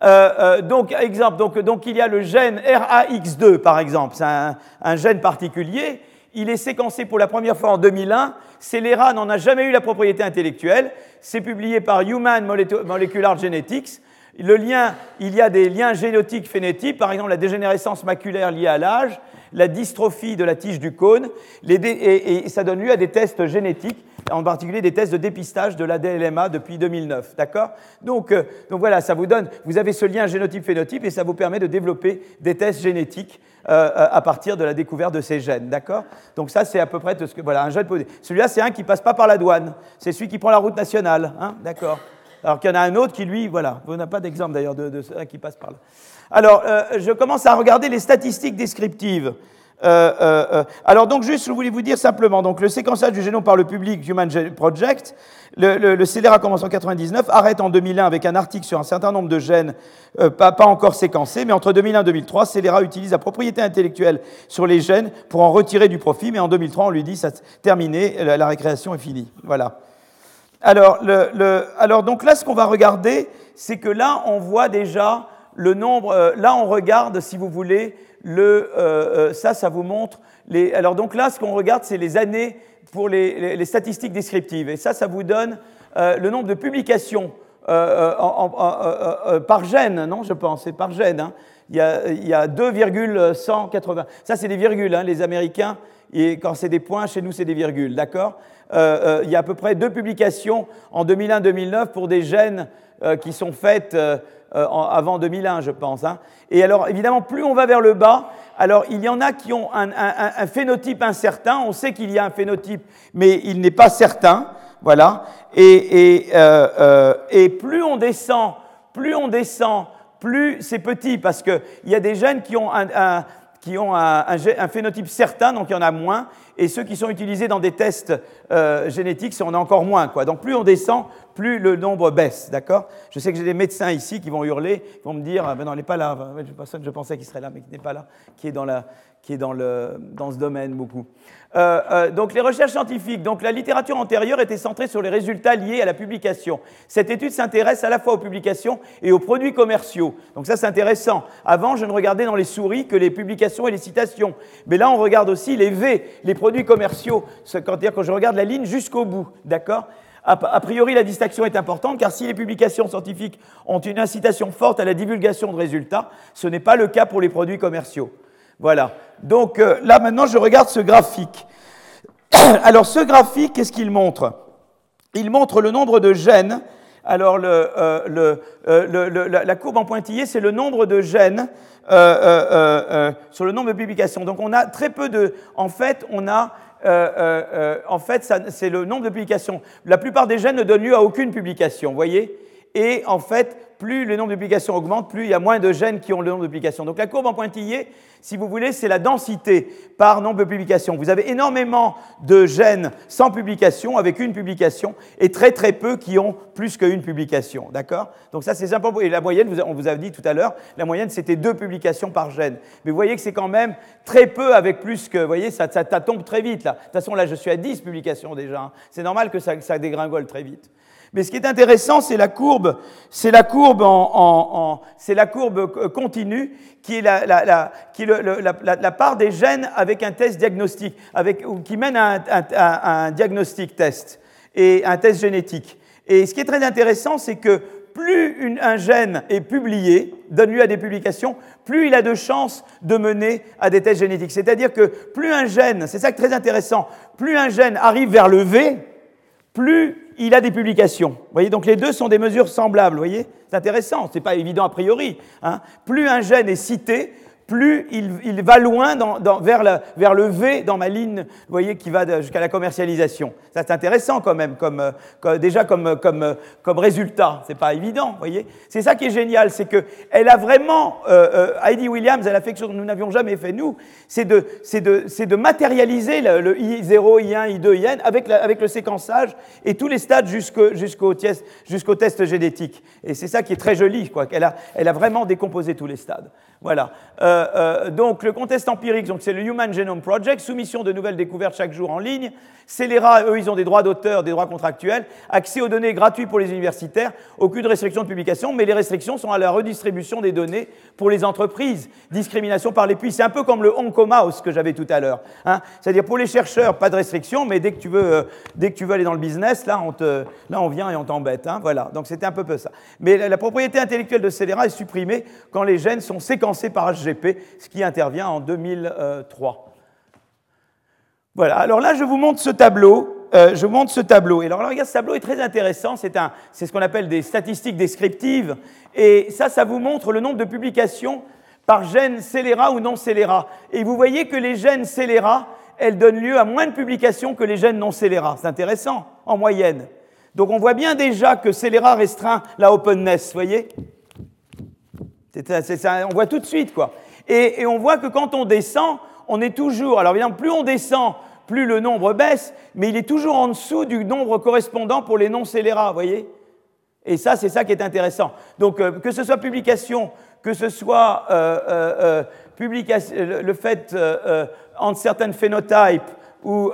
euh, donc, exemple, donc, donc, il y a le gène RAX2 par exemple, c'est un gène particulier il est séquencé pour la première fois en 2001. Scélérat n'en a jamais eu la propriété intellectuelle. C'est publié par Human Molecular Genetics. Le lien, il y a des liens génotiques phénotypes, par exemple la dégénérescence maculaire liée à l'âge, la dystrophie de la tige du cône, et, ça donne lieu à des tests génétiques, en particulier des tests de dépistage de la DLMA depuis 2009. D'accord? Donc, euh, donc voilà, ça vous donne, vous avez ce lien génotype-phénotype et ça vous permet de développer des tests génétiques euh, euh, à partir de la découverte de ces gènes. D'accord? Donc ça, c'est à peu près ce que. Voilà, un gène Celui-là, c'est un qui passe pas par la douane. C'est celui qui prend la route nationale. Hein D'accord? Alors qu'il y en a un autre qui, lui, voilà, vous n'avez pas d'exemple d'ailleurs de, de, qui passe par là. Alors, euh, je commence à regarder les statistiques descriptives. Euh, euh, alors donc juste, je voulais vous dire simplement, donc le séquençage du génome par le public Human Project, le, le, commence en 99, arrête en 2001 avec un article sur un certain nombre de gènes pas, encore séquencés, mais entre 2001 et 2003, CELERA utilise la propriété intellectuelle sur les gènes pour en retirer du profit, mais en 2003, on lui dit, ça terminé, la, récréation est finie. Voilà. Alors, alors donc là, ce qu'on va regarder, c'est que là, on voit déjà le nombre. Euh, là, on regarde, si vous voulez, le, euh, euh, ça, ça vous montre. Les, alors donc là, ce qu'on regarde, c'est les années pour les, les, statistiques descriptives. Et ça, ça vous donne le nombre de publications par gène, non, je pense, c'est par gène. Hein. Il, y a, a 2,180. Ça, c'est des virgules, hein, les Américains. Et quand c'est des points, chez nous, c'est des virgules, d'accord? Il y a à peu près deux publications en 2001-2009 pour des gènes qui sont faites avant 2001, je pense. Hein. Et alors, évidemment, plus on va vers le bas, alors il y en a qui ont un, phénotype incertain. On sait qu'il y a un phénotype, mais il n'est pas certain. Voilà. Et, euh, euh, et, plus on descend, plus on descend, plus c'est petit, parce qu'il y a des gènes qui ont un, qui ont un, phénotype certain, donc il y en a moins, et ceux qui sont utilisés dans des tests euh, génétiques, c'est en a encore moins. Donc plus on descend, plus le nombre baisse, d'accord? Je sais que j'ai des médecins ici qui vont hurler, qui vont me dire, ah ben non, il n'est pas là, personne je pensais qu'il serait là, mais qui n'est pas là, qui est dans, la, qui est dans, le, dans ce domaine beaucoup. Euh, euh, donc les recherches scientifiques, donc la littérature antérieure était centrée sur les résultats liés à la publication. Cette étude s'intéresse à la fois aux publications et aux produits commerciaux. Donc ça c'est intéressant. Avant je ne regardais dans les souris que les publications et les citations, mais là on regarde aussi les V, les produits commerciaux, c'est-à-dire quand je regarde la ligne jusqu'au bout, d'accord? A priori, la distinction est importante car si les publications scientifiques ont une incitation forte à la divulgation de résultats, ce n'est pas le cas pour les produits commerciaux. Voilà. Donc euh, là, maintenant, je regarde ce graphique. <coughs> Alors, ce graphique, qu'est-ce qu'il montre? Il montre le nombre de gènes. Alors, euh, euh, la courbe en pointillé, c'est le nombre de gènes sur le nombre de publications. Donc, on a très peu de. En fait, on a. en fait, c'est le nombre de publications. La plupart des gènes ne donnent lieu à aucune publication, vous voyez? Et en fait, plus le nombre de publications augmente, plus il y a moins de gènes qui ont le nombre de publications. Donc la courbe en pointillé, si vous voulez, c'est la densité par nombre de publications. Vous avez énormément de gènes sans publication, avec une publication, et très très peu qui ont plus qu'une publication. D'accord? Donc ça, c'est important. Et la moyenne, on vous a dit tout à l'heure, la moyenne, c'était deux publications par gène. Mais vous voyez que c'est quand même très peu avec plus que... Vous voyez, ça, ça, tombe très vite là. De toute façon, là, je suis à 10 publications déjà. Hein. C'est normal que ça, ça dégringole très vite. Mais ce qui est intéressant, c'est la courbe, c'est la courbe courbe continue qui est la, part des gènes avec un test diagnostique, avec, qui mène à un, diagnostic test et un test génétique. Et ce qui est très intéressant, c'est que plus un gène est publié, donne lieu à des publications, plus il a de chances de mener à des tests génétiques. C'est-à-dire que plus un gène, c'est ça qui est très intéressant, plus un gène arrive vers le V, plus il a des publications. Vous voyez, donc les deux sont des mesures semblables. Vous voyez, c'est intéressant. C'est pas évident a priori. Hein. Plus un gène est cité, plus il, va loin vers, le V dans ma ligne, vous voyez, qui va jusqu'à la commercialisation. Ça, c'est intéressant quand même, comme, euh, déjà comme, comme, euh, comme résultat. C'est pas évident, vous voyez. C'est ça qui est génial, c'est qu'elle a vraiment, euh, Heidi Williams, elle a fait quelque chose que nous n'avions jamais fait nous, c'est de, matérialiser le, I0, I1, I2, IN avec, le séquençage et tous les stades jusqu'au test génétique. Et c'est ça qui est très joli, quoi. Elle a, elle vraiment décomposé tous les stades. Voilà. Euh, euh, donc le contest empirique, c'est le Human Genome Project, soumission de nouvelles découvertes chaque jour en ligne. Scélérat, eux, ils ont des droits d'auteur, des droits contractuels, accès aux données gratuits pour les universitaires, aucune restriction de publication, mais les restrictions sont à la redistribution des données pour les entreprises. Discrimination par les puits, c'est un peu comme le Oncomouse que j'avais tout à l'heure. Hein. C'est-à-dire pour les chercheurs, pas de restriction, mais dès que tu veux, euh, dès que tu veux aller dans le business, là on, te, là, on vient et on t'embête. Hein. Voilà, donc c'était un peu, peu ça. Mais la, la propriété intellectuelle de Scélérat est supprimée quand les gènes sont séquencés par HGP, ce qui intervient en 2003. Voilà, alors là, je vous montre ce tableau. Euh, je vous montre ce tableau. Et alors, regarde, ce tableau est très intéressant. C'est, ce qu'on appelle des statistiques descriptives. Et ça, ça vous montre le nombre de publications par gène scélérat ou non scélérat. Et vous voyez que les gènes scélérat, elles donnent lieu à moins de publications que les gènes non scélérats. C'est intéressant, en moyenne. Donc on voit bien déjà que scélérat restreint la openness, vous voyez on voit tout de suite, quoi. Et, on voit que quand on descend, on est toujours. Alors évidemment, plus on descend, plus le nombre baisse, mais il est toujours en dessous du nombre correspondant pour les non-scélérats, vous voyez? Et ça, c'est ça qui est intéressant. Donc, euh, que ce soit publication, que ce soit euh, euh, publication, le, fait entre certaines phénotypes ou,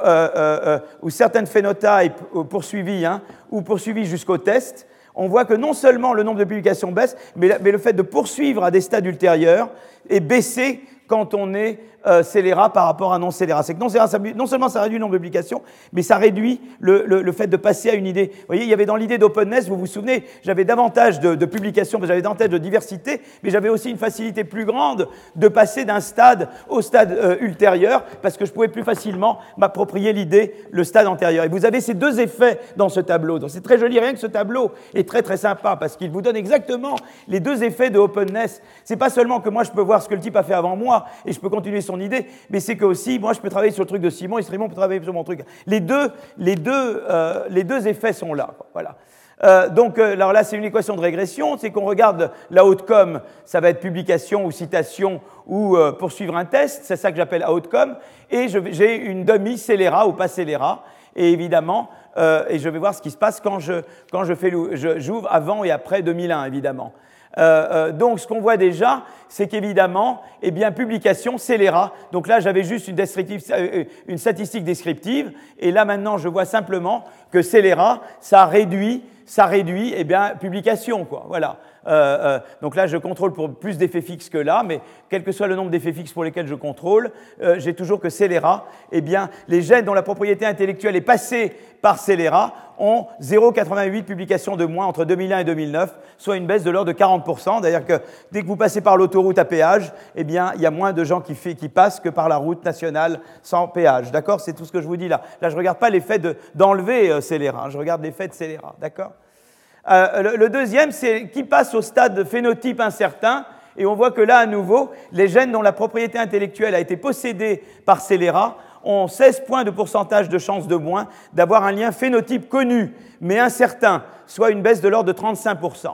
ou certaines phénotypes poursuivies, hein, ou poursuivies jusqu'au test, on voit que non seulement le nombre de publications baisse, mais, le fait de poursuivre à des stades ultérieurs est baissé quand on est euh, scélérat par rapport à non scélérat. C'est que non scélérat, non seulement ça réduit le nombre de publications, mais ça réduit le, fait de passer à une idée. Vous voyez, il y avait dans l'idée d'openness, vous vous souvenez, j'avais davantage de, publications, j'avais davantage de diversité, mais j'avais aussi une facilité plus grande de passer d'un stade au stade euh, ultérieur, parce que je pouvais plus facilement m'approprier l'idée, le stade antérieur. Et vous avez ces deux effets dans ce tableau. Donc c'est très joli, rien que ce tableau est très très sympa, parce qu'il vous donne exactement les deux effets de openness. C'est pas seulement que moi je peux voir ce que le type a fait avant moi, et je peux continuer son idée, mais c'est que aussi, moi, je peux travailler sur le truc de Simon et Simon peut travailler sur mon truc. Les deux, les deux, euh, les deux effets sont là. Voilà. Euh, donc, euh, alors là, c'est une équation de régression. C'est qu'on regarde la outcome, ça va être publication ou citation ou poursuivre un test. C'est ça que j'appelle outcome. Et j'ai une demi scélérat ou pas scélérat. Et évidemment, et je vais voir ce qui se passe quand je, quand je fais, j'ouvre avant et après 2001, évidemment. Euh, euh, donc, ce qu'on voit déjà, c'est qu'évidemment, eh bien, publication scélérat. Donc là, j'avais juste une, euh, une, statistique descriptive, et là maintenant, je vois simplement que scélérat, ça réduit, ça réduit, eh bien, publication, quoi. Voilà. Euh, euh, donc là, je contrôle pour plus d'effets fixes que là, mais quel que soit le nombre d'effets fixes pour lesquels je contrôle, euh, j'ai toujours que scélérat, eh bien, les gènes dont la propriété intellectuelle est passée par scélérat ont 0,88 publications de moins entre 2001 et 2009, soit une baisse de l'ordre de 40%. D'ailleurs que dès que vous passez par l'autoroute à péage, eh bien, il y a moins de gens qui, passent que par la route nationale sans péage. D'accord? C'est tout ce que je vous dis là. Là, je ne regarde pas l'effet d'enlever scélérat, je regarde l'effet de scélérat. D'accord? Euh, le, deuxième, c'est qui passe au stade de phénotype incertain. Et on voit que là, à nouveau, les gènes dont la propriété intellectuelle a été possédée par scélérat ont 16 points de pourcentage de chance de moins d'avoir un lien phénotype connu, mais incertain, soit une baisse de l'ordre de 35%.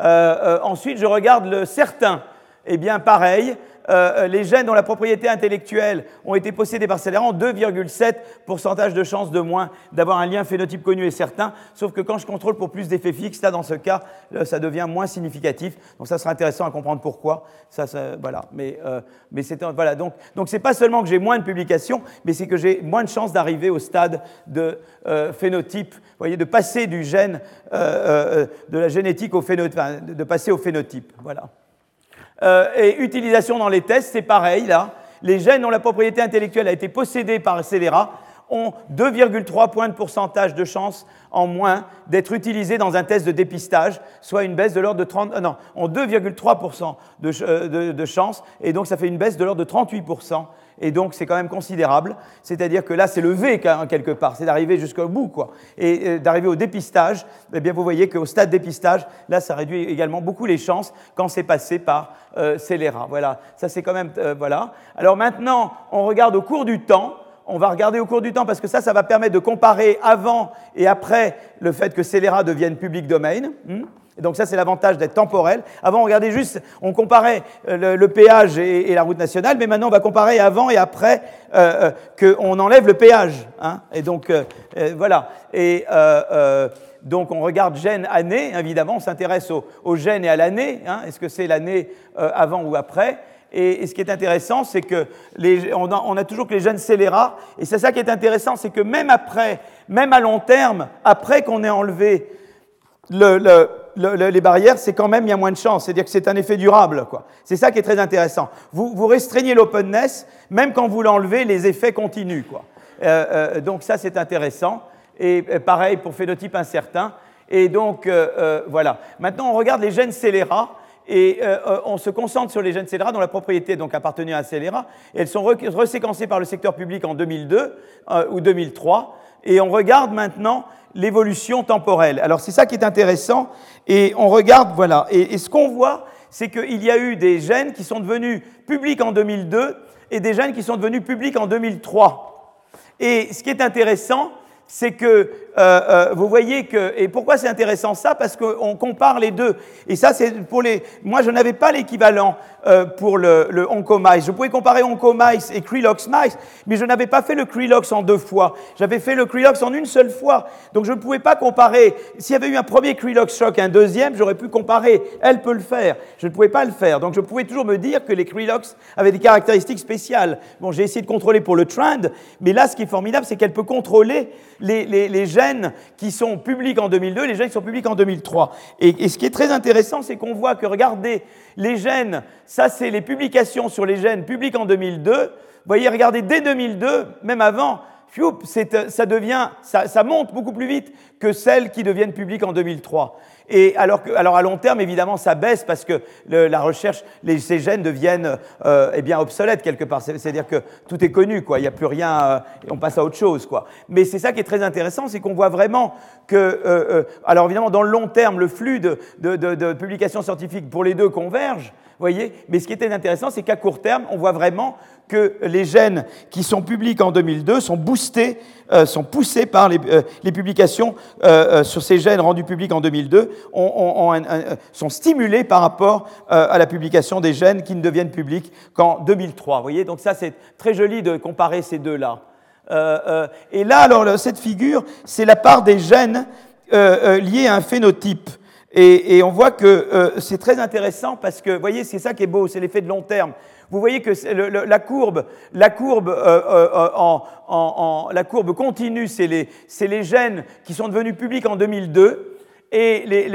Euh, euh, ensuite, je regarde le certain. Eh bien, pareil, euh, les gènes dont la propriété intellectuelle ont été possédés par scélérat ont 2,7 pourcentage de chances de moins d'avoir un lien phénotype connu et certain, sauf que quand je contrôle pour plus d'effets fixes, là, dans ce cas, ça devient moins significatif. Donc ça sera intéressant à comprendre pourquoi. Ça, voilà. Mais, euh, mais c'est voilà. Donc, donc c'est pas seulement que j'ai moins de publications, mais c'est que j'ai moins de chances d'arriver au stade de euh, phénotype. Voyez, de passer du gène de la génétique au phénotype, de passer au phénotype. Voilà. Euh, et utilisation dans les tests, c'est pareil là. Les gènes dont la propriété intellectuelle a été possédée par scélérat ont 2,3 points de pourcentage de chance en moins d'être utilisés dans un test de dépistage, soit une baisse de l'ordre de 30, euh, non, ont 2,3% de, euh, de chance, et donc ça fait une baisse de l'ordre de 38% et donc c'est quand même considérable. C'est-à-dire que là, c'est le V quelque part, c'est d'arriver jusqu'au bout, quoi. Et euh, d'arriver au dépistage, eh bien, vous voyez qu'au stade dépistage, là, ça réduit également beaucoup les chances quand c'est passé par euh, scélérat. Voilà, ça c'est quand même, euh, voilà. Alors maintenant, on regarde au cours du temps. On va regarder au cours du temps parce que ça, ça va permettre de comparer avant et après le fait que scélérat devienne public domain. Hmm donc ça, c'est l'avantage d'être temporel. Avant, on regardait juste, on comparait euh, le, péage et, la route nationale, mais maintenant, on va comparer avant et après euh, euh qu'on enlève le péage. Hein. et donc, voilà. Et donc, on regarde gène année, évidemment, on s'intéresse au, au, gène et à l'année. Hein. Est-ce que c'est l'année avant ou après? Et, ce qui est intéressant, c'est que les, on, a, toujours que les gènes scélérats, et c'est ça qui est intéressant, c'est que même après, même à long terme, après qu'on ait enlevé le, le les barrières, c'est quand même, il y a moins de chance. C'est-à-dire que c'est un effet durable. C'est ça qui est très intéressant. Vous, restreignez l'openness, même quand vous l'enlevez, les effets continuent. Quoi. Euh, euh, donc ça, c'est intéressant. Et euh, pareil pour phénotype incertain. Et donc, voilà. Maintenant, on regarde les gènes scélérats. Et on se concentre sur les gènes scélérats dont la propriété donc appartenue à un scélérat. Elles sont reséquencées par le secteur public en 2002 ou 2003. Et on regarde maintenant l'évolution temporelle. Alors c'est ça qui est intéressant. Et on regarde, voilà. Et, ce qu'on voit, c'est qu'il y a eu des gènes qui sont devenus publics en 2002 et des gènes qui sont devenus publics en 2003. Et ce qui est intéressant, c'est que euh, euh, vous voyez que et pourquoi c'est intéressant ça? Parce qu'on compare les deux. Et ça c'est pour les moi je n'avais pas l'équivalent euh, pour le, le je pouvais comparer oncomice et Krilox mice mais je n'avais pas fait le Krilox en deux fois. J'avais fait le Krilox en une seule fois. Donc je ne pouvais pas comparer. S'il y avait eu un premier Krilox choc un deuxième j'aurais pu comparer. Elle peut le faire. Je ne pouvais pas le faire. Donc je pouvais toujours me dire que les Krilox avaient des caractéristiques spéciales. Bon j'ai essayé de contrôler pour le trend mais là ce qui est formidable c'est qu'elle peut contrôler les, les, les gènes qui sont publics en 2002 et les gènes qui sont publics en 2003. Et, et ce qui est très intéressant, c'est qu'on voit que, regardez, les gènes, ça c'est les publications sur les gènes publics en 2002. Vous voyez, regardez, dès 2002, même avant, ça, devient, ça, monte beaucoup plus vite que celles qui deviennent publiques en 2003. Et alors, que, alors à long terme, évidemment, ça baisse parce que la recherche, ces gènes deviennent euh, eh bien obsolètes quelque part. C'est-à-dire que tout est connu, quoi. Il n'y a plus rien, euh, on passe à autre chose, quoi. Mais c'est ça qui est très intéressant, c'est qu'on voit vraiment que, euh, alors évidemment, dans le long terme, le flux de, publications scientifiques pour les deux converge, voyez. Mais ce qui était intéressant, c'est qu'à court terme, on voit vraiment que les gènes qui sont publics en 2002 sont boostés, sont poussés par les, publications sur ces gènes rendus publics en 2002, sont stimulés par rapport à la publication des gènes qui ne deviennent publics qu'en 2003. Vous voyez, donc ça c'est très joli de comparer ces deux-là. et là, alors cette figure, c'est la part des gènes liés à un phénotype. Et, on voit que c'est très intéressant parce que, vous voyez, c'est ça qui est beau, c'est l'effet de long terme. Vous voyez que la courbe, la courbe, euh, euh, euh, en, la courbe continue, c'est les, les, gènes qui sont devenus publics en 2002. Et, les,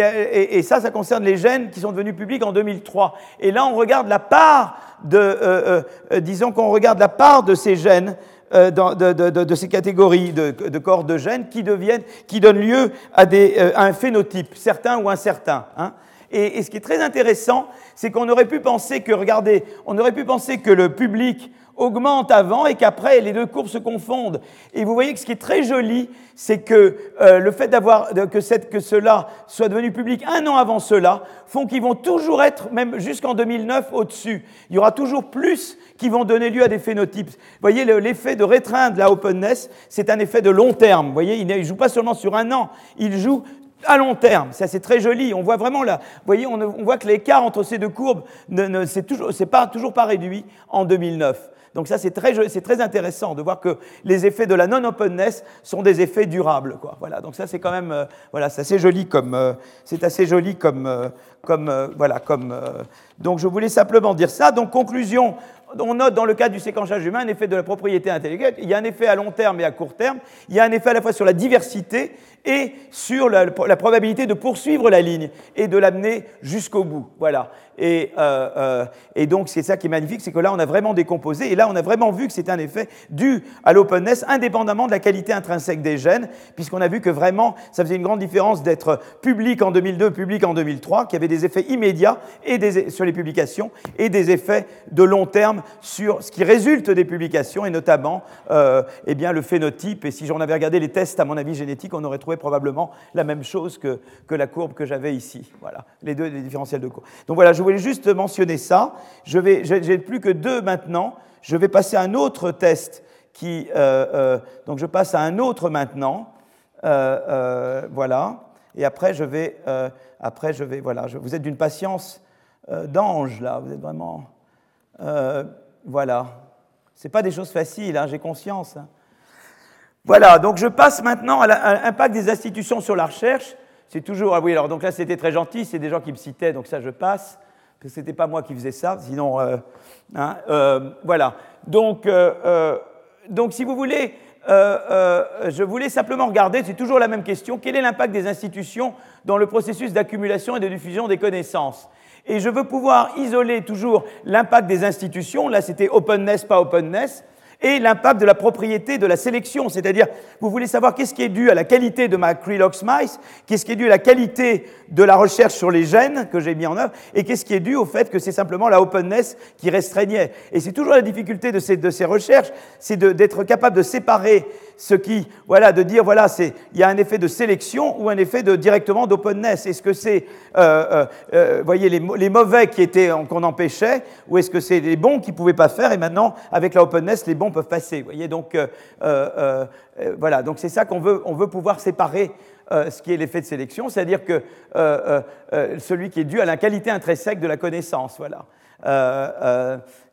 et, ça, ça concerne les gènes qui sont devenus publics en 2003. Et là, on regarde la part de, disons qu'on regarde la part de ces gènes dans, de, de, de, ces catégories de, corps de gènes qui, deviennent, qui donnent lieu à, des, à un phénotype, certain ou incertain. Hein. Et, ce qui est très intéressant, c'est qu'on aurait pu penser que, regardez, on aurait pu penser que le public augmente avant et qu'après les deux courbes se confondent. Et vous voyez que ce qui est très joli, c'est que euh, le fait d'avoir que, cette, que cela soit devenu public un an avant cela font qu'ils vont toujours être, même jusqu'en 2009, au-dessus. Il y aura toujours plus qui vont donner lieu à des phénotypes. Vous voyez, l'effet de rétreindre la openness, c'est un effet de long terme. Vous voyez, il ne joue pas seulement sur un an, il joue à long terme. Ça, c'est très joli. On voit vraiment là, vous voyez, on, voit que l'écart entre ces deux courbes, ne, ne c'est pas, toujours pas réduit en 2009. Donc ça, c'est très, très intéressant de voir que les effets de la non-openness sont des effets durables. Quoi. Voilà, donc ça, c'est quand même, euh, voilà, c'est assez joli comme, euh, c'est assez joli comme, euh, comme, voilà, comme. donc je voulais simplement dire ça. Donc conclusion, on note dans le cas du séquençage humain un effet de la propriété intellectuelle. Il y a un effet à long terme et à court terme. Il y a un effet à la fois sur la diversité et sur la, probabilité de poursuivre la ligne et de l'amener jusqu'au bout. Voilà. Et, euh, euh, et donc c'est ça qui est magnifique, c'est que là on a vraiment décomposé et là on a vraiment vu que c'était un effet dû à l'openness indépendamment de la qualité intrinsèque des gènes, puisqu'on a vu que vraiment ça faisait une grande différence d'être public en 2002, public en 2003, qui avait des effets immédiats et sur les publications et des effets de long terme sur ce qui résulte des publications et notamment euh, eh bien, le phénotype. Et si j'en avais regardé les tests à mon avis génétique, on aurait trouvé probablement la même chose que, que la courbe que j'avais ici. Voilà, les deux différentiels de courbe. Donc voilà, je voulais juste mentionner ça. Je vais, j'ai plus que deux maintenant. Je vais passer à un autre test qui, euh, euh, donc je passe à un autre maintenant. Euh, voilà. Et après, je vais, après, je vais, voilà, vous êtes d'une patience d'ange là. Vous êtes vraiment, voilà. C'est pas des choses faciles, hein, j'ai conscience. Voilà, donc je passe maintenant à l'impact des institutions sur la recherche. C'est toujours, ah oui, alors donc là c'était très gentil, c'est des gens qui me citaient, donc ça je passe, parce que ce n'était pas moi qui faisais ça, sinon, euh, hein, euh, voilà. Donc, euh, donc si vous voulez, je voulais simplement regarder, c'est toujours la même question, quel est l'impact des institutions dans le processus d'accumulation et de diffusion des connaissances? Et je veux pouvoir isoler toujours l'impact des institutions, là c'était openness, pas openness, et l'impact de la propriété de la sélection, c'est-à-dire vous voulez savoir qu'est-ce qui est dû à la qualité de ma Crelox mice, qu'est-ce qui est dû à la qualité de la recherche sur les gènes que j'ai mis en œuvre, et qu'est-ce qui est dû au fait que c'est simplement la openness qui restreignait. Et c'est toujours la difficulté de ces, de ces recherches, c'est d'être capable de séparer ce qui, voilà, de dire, voilà, il y a un effet de sélection ou un effet de directement d'openness. Est-ce que c'est, euh, euh, euh voyez, les, les, mauvais qui étaient, qu'on empêchait, ou est-ce que c'est les bons qui pouvaient pas faire, et maintenant, avec la openness, les bons peuvent passer. Voyez, donc, euh, euh, voilà, donc c'est ça qu'on veut, on veut pouvoir séparer ce qui est l'effet de sélection, c'est-à-dire que celui qui est dû à la qualité intrinsèque de la connaissance, voilà.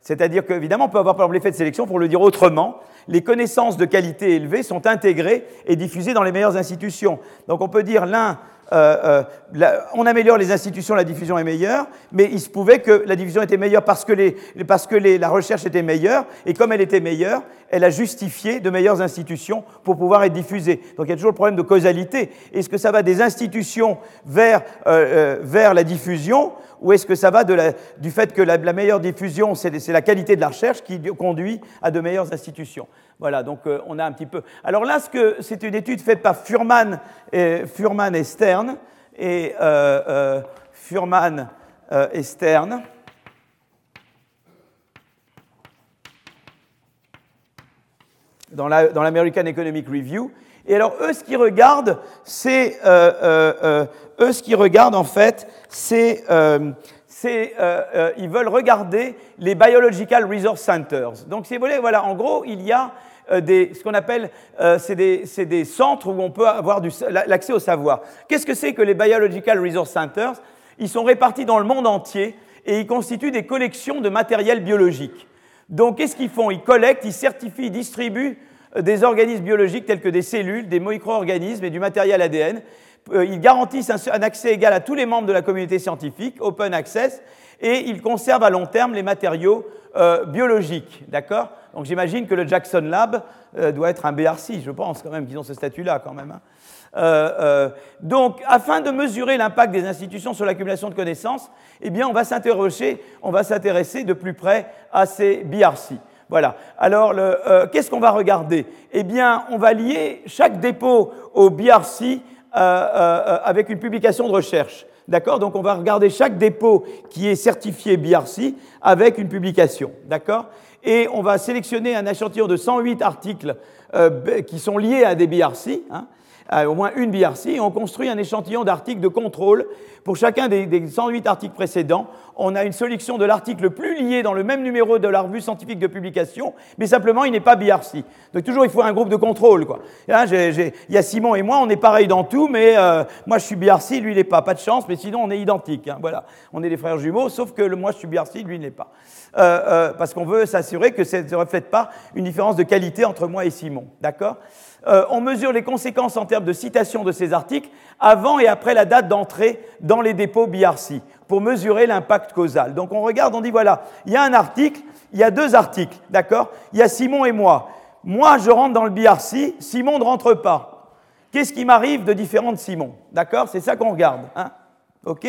c'est-à-dire qu'évidemment, on peut avoir par exemple l'effet de sélection, pour le dire autrement, les connaissances de qualité élevée sont intégrées et diffusées dans les meilleures institutions. Donc on peut dire l'un euh, euh, on améliore les institutions, la diffusion est meilleure, mais il se pouvait que la diffusion était meilleure parce que, la recherche était meilleure, et comme elle était meilleure, elle a justifié de meilleures institutions pour pouvoir être diffusée. Donc il y a toujours le problème de causalité. Est-ce que ça va des institutions vers, euh, la diffusion, ou est-ce que ça va du fait que la, meilleure diffusion, c'est la qualité de la recherche qui conduit à de meilleures institutions? Voilà, donc euh, on a un petit peu. Alors là, c'est une étude faite par Furman et, Furman Stern. Et euh, euh, Furman et Stern. Dans l'American Economic Review. Et alors, eux, ce qu'ils regardent, c'est. eux, ce qu'ils regardent, en fait, c'est. ils veulent regarder les Biological Resource Centers. Donc, si vous voulez, voilà, en gros, il y a des, ce qu'on appelle, euh, c'est des, des, centres où on peut avoir l'accès au savoir. Qu'est-ce que c'est que les Biological Resource Centers? Ils sont répartis dans le monde entier et ils constituent des collections de matériel biologique. Donc, qu'est-ce qu'ils font? Ils collectent, ils certifient, ils distribuent euh, des organismes biologiques tels que des cellules, des micro-organismes et du matériel ADN. Ils garantissent un accès égal à tous les membres de la communauté scientifique, open access, et ils conservent à long terme les matériaux biologiques. D'accord? Donc j'imagine que le Jackson Lab euh, doit être un BRC, je pense quand même qu'ils ont ce statut-là quand même. Hein. Euh, euh, donc, afin de mesurer l'impact des institutions sur l'accumulation de connaissances, eh bien, on va s'interroger, on va s'intéresser de plus près à ces BRC. Voilà. Alors, qu'est-ce qu'on va regarder? Eh bien, on va lier chaque dépôt au BRC avec une publication de recherche. D'accord? Donc, on va regarder chaque dépôt qui est certifié BRC avec une publication. D'accord? Et on va sélectionner un échantillon de 108 articles euh, qui sont liés à des BRC, au moins une BRC, et on construit un échantillon d'articles de contrôle. Pour chacun des, 108 articles précédents, on a une sélection de l'article le plus lié dans le même numéro de la revue scientifique de publication, mais simplement il n'est pas BRC. Donc toujours il faut un groupe de contrôle. Quoi. il y a Simon et moi, on est pareil dans tout, mais euh, moi je suis BRC, lui il n'est pas. Pas de chance, mais sinon on est identiques. Hein, voilà. On est des frères jumeaux, sauf que le, moi je suis BRC, lui il n'est pas. Euh, euh, parce qu'on veut s'assurer que ça ne reflète pas une différence de qualité entre moi et Simon. D'accord? Euh, On mesure les conséquences en termes de citation de ces articles avant et après la date d'entrée dans les dépôts BRC pour mesurer l'impact causal. Donc on regarde, on dit voilà, il y a un article, il y a deux articles, d'accord? Il y a Simon et moi. Moi, je rentre dans le BRC, Simon ne rentre pas. Qu'est-ce qui m'arrive de différent de Simon? D'accord? C'est ça qu'on regarde. Hein? OK?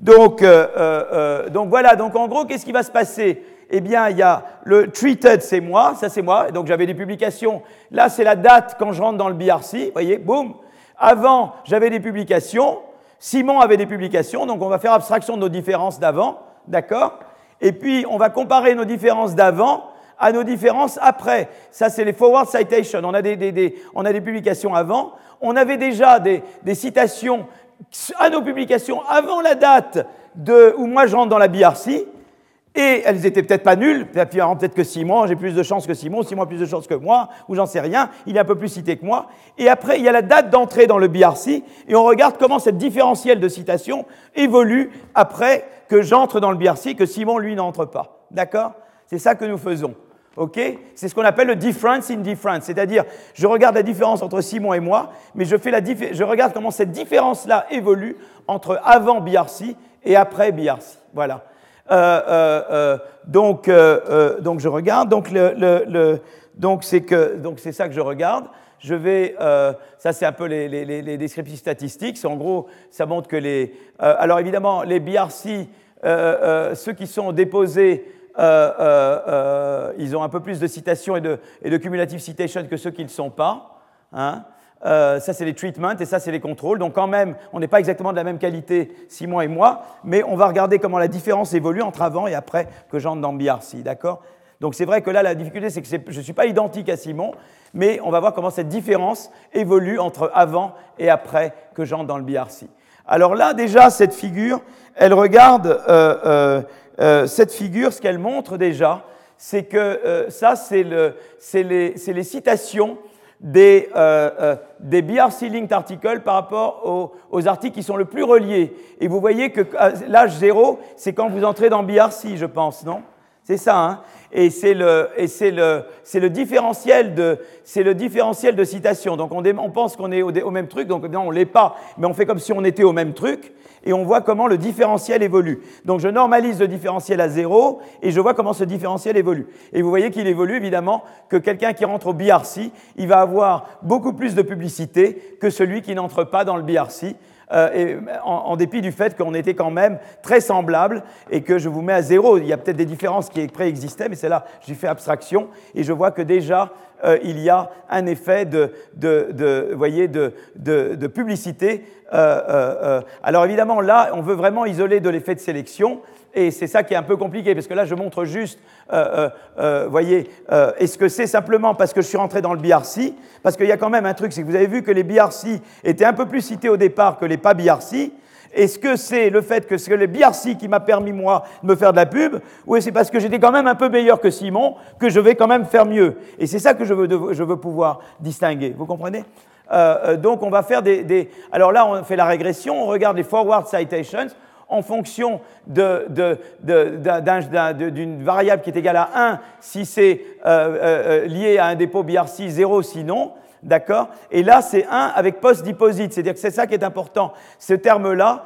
Donc, euh, euh, euh, donc voilà, donc en gros, qu'est-ce qui va se passer? Eh bien, il y a le treated, c'est moi, ça c'est moi, donc j'avais des publications. Là, c'est la date quand je rentre dans le BRC, vous voyez, boum. Avant, j'avais des publications, Simon avait des publications, donc on va faire abstraction de nos différences d'avant, d'accord? Et puis, on va comparer nos différences d'avant à nos différences après. Ça, c'est les forward citations. On a des, des, des, on a des publications avant. On avait déjà des, des citations à nos publications avant la date de, où moi je rentre dans la BRC, et elles étaient peut-être pas nulles, peut-être que Simon, j'ai plus de chance que Simon, Simon a plus de chance que moi, ou j'en sais rien, il est un peu plus cité que moi. Et après, il y a la date d'entrée dans le BRC, et on regarde comment cette différentielle de citation évolue après que j'entre dans le BRC, que Simon, lui, n'entre pas. D'accord? C'est ça que nous faisons. OK? C'est ce qu'on appelle le difference in difference, c'est-à-dire je regarde la différence entre Simon et moi, mais je, fais la je regarde comment cette différence-là évolue entre avant BRC et après BRC. Voilà. Euh, euh, euh, donc, donc je regarde, donc le, le, que donc c'est ça que je regarde. Je vais, ça c'est un peu les, les, les, descriptifs statistiques. En gros, ça montre que les, alors évidemment les BRC, ceux qui sont déposés ils ont un peu plus de citations et de, et de cumulative citation que ceux qui ne le sont pas. Hein. ça, c'est les treatments et ça, c'est les contrôles. Donc, quand même, on n'est pas exactement de la même qualité, Simon et moi, mais on va regarder comment la différence évolue entre avant et après que j'entre dans BRC. D'accord? Donc, c'est vrai que là, la difficulté, c'est que je ne suis pas identique à Simon, mais on va voir comment cette différence évolue entre avant et après que j'entre dans le BRC. Alors là, déjà, cette figure, elle regarde euh, cette figure, ce qu'elle montre déjà, c'est que euh, ça, c'est les, citations des, euh, des BRC linked articles par rapport aux, aux, articles qui sont le plus reliés. Et vous voyez que l'âge zéro, c'est quand vous entrez dans BRC, je pense, non? C'est ça, hein? Et c'est le, le, le différentiel de, citation. Donc on, pense qu'on est au, au, même truc, donc non, on l'est pas, mais on fait comme si on était au même truc, et on voit comment le différentiel évolue. Donc je normalise le différentiel à zéro, et je vois comment ce différentiel évolue. Et vous voyez qu'il évolue évidemment que quelqu'un qui rentre au BRC, il va avoir beaucoup plus de publicité que celui qui n'entre pas dans le BRC. Euh, et en, dépit du fait qu'on était quand même très semblables et que je vous mets à zéro. Il y a peut-être des différences qui préexistaient, mais c'est là j'ai fait abstraction et je vois que déjà euh, il y a un effet de, voyez, de, de publicité. Euh, alors évidemment, là, on veut vraiment isoler de l'effet de sélection. Et c'est ça qui est un peu compliqué, parce que là, je montre juste, euh, euh, euh voyez, euh, est-ce que c'est simplement parce que je suis rentré dans le BRC Parce qu'il y a quand même un truc, c'est que vous avez vu que les BRC étaient un peu plus cités au départ que les pas BRC. Est-ce que c'est le fait que c'est le BRC qui m'a permis, moi, de me faire de la pub Ou c'est parce que j'étais quand même un peu meilleur que Simon que je vais quand même faire mieux? Et c'est ça que je veux, je veux pouvoir distinguer. Vous comprenez? Donc on va faire des, Alors là, on fait la régression, on regarde les forward citations en fonction d'une variable qui est égale à 1 si c'est euh, euh, euh, lié à un dépôt BRC, 0 sinon. D'accord? Et là, c'est 1 avec post-deposit. C'est-à-dire que c'est ça qui est important. Ce terme-là,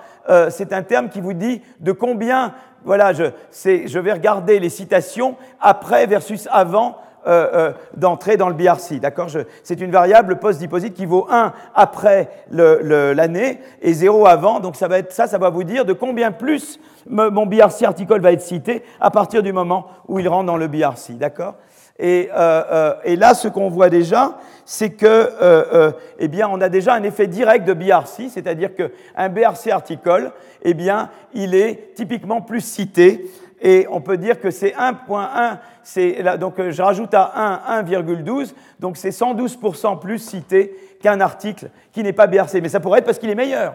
c'est un terme qui vous dit de combien, voilà, je, je vais regarder les citations après versus avant euh, euh, d'entrer dans le BRC. D'accord? C'est une variable post-deposit qui vaut 1 après l'année et 0 avant. Donc ça, va être, ça, ça va vous dire de combien plus mon BRC article va être cité à partir du moment où il rentre dans le BRC. D'accord? Et, euh, et, là, ce qu'on voit déjà, c'est que, eh bien, on a déjà un effet direct de BRC, c'est-à-dire qu'un BRC article, eh bien, il est typiquement plus cité et on peut dire que c'est 1.1, donc euh, je rajoute à 1 1,12, donc c'est 112% plus cité qu'un article qui n'est pas BRC. Mais ça pourrait être parce qu'il est meilleur.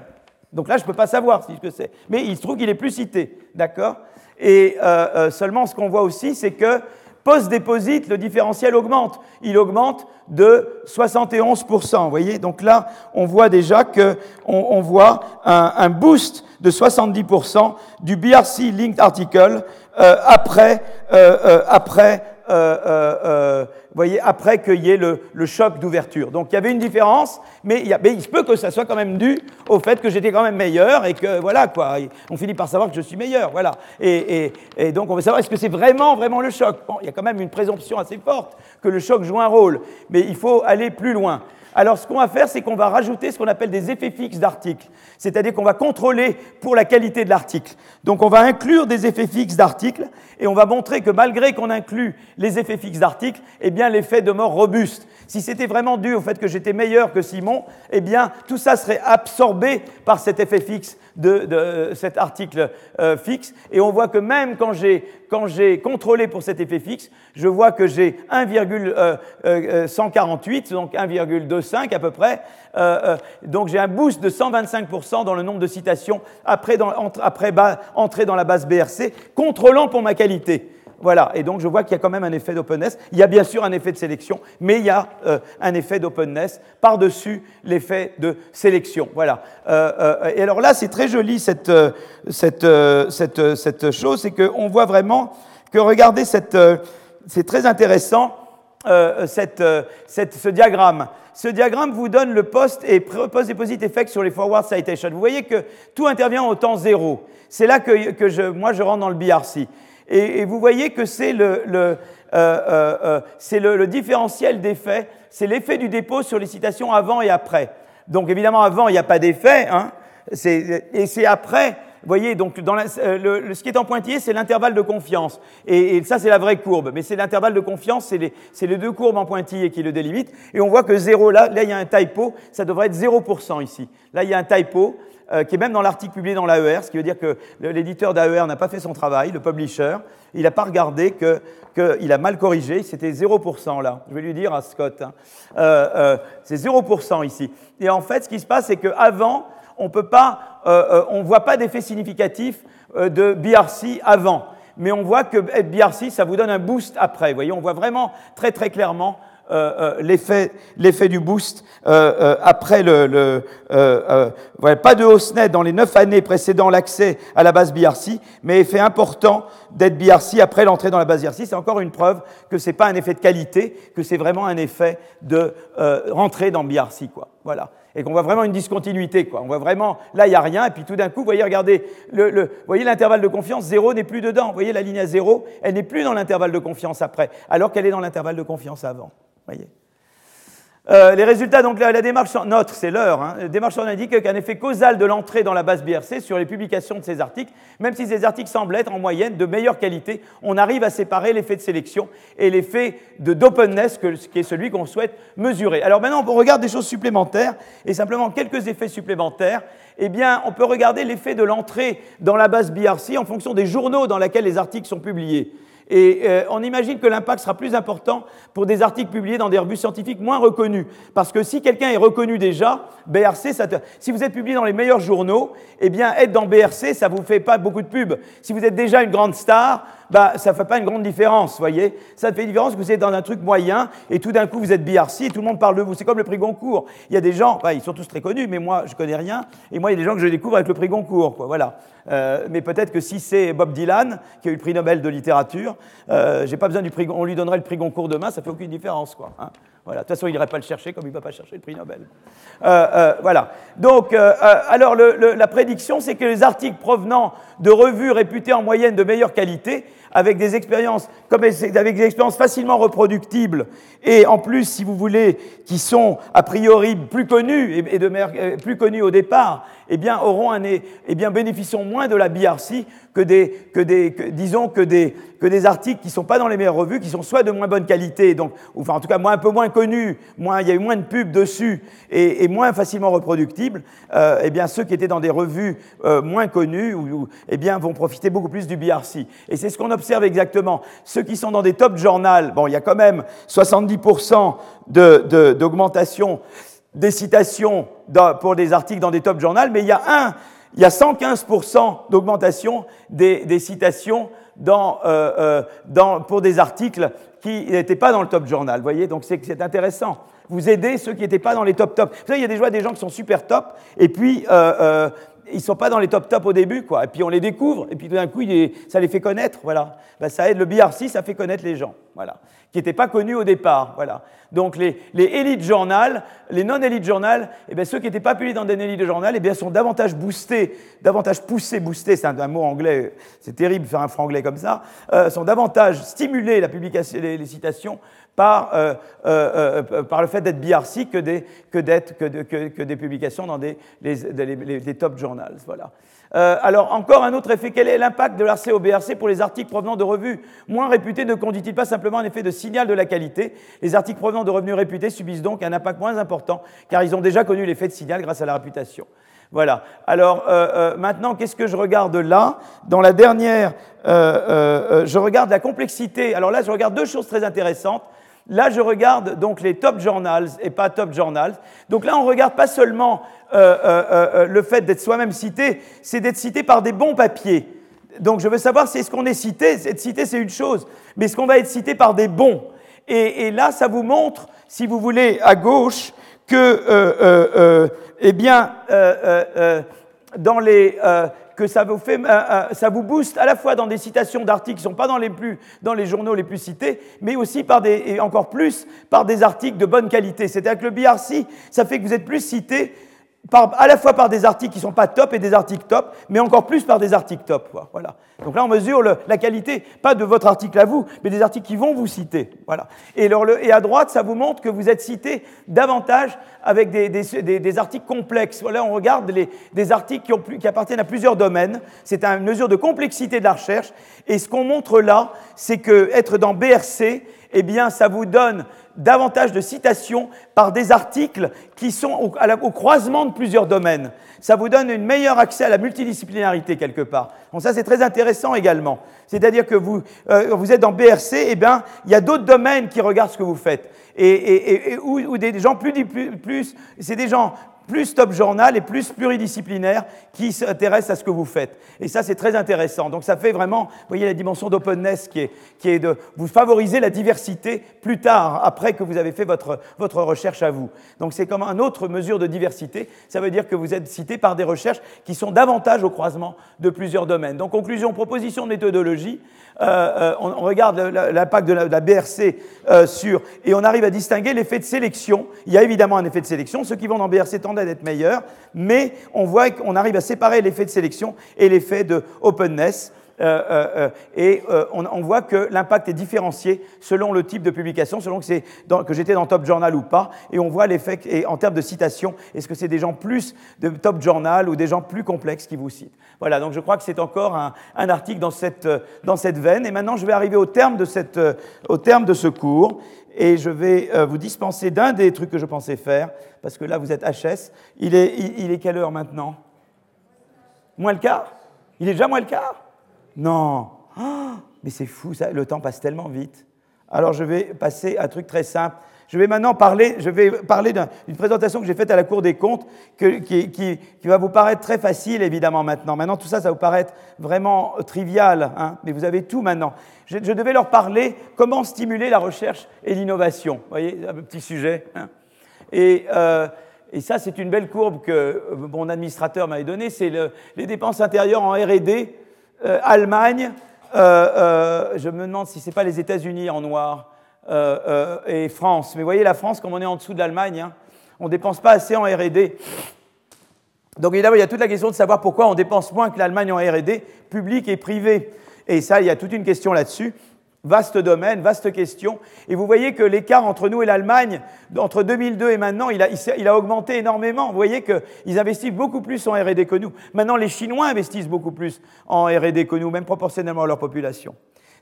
Donc là, je ne peux pas savoir ce que c'est. Mais il se trouve qu'il est plus cité, d'accord? Et euh, euh, seulement, ce qu'on voit aussi, c'est que post-déposit, le différentiel augmente. Il augmente de 71%. Vous voyez Donc là, on voit déjà qu'on on voit un, un boost de 70% du BRC Linked Article euh, après, euh, euh, après, voyez, après qu'il y ait le, choc d'ouverture. Donc il y avait une différence, mais il, y a, se peut que ça soit quand même dû au fait que j'étais quand même meilleur et que voilà quoi, on finit par savoir que je suis meilleur, voilà. Et, et, et donc on veut savoir est-ce que c'est vraiment vraiment le choc. Bon, il y a quand même une présomption assez forte que le choc joue un rôle, mais il faut aller plus loin. Alors ce qu'on va faire, c'est qu'on va rajouter ce qu'on appelle des effets fixes d'articles, c'est-à-dire qu'on va contrôler pour la qualité de l'article. Donc on va inclure des effets fixes d'articles et on va montrer que malgré qu'on inclut les effets fixes d'articles, eh bien l'effet demeure robuste. Si c'était vraiment dû au fait que j'étais meilleur que Simon, eh bien tout ça serait absorbé par cet effet fixe de, cet article euh, fixe. Et on voit que même quand j'ai, contrôlé pour cet effet fixe, je vois que j'ai 1,148, euh, euh, donc 1,25 à peu près. donc j'ai un boost de 125% dans le nombre de citations après, dans, après entrer dans la base BRC, contrôlant pour ma qualité. Voilà, et donc je vois qu'il y a quand même un effet d'openness. Il y a bien sûr un effet de sélection, mais il y a euh, un effet d'openness par-dessus l'effet de sélection. Voilà. Euh, euh, et alors là, c'est très joli cette, cette, cette, cette chose, c'est qu'on voit vraiment que, regardez, c'est très intéressant, cette, cette, ce diagramme. Ce diagramme vous donne le post et post-deposit effect sur les forward citations. Vous voyez que tout intervient au temps zéro. C'est là que, que je, moi je rentre dans le BRC. Et, vous voyez que c'est le, le, euh, euh, euh, le, différentiel d'effet, c'est l'effet du dépôt sur les citations avant et après. Donc évidemment, avant, il n'y a pas d'effet, hein, et c'est après. Vous voyez, donc dans le, ce qui est en pointillé, c'est l'intervalle de confiance. Et, ça, c'est la vraie courbe. Mais c'est l'intervalle de confiance, c'est les, les, deux courbes en pointillé qui le délimitent. Et on voit que 0, là, là, il y a un typo, ça devrait être 0% ici. Là, il y a un typo. Euh, qui est même dans l'article publié dans l'AER, ce qui veut dire que l'éditeur d'AER n'a pas fait son travail, le publisher, il n'a pas regardé qu'il a mal corrigé, c'était 0% là. Je vais lui dire à Scott, hein. euh, euh, c'est 0% ici. Et en fait, ce qui se passe, c'est qu'avant, on on voit pas d'effet significatif de BRC avant, mais on voit que BRC, ça vous donne un boost après. Vous voyez, on voit vraiment très très clairement euh, euh, l'effet du boost euh, après le... pas de hausse nette dans les neuf années précédant l'accès à la base BRC, mais effet important d'être BRC après l'entrée dans la base BRC. C'est encore une preuve que ce n'est pas un effet de qualité, que c'est vraiment un effet de rentrer dans BRC. Quoi. Voilà et qu'on voit vraiment une discontinuité. Quoi. On voit vraiment, là, il n'y a rien, et puis tout d'un coup, vous voyez, regardez, le, voyez l'intervalle de confiance, zéro n'est plus dedans. Vous voyez la ligne à zéro, elle n'est plus dans l'intervalle de confiance après, alors qu'elle est dans l'intervalle de confiance avant. Euh, les résultats, donc la, démarche, notre, c'est l'heure, hein, la démarche indique qu'un effet causal de l'entrée dans la base BRC sur les publications de ces articles, même si ces articles semblent être en moyenne de meilleure qualité, on arrive à séparer l'effet de sélection et l'effet de d'openness, qui est celui qu'on souhaite mesurer. Alors maintenant, on regarde des choses supplémentaires, et simplement quelques effets supplémentaires. Eh bien, on peut regarder l'effet de l'entrée dans la base BRC en fonction des journaux dans lesquels les articles sont publiés. Et euh, on imagine que l'impact sera plus important pour des articles publiés dans des revues scientifiques moins reconnues. Parce que si quelqu'un est reconnu déjà, BRC, ça si vous êtes publié dans les meilleurs journaux, eh bien, être dans BRC, ça ne vous fait pas beaucoup de pub. Si vous êtes déjà une grande star, bah, ça ne fait pas une grande différence, voyez. Ça fait une différence que vous êtes dans un truc moyen et tout d'un coup vous êtes BRC et tout le monde parle de vous. C'est comme le prix Goncourt. Il y a des gens, ils sont tous très connus, mais moi je connais rien. Et moi il y a des gens que je découvre avec le prix Goncourt, quoi, voilà. Euh, mais peut-être que si c'est Bob Dylan qui a eu le prix Nobel de littérature, euh, j'ai pas besoin du prix, on lui donnerait le prix Goncourt demain, ça fait aucune différence, quoi. Hein. Voilà. De toute façon, il n'irait pas le chercher comme il ne va pas chercher le prix Nobel. Euh, voilà. Donc, alors, la prédiction, c'est que les articles provenant de revues réputées en moyenne de meilleure qualité, avec des expériences, comme avec des expériences facilement reproductibles, et en plus, si vous voulez, qui sont a priori plus connues et, de, plus connues au départ, eh bien, auront un, eh bien, bénéficieront moins de la BRC que des, que des disons, que des, que des articles qui ne sont pas dans les meilleures revues, qui sont soit de moins bonne qualité, donc, enfin, en tout cas, moins, un peu moins connus, moins, il y a eu moins de pubs dessus et, moins facilement reproductibles, euh, eh bien, ceux qui étaient dans des revues euh, moins connues, ou, eh bien, vont profiter beaucoup plus du BRC. Et c'est ce qu'on observe exactement. Ceux qui sont dans des top journals, bon, il y a quand même 70% d'augmentation de, des citations pour des articles dans des top journals, mais il y a un, il y a 115% d'augmentation des, citations dans, euh, euh, dans, pour des articles qui n'étaient pas dans le top journal. Vous voyez, donc c'est intéressant. Vous aidez ceux qui n'étaient pas dans les top top. Vous savez, il y a des des gens qui sont super top, et puis euh, ils ne sont pas dans les top top au début, quoi. Et puis on les découvre, et puis tout d'un coup, ça les fait connaître, voilà. Ben, ça aide le BRC, ça fait connaître les gens, voilà qui n'étaient pas connus au départ. Voilà. Donc les, les élites journal, les non-élites journal, eh bien, ceux qui n'étaient pas publiés dans des élites journal, eh bien, sont davantage boostés, davantage poussés, boostés, c'est un, mot anglais, c'est terrible de faire un franglais comme ça, euh, sont davantage stimulés, la publication, les, citations, par, euh, euh, par le fait d'être BRC que des, que, que, des publications dans des, les, top journals. Voilà. Euh, alors, encore un autre effet. Quel est l'impact de l'RC pour les articles provenant de revues moins réputées Ne conduit-il pas simplement un effet de signal de la qualité? Les articles provenant de revenus réputés subissent donc un impact moins important, car ils ont déjà connu l'effet de signal grâce à la réputation. Voilà. Alors, euh, euh, maintenant, qu'est-ce que je regarde là? Dans la dernière, je regarde la complexité. Alors là, je regarde deux choses très intéressantes. Là, je regarde donc les top journals et pas top journals. Donc là, on regarde pas seulement euh, euh, euh, le fait d'être soi-même cité, c'est d'être cité par des bons papiers. Donc je veux savoir si est-ce qu'on est cité. Être cité, c'est une chose, mais est-ce qu'on va être cité par des bons? Et, là, ça vous montre, si vous voulez, à gauche, que, eh bien, dans les que ça vous, fait, euh, euh, ça vous booste à la fois dans des citations d'articles qui ne sont pas dans les, plus, dans les journaux les plus cités, mais aussi par des, et encore plus par des articles de bonne qualité. C'est-à-dire que le BRC, ça fait que vous êtes plus cité à la fois par des articles qui ne sont pas top et des articles top, mais encore plus par des articles top. Voilà. Donc là, on mesure la qualité, pas de votre article à vous, mais des articles qui vont vous citer. Voilà. Et, et à droite, ça vous montre que vous êtes cité davantage avec des, des, articles complexes. Voilà, on regarde les, des articles qui, ont, qui appartiennent à plusieurs domaines. C'est une mesure de complexité de la recherche. Et ce qu'on montre là, c'est que être dans BRC, eh bien, ça vous donne davantage de citations par des articles qui sont au, croisement de plusieurs domaines. Ça vous donne un meilleur accès à la multidisciplinarité quelque part. Donc ça, c'est très intéressant également. C'est-à-dire que vous, euh, vous êtes dans BRC, et eh bien, il y a d'autres domaines qui regardent ce que vous faites. Et, ou, des gens plus, plus, plus c'est des gens plus top journal et plus pluridisciplinaire qui s'intéresse à ce que vous faites. Et ça, c'est très intéressant. Donc ça fait vraiment, vous voyez la dimension d'openness qui est, qui est de vous favoriser la diversité plus tard, après que vous avez fait votre, votre recherche à vous. Donc c'est comme une autre mesure de diversité. Ça veut dire que vous êtes cité par des recherches qui sont davantage au croisement de plusieurs domaines. Donc conclusion, proposition de méthodologie. Euh, euh, on, regarde l'impact de, la, BRC euh, sur, et on arrive à distinguer l'effet de sélection. Il y a évidemment un effet de sélection. Ceux qui vont dans BRC tendent à être meilleurs, mais on voit qu'on arrive à séparer l'effet de sélection et l'effet de openness. Euh, euh, euh, et on, voit que l'impact est différencié selon le type de publication, selon que, que j'étais dans Top Journal ou pas, et on voit l'effet en termes de citation, est-ce que c'est des gens plus de Top Journal ou des gens plus complexes qui vous citent? Voilà, donc je crois que c'est encore un, article dans cette, dans cette veine, et maintenant je vais arriver au terme de, cette, au terme de ce cours, et je vais vous dispenser d'un des trucs que je pensais faire, parce que là vous êtes HS. Il est, il est quelle heure maintenant? Moins le quart? Il est déjà moins le quart? Non <gasps> Mais c'est fou, ça, le temps passe tellement vite. Alors je vais passer à un truc très simple. Je vais maintenant parler, je vais parler d'une présentation que j'ai faite à la Cour des comptes qui, va vous paraître très facile, évidemment, maintenant. Maintenant, tout ça, ça vous paraît vraiment trivial, hein, mais vous avez tout maintenant. Je, devais leur parler comment stimuler la recherche et l'innovation. Vous voyez, un petit sujet. Hein. Et euh, et ça, c'est une belle courbe que mon administrateur m'avait donnée, c'est les dépenses intérieures en RD, euh, Allemagne, euh, je me demande si ce n'est pas les États-Unis en noir, et France. Mais voyez, la France, comme on est en dessous de l'Allemagne, hein, on ne dépense pas assez en RD. Donc évidemment, il y a toute la question de savoir pourquoi on dépense moins que l'Allemagne en RD, public et privé. Et ça, il y a toute une question là-dessus. Vaste domaine, vaste question. Et vous voyez que l'écart entre nous et l'Allemagne, entre 2002 et maintenant, il a, augmenté énormément. Vous voyez qu'ils investissent beaucoup plus en RD que nous. Maintenant, les Chinois investissent beaucoup plus en RD que nous, même proportionnellement à leur population.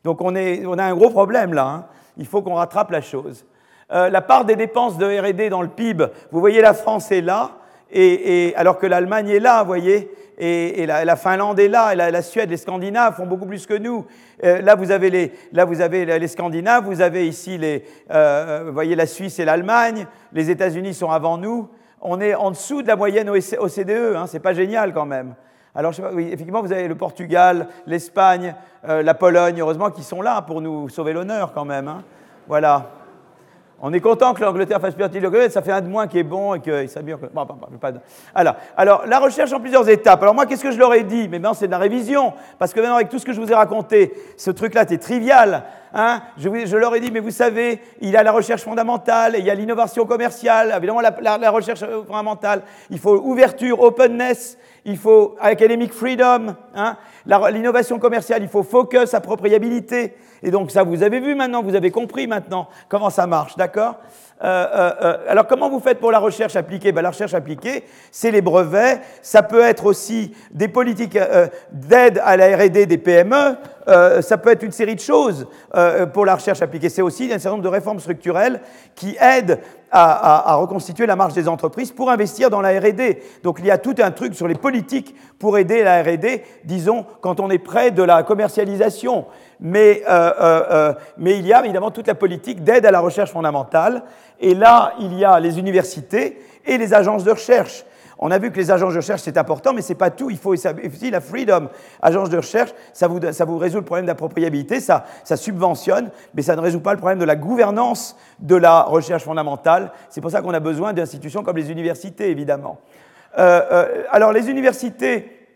Donc on, a un gros problème là. Hein. Il faut qu'on rattrape la chose. Euh, la part des dépenses de RD dans le PIB, vous voyez, la France est là, et alors que l'Allemagne est là, vous voyez et, la, Finlande est là, et la, Suède, les Scandinaves font beaucoup plus que nous. Euh, là, vous avez les, là, vous avez les Scandinaves, vous avez ici les, euh, vous voyez la Suisse et l'Allemagne, les États-Unis sont avant nous. On est en dessous de la moyenne OCDE, hein, c'est pas génial quand même. Alors, effectivement, vous avez le Portugal, l'Espagne, euh, la Pologne, heureusement, qui sont là pour nous sauver l'honneur quand même. Hein. Voilà. On est content que l'Angleterre fasse partie de ça fait un de moins qui est bon et qu'il s'améliore. Bon, pas alors, alors, la recherche en plusieurs étapes. Alors, moi, qu'est-ce que je leur ai dit? Mais maintenant, c'est de la révision. Parce que maintenant, avec tout ce que je vous ai raconté, ce truc-là, c'est trivial. Hein je, leur ai dit, mais vous savez, il y a la recherche fondamentale, il y a l'innovation commerciale, évidemment, la, recherche fondamentale. Il faut ouverture, openness, il faut academic freedom. Hein l'innovation commerciale, il faut focus, appropriabilité. Et donc ça, vous avez vu maintenant, vous avez compris maintenant comment ça marche, d'accord? Euh, euh, euh, alors comment vous faites pour la recherche appliquée? Ben, La recherche appliquée, c'est les brevets, ça peut être aussi des politiques d'aide à la RD des PME, ça peut être une série de choses pour la recherche appliquée. C'est aussi un certain nombre de réformes structurelles qui aident à, reconstituer la marge des entreprises pour investir dans la RD. Donc il y a tout un truc sur les politiques pour aider la RD, disons, quand on est près de la commercialisation. Mais, euh, euh, euh, mais il y a évidemment toute la politique d'aide à la recherche fondamentale. Et là, il y a les universités et les agences de recherche. On a vu que les agences de recherche, c'est important, mais ce n'est pas tout. Il faut aussi la freedom. Agence de recherche, ça vous, ça vous résout le problème d'appropriabilité, ça, ça subventionne, mais ça ne résout pas le problème de la gouvernance de la recherche fondamentale. C'est pour ça qu'on a besoin d'institutions comme les universités, évidemment. Euh, euh, alors, les universités,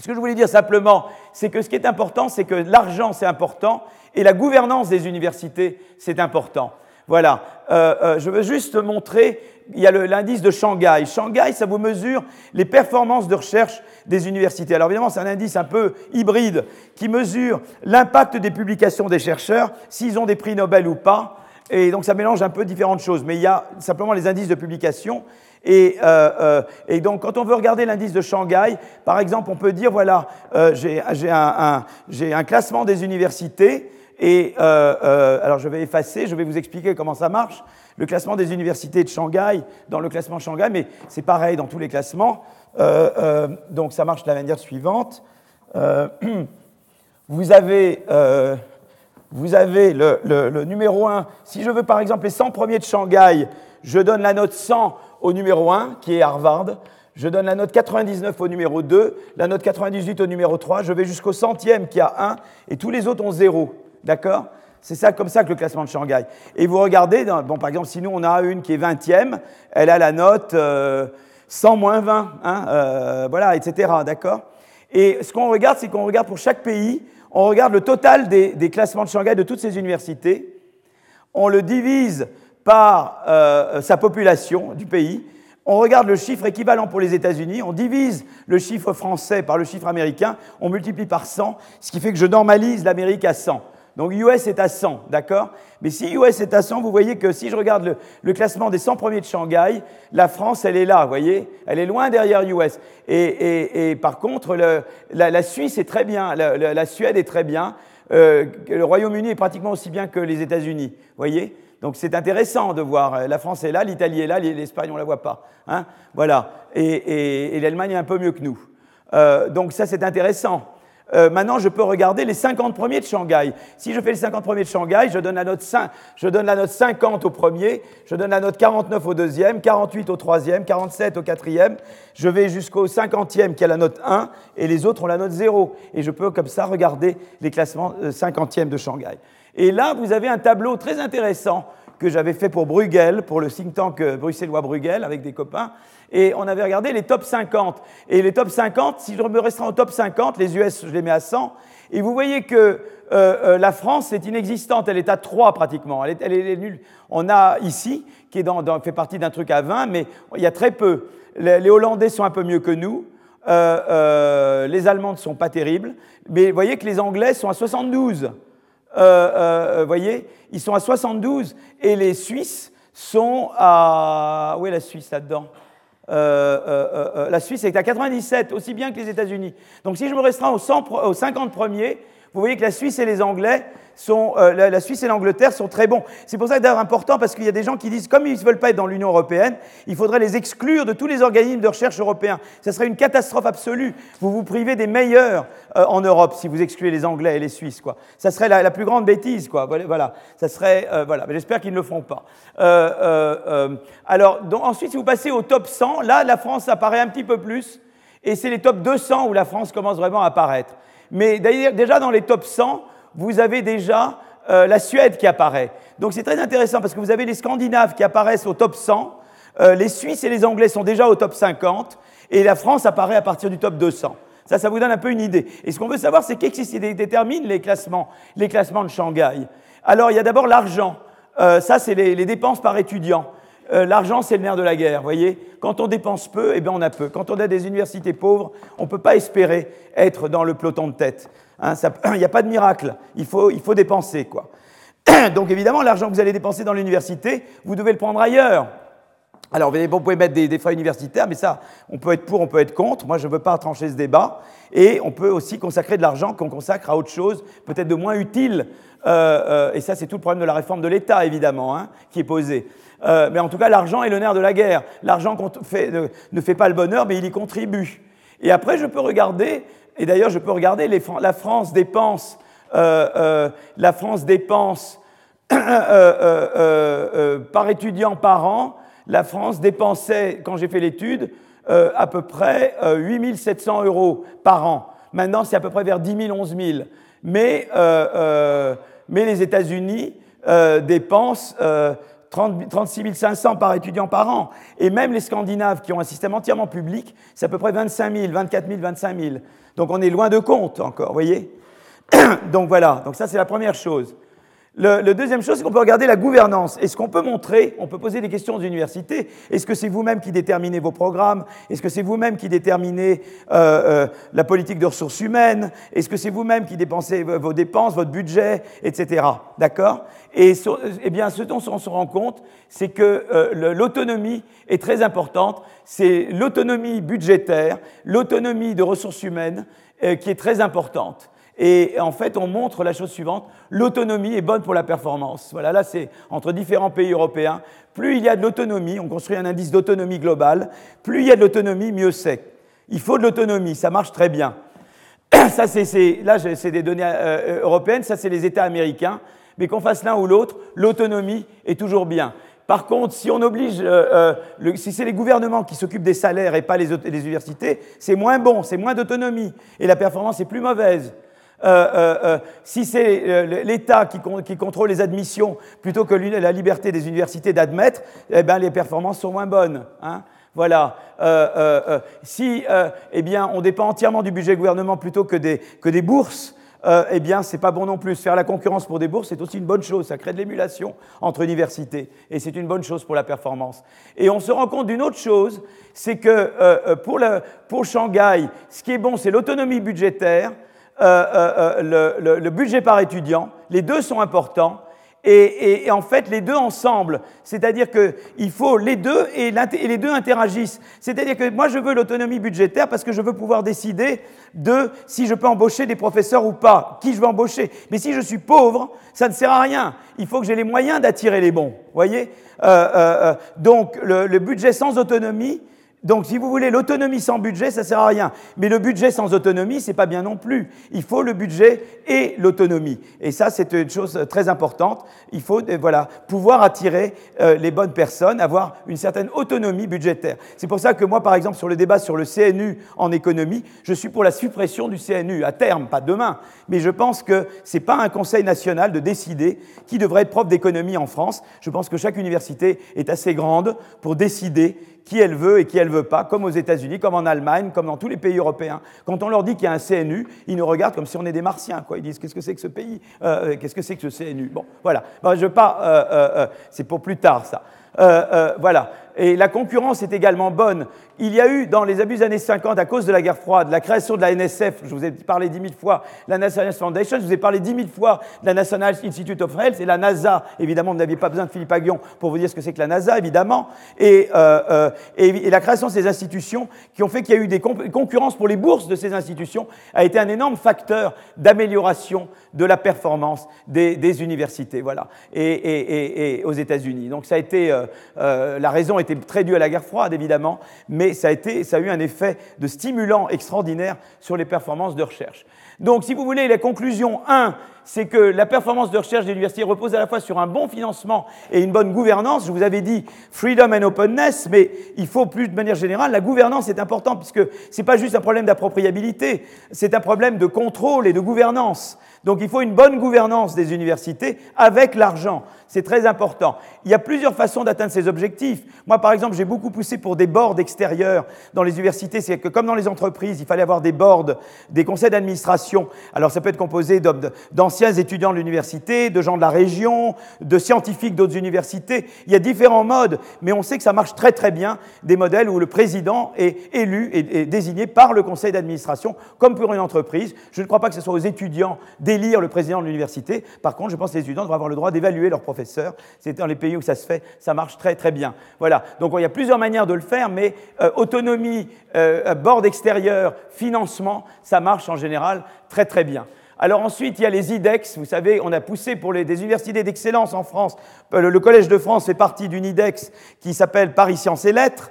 ce que je voulais dire simplement, c'est que ce qui est important, c'est que l'argent, c'est important, et la gouvernance des universités, c'est important. Voilà. Euh, je veux juste montrer il y a l'indice de Shanghai. Shanghai, ça vous mesure les performances de recherche des universités. Alors évidemment, c'est un indice un peu hybride qui mesure l'impact des publications des chercheurs, s'ils ont des prix Nobel ou pas. Et donc ça mélange un peu différentes choses. Mais il y a simplement les indices de publication. Et, euh, euh, donc, quand on veut regarder l'indice de Shanghai, par exemple, on peut dire, voilà, euh, j'ai un, un, classement des universités, et alors je vais effacer, je vais vous expliquer comment ça marche le classement des universités de Shanghai dans le classement Shanghai, mais c'est pareil dans tous les classements. Euh, euh, donc ça marche de la manière suivante. Euh, <clears throat> vous avez, vous avez le, numéro 1. Si je veux par exemple les 100 premiers de Shanghai, je donne la note 100 au numéro 1, qui est Harvard, je donne la note 99 au numéro 2, la note 98 au numéro 3, je vais jusqu'au centième qui a 1, et tous les autres ont 0. D'accord? C'est ça, comme ça que le classement de Shanghai. Et vous regardez, bon, par exemple, si nous on a une qui est 20e, elle a la note 100 euh, moins 20, hein, euh, voilà, etc. D'accord? Et ce qu'on regarde, c'est qu'on regarde pour chaque pays, on regarde le total des, classements de Shanghai de toutes ces universités, on le divise par euh, sa population du pays, on regarde le chiffre équivalent pour les États-Unis, on divise le chiffre français par le chiffre américain, on multiplie par 100, ce qui fait que je normalise l'Amérique à 100. Donc US est à 100, d'accord? Mais si US est à 100, vous voyez que si je regarde le, classement des 100 premiers de Shanghai, la France, elle est là, vous voyez? Elle est loin derrière US. Et, par contre, la, Suisse est très bien, la, Suède est très bien, euh, le Royaume-Uni est pratiquement aussi bien que les États-Unis, vous voyez? Donc c'est intéressant de voir. Euh, la France est là, l'Italie est là, l'Espagne on ne la voit pas. Hein? Voilà. Et, l'Allemagne est un peu mieux que nous. Euh, donc ça c'est intéressant. Euh, maintenant, je peux regarder les 50 premiers de Shanghai. Si je fais les 50 premiers de Shanghai, je donne la note, 5, je donne la note 50 au premier, je donne la note 49 au deuxième, 48 au troisième, 47 au quatrième. Je vais jusqu'au 50e qui a la note 1 et les autres ont la note 0. Et je peux comme ça regarder les classements 50e de Shanghai. Et là, vous avez un tableau très intéressant que j'avais fait pour Bruegel, pour le think tank euh, bruxellois Bruegel, avec des copains. Et on avait regardé les top 50. Et les top 50, si je me restreins au top 50, les US, je les mets à 100. Et vous voyez que euh, euh, la France est inexistante, elle est à 3 pratiquement. Elle est, elle est nulle. On a ici, qui est dans, fait partie d'un truc à 20, mais il y a très peu. Les, Hollandais sont un peu mieux que nous. les Allemands ne sont pas terribles. Mais vous voyez que les Anglais sont à 72. Euh, euh, vous voyez, ils sont à 72 et les Suisses sont à... Où est la Suisse là-dedans? Euh, La Suisse est à 97, aussi bien que les États-Unis. Donc si je me restreins aux, 100, aux 50 premiers, vous voyez que la Suisse et les Anglais sont, euh, la, Suisse et l'Angleterre sont très bons. C'est pour ça que c'est important parce qu'il y a des gens qui disent, comme ils ne veulent pas être dans l'Union européenne, il faudrait les exclure de tous les organismes de recherche européens. Ce serait une catastrophe absolue. Vous vous privez des meilleurs euh, en Europe si vous excluez les Anglais et les Suisses. Quoi. Ça serait la, plus grande bêtise. Quoi. Voilà. Ça serait, euh, voilà. J'espère qu'ils ne le font pas. alors, donc, ensuite, si vous passez au top 100, là, la France apparaît un petit peu plus. Et c'est les top 200 où la France commence vraiment à apparaître. Mais déjà dans les top 100, vous avez déjà euh, la Suède qui apparaît. Donc c'est très intéressant parce que vous avez les Scandinaves qui apparaissent au top 100, euh, les Suisses et les Anglais sont déjà au top 50, et la France apparaît à partir du top 200. Ça, ça vous donne un peu une idée. Et ce qu'on veut savoir, c'est qu'est-ce qui détermine les classements, les classements de Shanghai. Alors, il y a d'abord l'argent. Euh, ça, c'est les, les, dépenses par étudiant. Euh, l'argent, c'est le nerf de la guerre, voyez Quand on dépense peu, eh bien on a peu. Quand on a des universités pauvres, on ne peut pas espérer être dans le peloton de tête. Hein, il <clears throat> n'y a pas de miracle, il faut, il faut dépenser, quoi. <clears throat> Donc évidemment, l'argent que vous allez dépenser dans l'université, vous devez le prendre ailleurs. Alors, vous pouvez mettre des, frais universitaires, mais ça, on peut être pour, on peut être contre. Moi, je ne veux pas trancher ce débat. Et on peut aussi consacrer de l'argent qu'on consacre à autre chose, peut-être de moins utile. Euh, euh, et ça, c'est tout le problème de la réforme de l'État, évidemment, hein, qui est posé. Euh, mais en tout cas, l'argent est le nerf de la guerre. L'argent ne, fait pas le bonheur, mais il y contribue. Et après, je peux regarder, et d'ailleurs, je peux regarder la France dépense, la France dépense <coughs> par étudiant par an. La France dépensait, quand j'ai fait l'étude, à peu près 8 700 euros par an. Maintenant, c'est à peu près vers 10 000, 11 000. Mais, mais les États-Unis dépensent 36 500 par étudiant par an. Et même les Scandinaves qui ont un système entièrement public, c'est à peu près 25 000, 24 000, 25 000. Donc on est loin de compte encore, vous voyez? <coughs> Donc voilà, donc ça c'est la première chose. Le, deuxième chose, c'est qu'on peut regarder la gouvernance. Est-ce qu'on peut montrer, on peut poser des questions aux universités, est-ce que c'est vous-même qui déterminez vos programmes? Est-ce que c'est vous-même qui déterminez euh, euh, la politique de ressources humaines? Est-ce que c'est vous-même qui dépensez vos dépenses, votre budget, etc. D'accord? Et eh bien, ce dont on se rend compte, c'est que euh, l'autonomie est très importante. C'est l'autonomie budgétaire, l'autonomie de ressources humaines qui est très importante. Et en fait, on montre la chose suivante, l'autonomie est bonne pour la performance. Voilà, là, c'est entre différents pays européens. Plus il y a de l'autonomie, on construit un indice d'autonomie globale, plus il y a de l'autonomie, mieux c'est. Il faut de l'autonomie, ça marche très bien. <clears throat> Ça, c'est, là, c'est des données euh, européennes, ça, c'est les États américains. Mais qu'on fasse l'un ou l'autre, l'autonomie est toujours bien. Par contre, si on oblige, euh, euh, si c'est les gouvernements qui s'occupent des salaires et pas les, universités, c'est moins bon, c'est moins d'autonomie et la performance est plus mauvaise. Euh, si c'est l'État qui, contrôle les admissions plutôt que la liberté des universités d'admettre, eh ben, les performances sont moins bonnes. Hein. Voilà. si eh bien, on dépend entièrement du budget gouvernement plutôt que des, bourses, euh, eh bien, c'est pas bon non plus. Faire la concurrence pour des bourses, c'est aussi une bonne chose. Ça crée de l'émulation entre universités. Et c'est une bonne chose pour la performance. Et on se rend compte d'une autre chose, c'est que euh, euh, pour Shanghai, ce qui est bon, c'est l'autonomie budgétaire, le, le budget par étudiant. Les deux sont importants. Et, en fait, les deux ensemble, c'est-à-dire qu'il faut les deux et, les deux interagissent. C'est-à-dire que moi, je veux l'autonomie budgétaire parce que je veux pouvoir décider de si je peux embaucher des professeurs ou pas, qui je veux embaucher? Mais si je suis pauvre, ça ne sert à rien. Il faut que j'ai les moyens d'attirer les bons. Voyez? Euh, euh, euh, Donc, le budget sans autonomie, donc, si vous voulez, l'autonomie sans budget, ça ne sert à rien. Mais le budget sans autonomie, c'est pas bien non plus. Il faut le budget et l'autonomie. Et ça, c'est une chose très importante. Il faut, euh, voilà, pouvoir attirer euh, les bonnes personnes, avoir une certaine autonomie budgétaire. C'est pour ça que moi, par exemple, sur le débat sur le CNU en économie, je suis pour la suppression du CNU à terme, pas demain. Mais je pense que c'est pas un conseil national de décider qui devrait être prof d'économie en France. Je pense que chaque université est assez grande pour décider qui elle veut et qui elle veut pas, comme aux États-Unis, comme en Allemagne, comme dans tous les pays européens. Quand on leur dit qu'il y a un CNU, ils nous regardent comme si on est des martiens. Quoi. Ils disent qu'est-ce que c'est que ce pays euh, Qu'est-ce que c'est que ce CNU Bon, voilà. je pars, euh, euh, c'est pour plus tard ça. voilà. Et la concurrence est également bonne il y a eu dans les abus des années 50, à cause de la guerre froide, la création de la NSF, je vous ai parlé dix mille fois, la National Foundation, je vous ai parlé dix mille fois la National Institute of Health et la NASA. Évidemment, vous n'aviez pas besoin de Philippe Aguillon pour vous dire ce que c'est que la NASA, évidemment. Et, euh, euh, la création de ces institutions qui ont fait qu'il y a eu des concurrences pour les bourses de ces institutions a été un énorme facteur d'amélioration de la performance des, universités, voilà, et, et aux États-Unis. Donc ça a été, euh, la raison était très due à la guerre froide, évidemment, mais ça a, été, ça a eu un effet de stimulant extraordinaire sur les performances de recherche. Donc, si vous voulez, la conclusion 1, c'est que la performance de recherche des universités repose à la fois sur un bon financement et une bonne gouvernance. Je vous avais dit freedom and openness, mais il faut plus de manière générale, la gouvernance est importante puisque ce n'est pas juste un problème d'appropriabilité, c'est un problème de contrôle et de gouvernance. Donc il faut une bonne gouvernance des universités avec l'argent. C'est très important. Il y a plusieurs façons d'atteindre ces objectifs. Moi, par exemple, j'ai beaucoup poussé pour des boards extérieurs dans les universités. C'est que comme dans les entreprises, il fallait avoir des boards, des conseils d'administration. Alors ça peut être composé d'anciens étudiants de l'université, de gens de la région, de scientifiques d'autres universités. Il y a différents modes, mais on sait que ça marche très très bien, des modèles où le président est élu et désigné par le conseil d'administration, comme pour une entreprise. Je ne crois pas que ce soit aux étudiants d'élire le président de l'université. Par contre, je pense que les étudiants devraient avoir le droit d'évaluer leurs professeurs c'est dans les pays où ça se fait, ça marche très très bien. Voilà. Donc il y a plusieurs manières de le faire, mais euh, autonomie, euh, board extérieur, financement, ça marche en général très très bien. Alors ensuite, il y a les IDEX. Vous savez, on a poussé pour les, des universités d'excellence en France. Euh, le, Collège de France fait partie d'une IDEX qui s'appelle Paris Sciences et Lettres,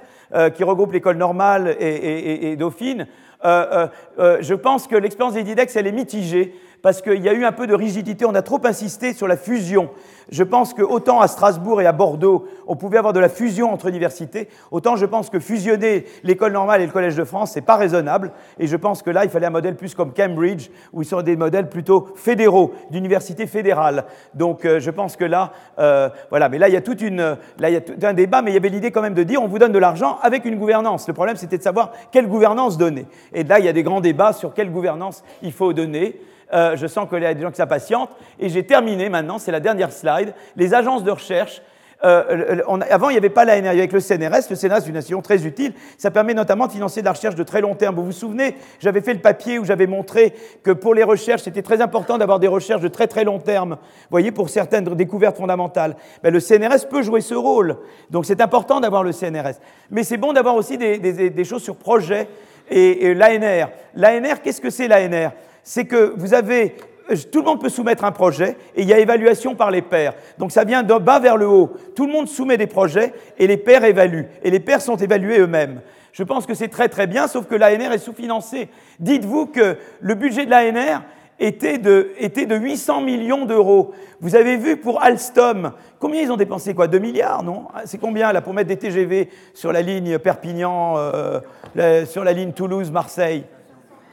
qui regroupe l'école normale et Dauphine. je pense que l'expérience des IDEX, elle est mitigée parce qu'il y a eu un peu de rigidité, on a trop insisté sur la fusion. Je pense que autant à Strasbourg et à Bordeaux, on pouvait avoir de la fusion entre universités, autant je pense que fusionner l'école normale et le Collège de France, c'est pas raisonnable. Et je pense que là, il fallait un modèle plus comme Cambridge, où ils sont des modèles plutôt fédéraux, d'universités fédérales. Donc euh, je pense que là, euh, voilà. Mais là, il y a toute une, là, il y a tout un débat, mais il y avait l'idée quand même de dire, on vous donne de l'argent avec une gouvernance. Le problème, c'était de savoir quelle gouvernance donner. Et là, il y a des grands débats sur quelle gouvernance il faut donner. Euh, je sens qu'il y a des gens qui s'impatientent. Et j'ai terminé maintenant, c'est la dernière slide. Les agences de recherche. Euh, avant, il n'y avait pas l'ANR, avec le CNRS. Le CNRS est une institution très utile. Ça permet notamment de financer de la recherche de très long terme. Vous vous souvenez, j'avais fait le papier où j'avais montré que pour les recherches, c'était très important d'avoir des recherches de très très long terme. Voyez, pour certaines découvertes fondamentales. Ben, le CNRS peut jouer ce rôle. Donc c'est important d'avoir le CNRS. Mais c'est bon d'avoir aussi des, choses sur projet et, et l'ANR. L'ANR, qu'est-ce que c'est l'ANR c'est que vous avez euh, tout le monde peut soumettre un projet et il y a évaluation par les pairs. Donc ça vient de bas vers le haut. Tout le monde soumet des projets et les pairs évaluent. Et les pairs sont évalués eux-mêmes. Je pense que c'est très très bien, sauf que l'ANR est sous-financé. Dites-vous que le budget de l'ANR était de, était de 800 millions d'euros. Vous avez vu pour Alstom, combien ils ont dépensé quoi 2 milliards, non? C'est combien là pour mettre des TGV sur la ligne Perpignan, euh, sur la ligne Toulouse-Marseille?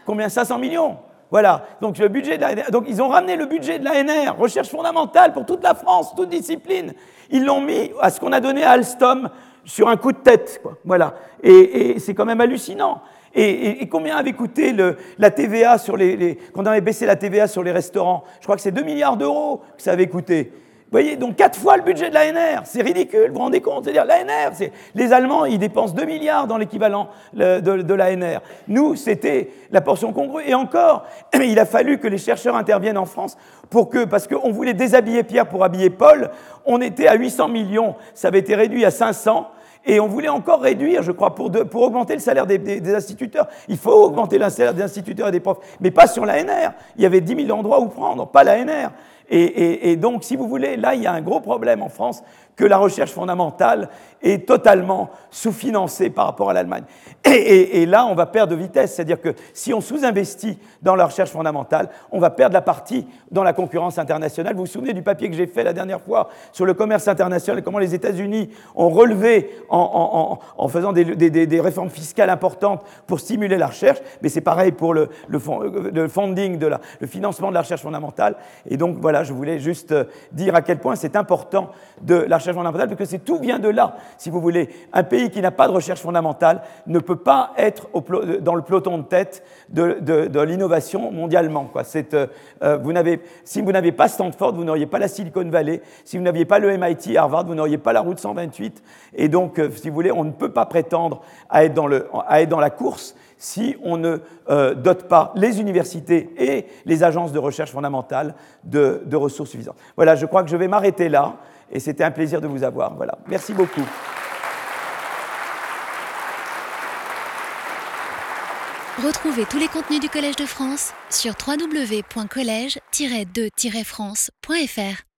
Combien? 500 millions voilà, donc, le budget donc ils ont ramené le budget de l'ANR, recherche fondamentale pour toute la France, toute discipline. Ils l'ont mis à ce qu'on a donné à Alstom sur un coup de tête. Quoi. Voilà, et c'est quand même hallucinant. Et, combien avait coûté la TVA sur les, Quand on avait baissé la TVA sur les restaurants? Je crois que c'est 2 milliards d'euros que ça avait coûté. Vous voyez, donc quatre fois le budget de l'ANR. C'est ridicule, vous vous rendez compte? C'est-à-dire, l'ANR, les Allemands, ils dépensent 2 milliards dans l'équivalent de, de l'ANR. Nous, c'était la portion congrue. Et encore, <clears throat> il a fallu que les chercheurs interviennent en France pour que, parce qu'on voulait déshabiller Pierre pour habiller Paul, on était à 800 millions, ça avait été réduit à 500. Et on voulait encore réduire, je crois, pour, pour augmenter le salaire des, instituteurs. Il faut augmenter le salaire des instituteurs et des profs, mais pas sur l'ANR. Il y avait 10 000 endroits où prendre, pas l'ANR. Et, donc, si vous voulez, là, il y a un gros problème en France que la recherche fondamentale est totalement sous-financée par rapport à l'Allemagne. Et, là, on va perdre de vitesse, c'est-à-dire que si on sous-investit dans la recherche fondamentale, on va perdre la partie dans la concurrence internationale. Vous vous souvenez du papier que j'ai fait la dernière fois sur le commerce international et comment les États-Unis ont relevé en, faisant des, réformes fiscales importantes pour stimuler la recherche, mais c'est pareil pour le, funding, de la, le financement de la recherche fondamentale. Et donc voilà, je voulais juste dire à quel point c'est important de la recherche fondamentale, parce que tout vient de là, si vous voulez. Un pays qui n'a pas de recherche fondamentale ne peut pas être dans le peloton de tête de, l'innovation mondialement. Quoi. Euh, euh, si vous n'avez pas Stanford, vous n'auriez pas la Silicon Valley. Si vous n'aviez pas le MIT, Harvard, vous n'auriez pas la route 128. Et donc, euh, si vous voulez, on ne peut pas prétendre à être dans, la course si on ne dote pas les universités et les agences de recherche fondamentale de ressources suffisantes. Voilà, je crois que je vais m'arrêter là et c'était un plaisir de vous avoir. Voilà. Merci beaucoup. Retrouvez tous les contenus du Collège de France sur www.colège-2-france.fr.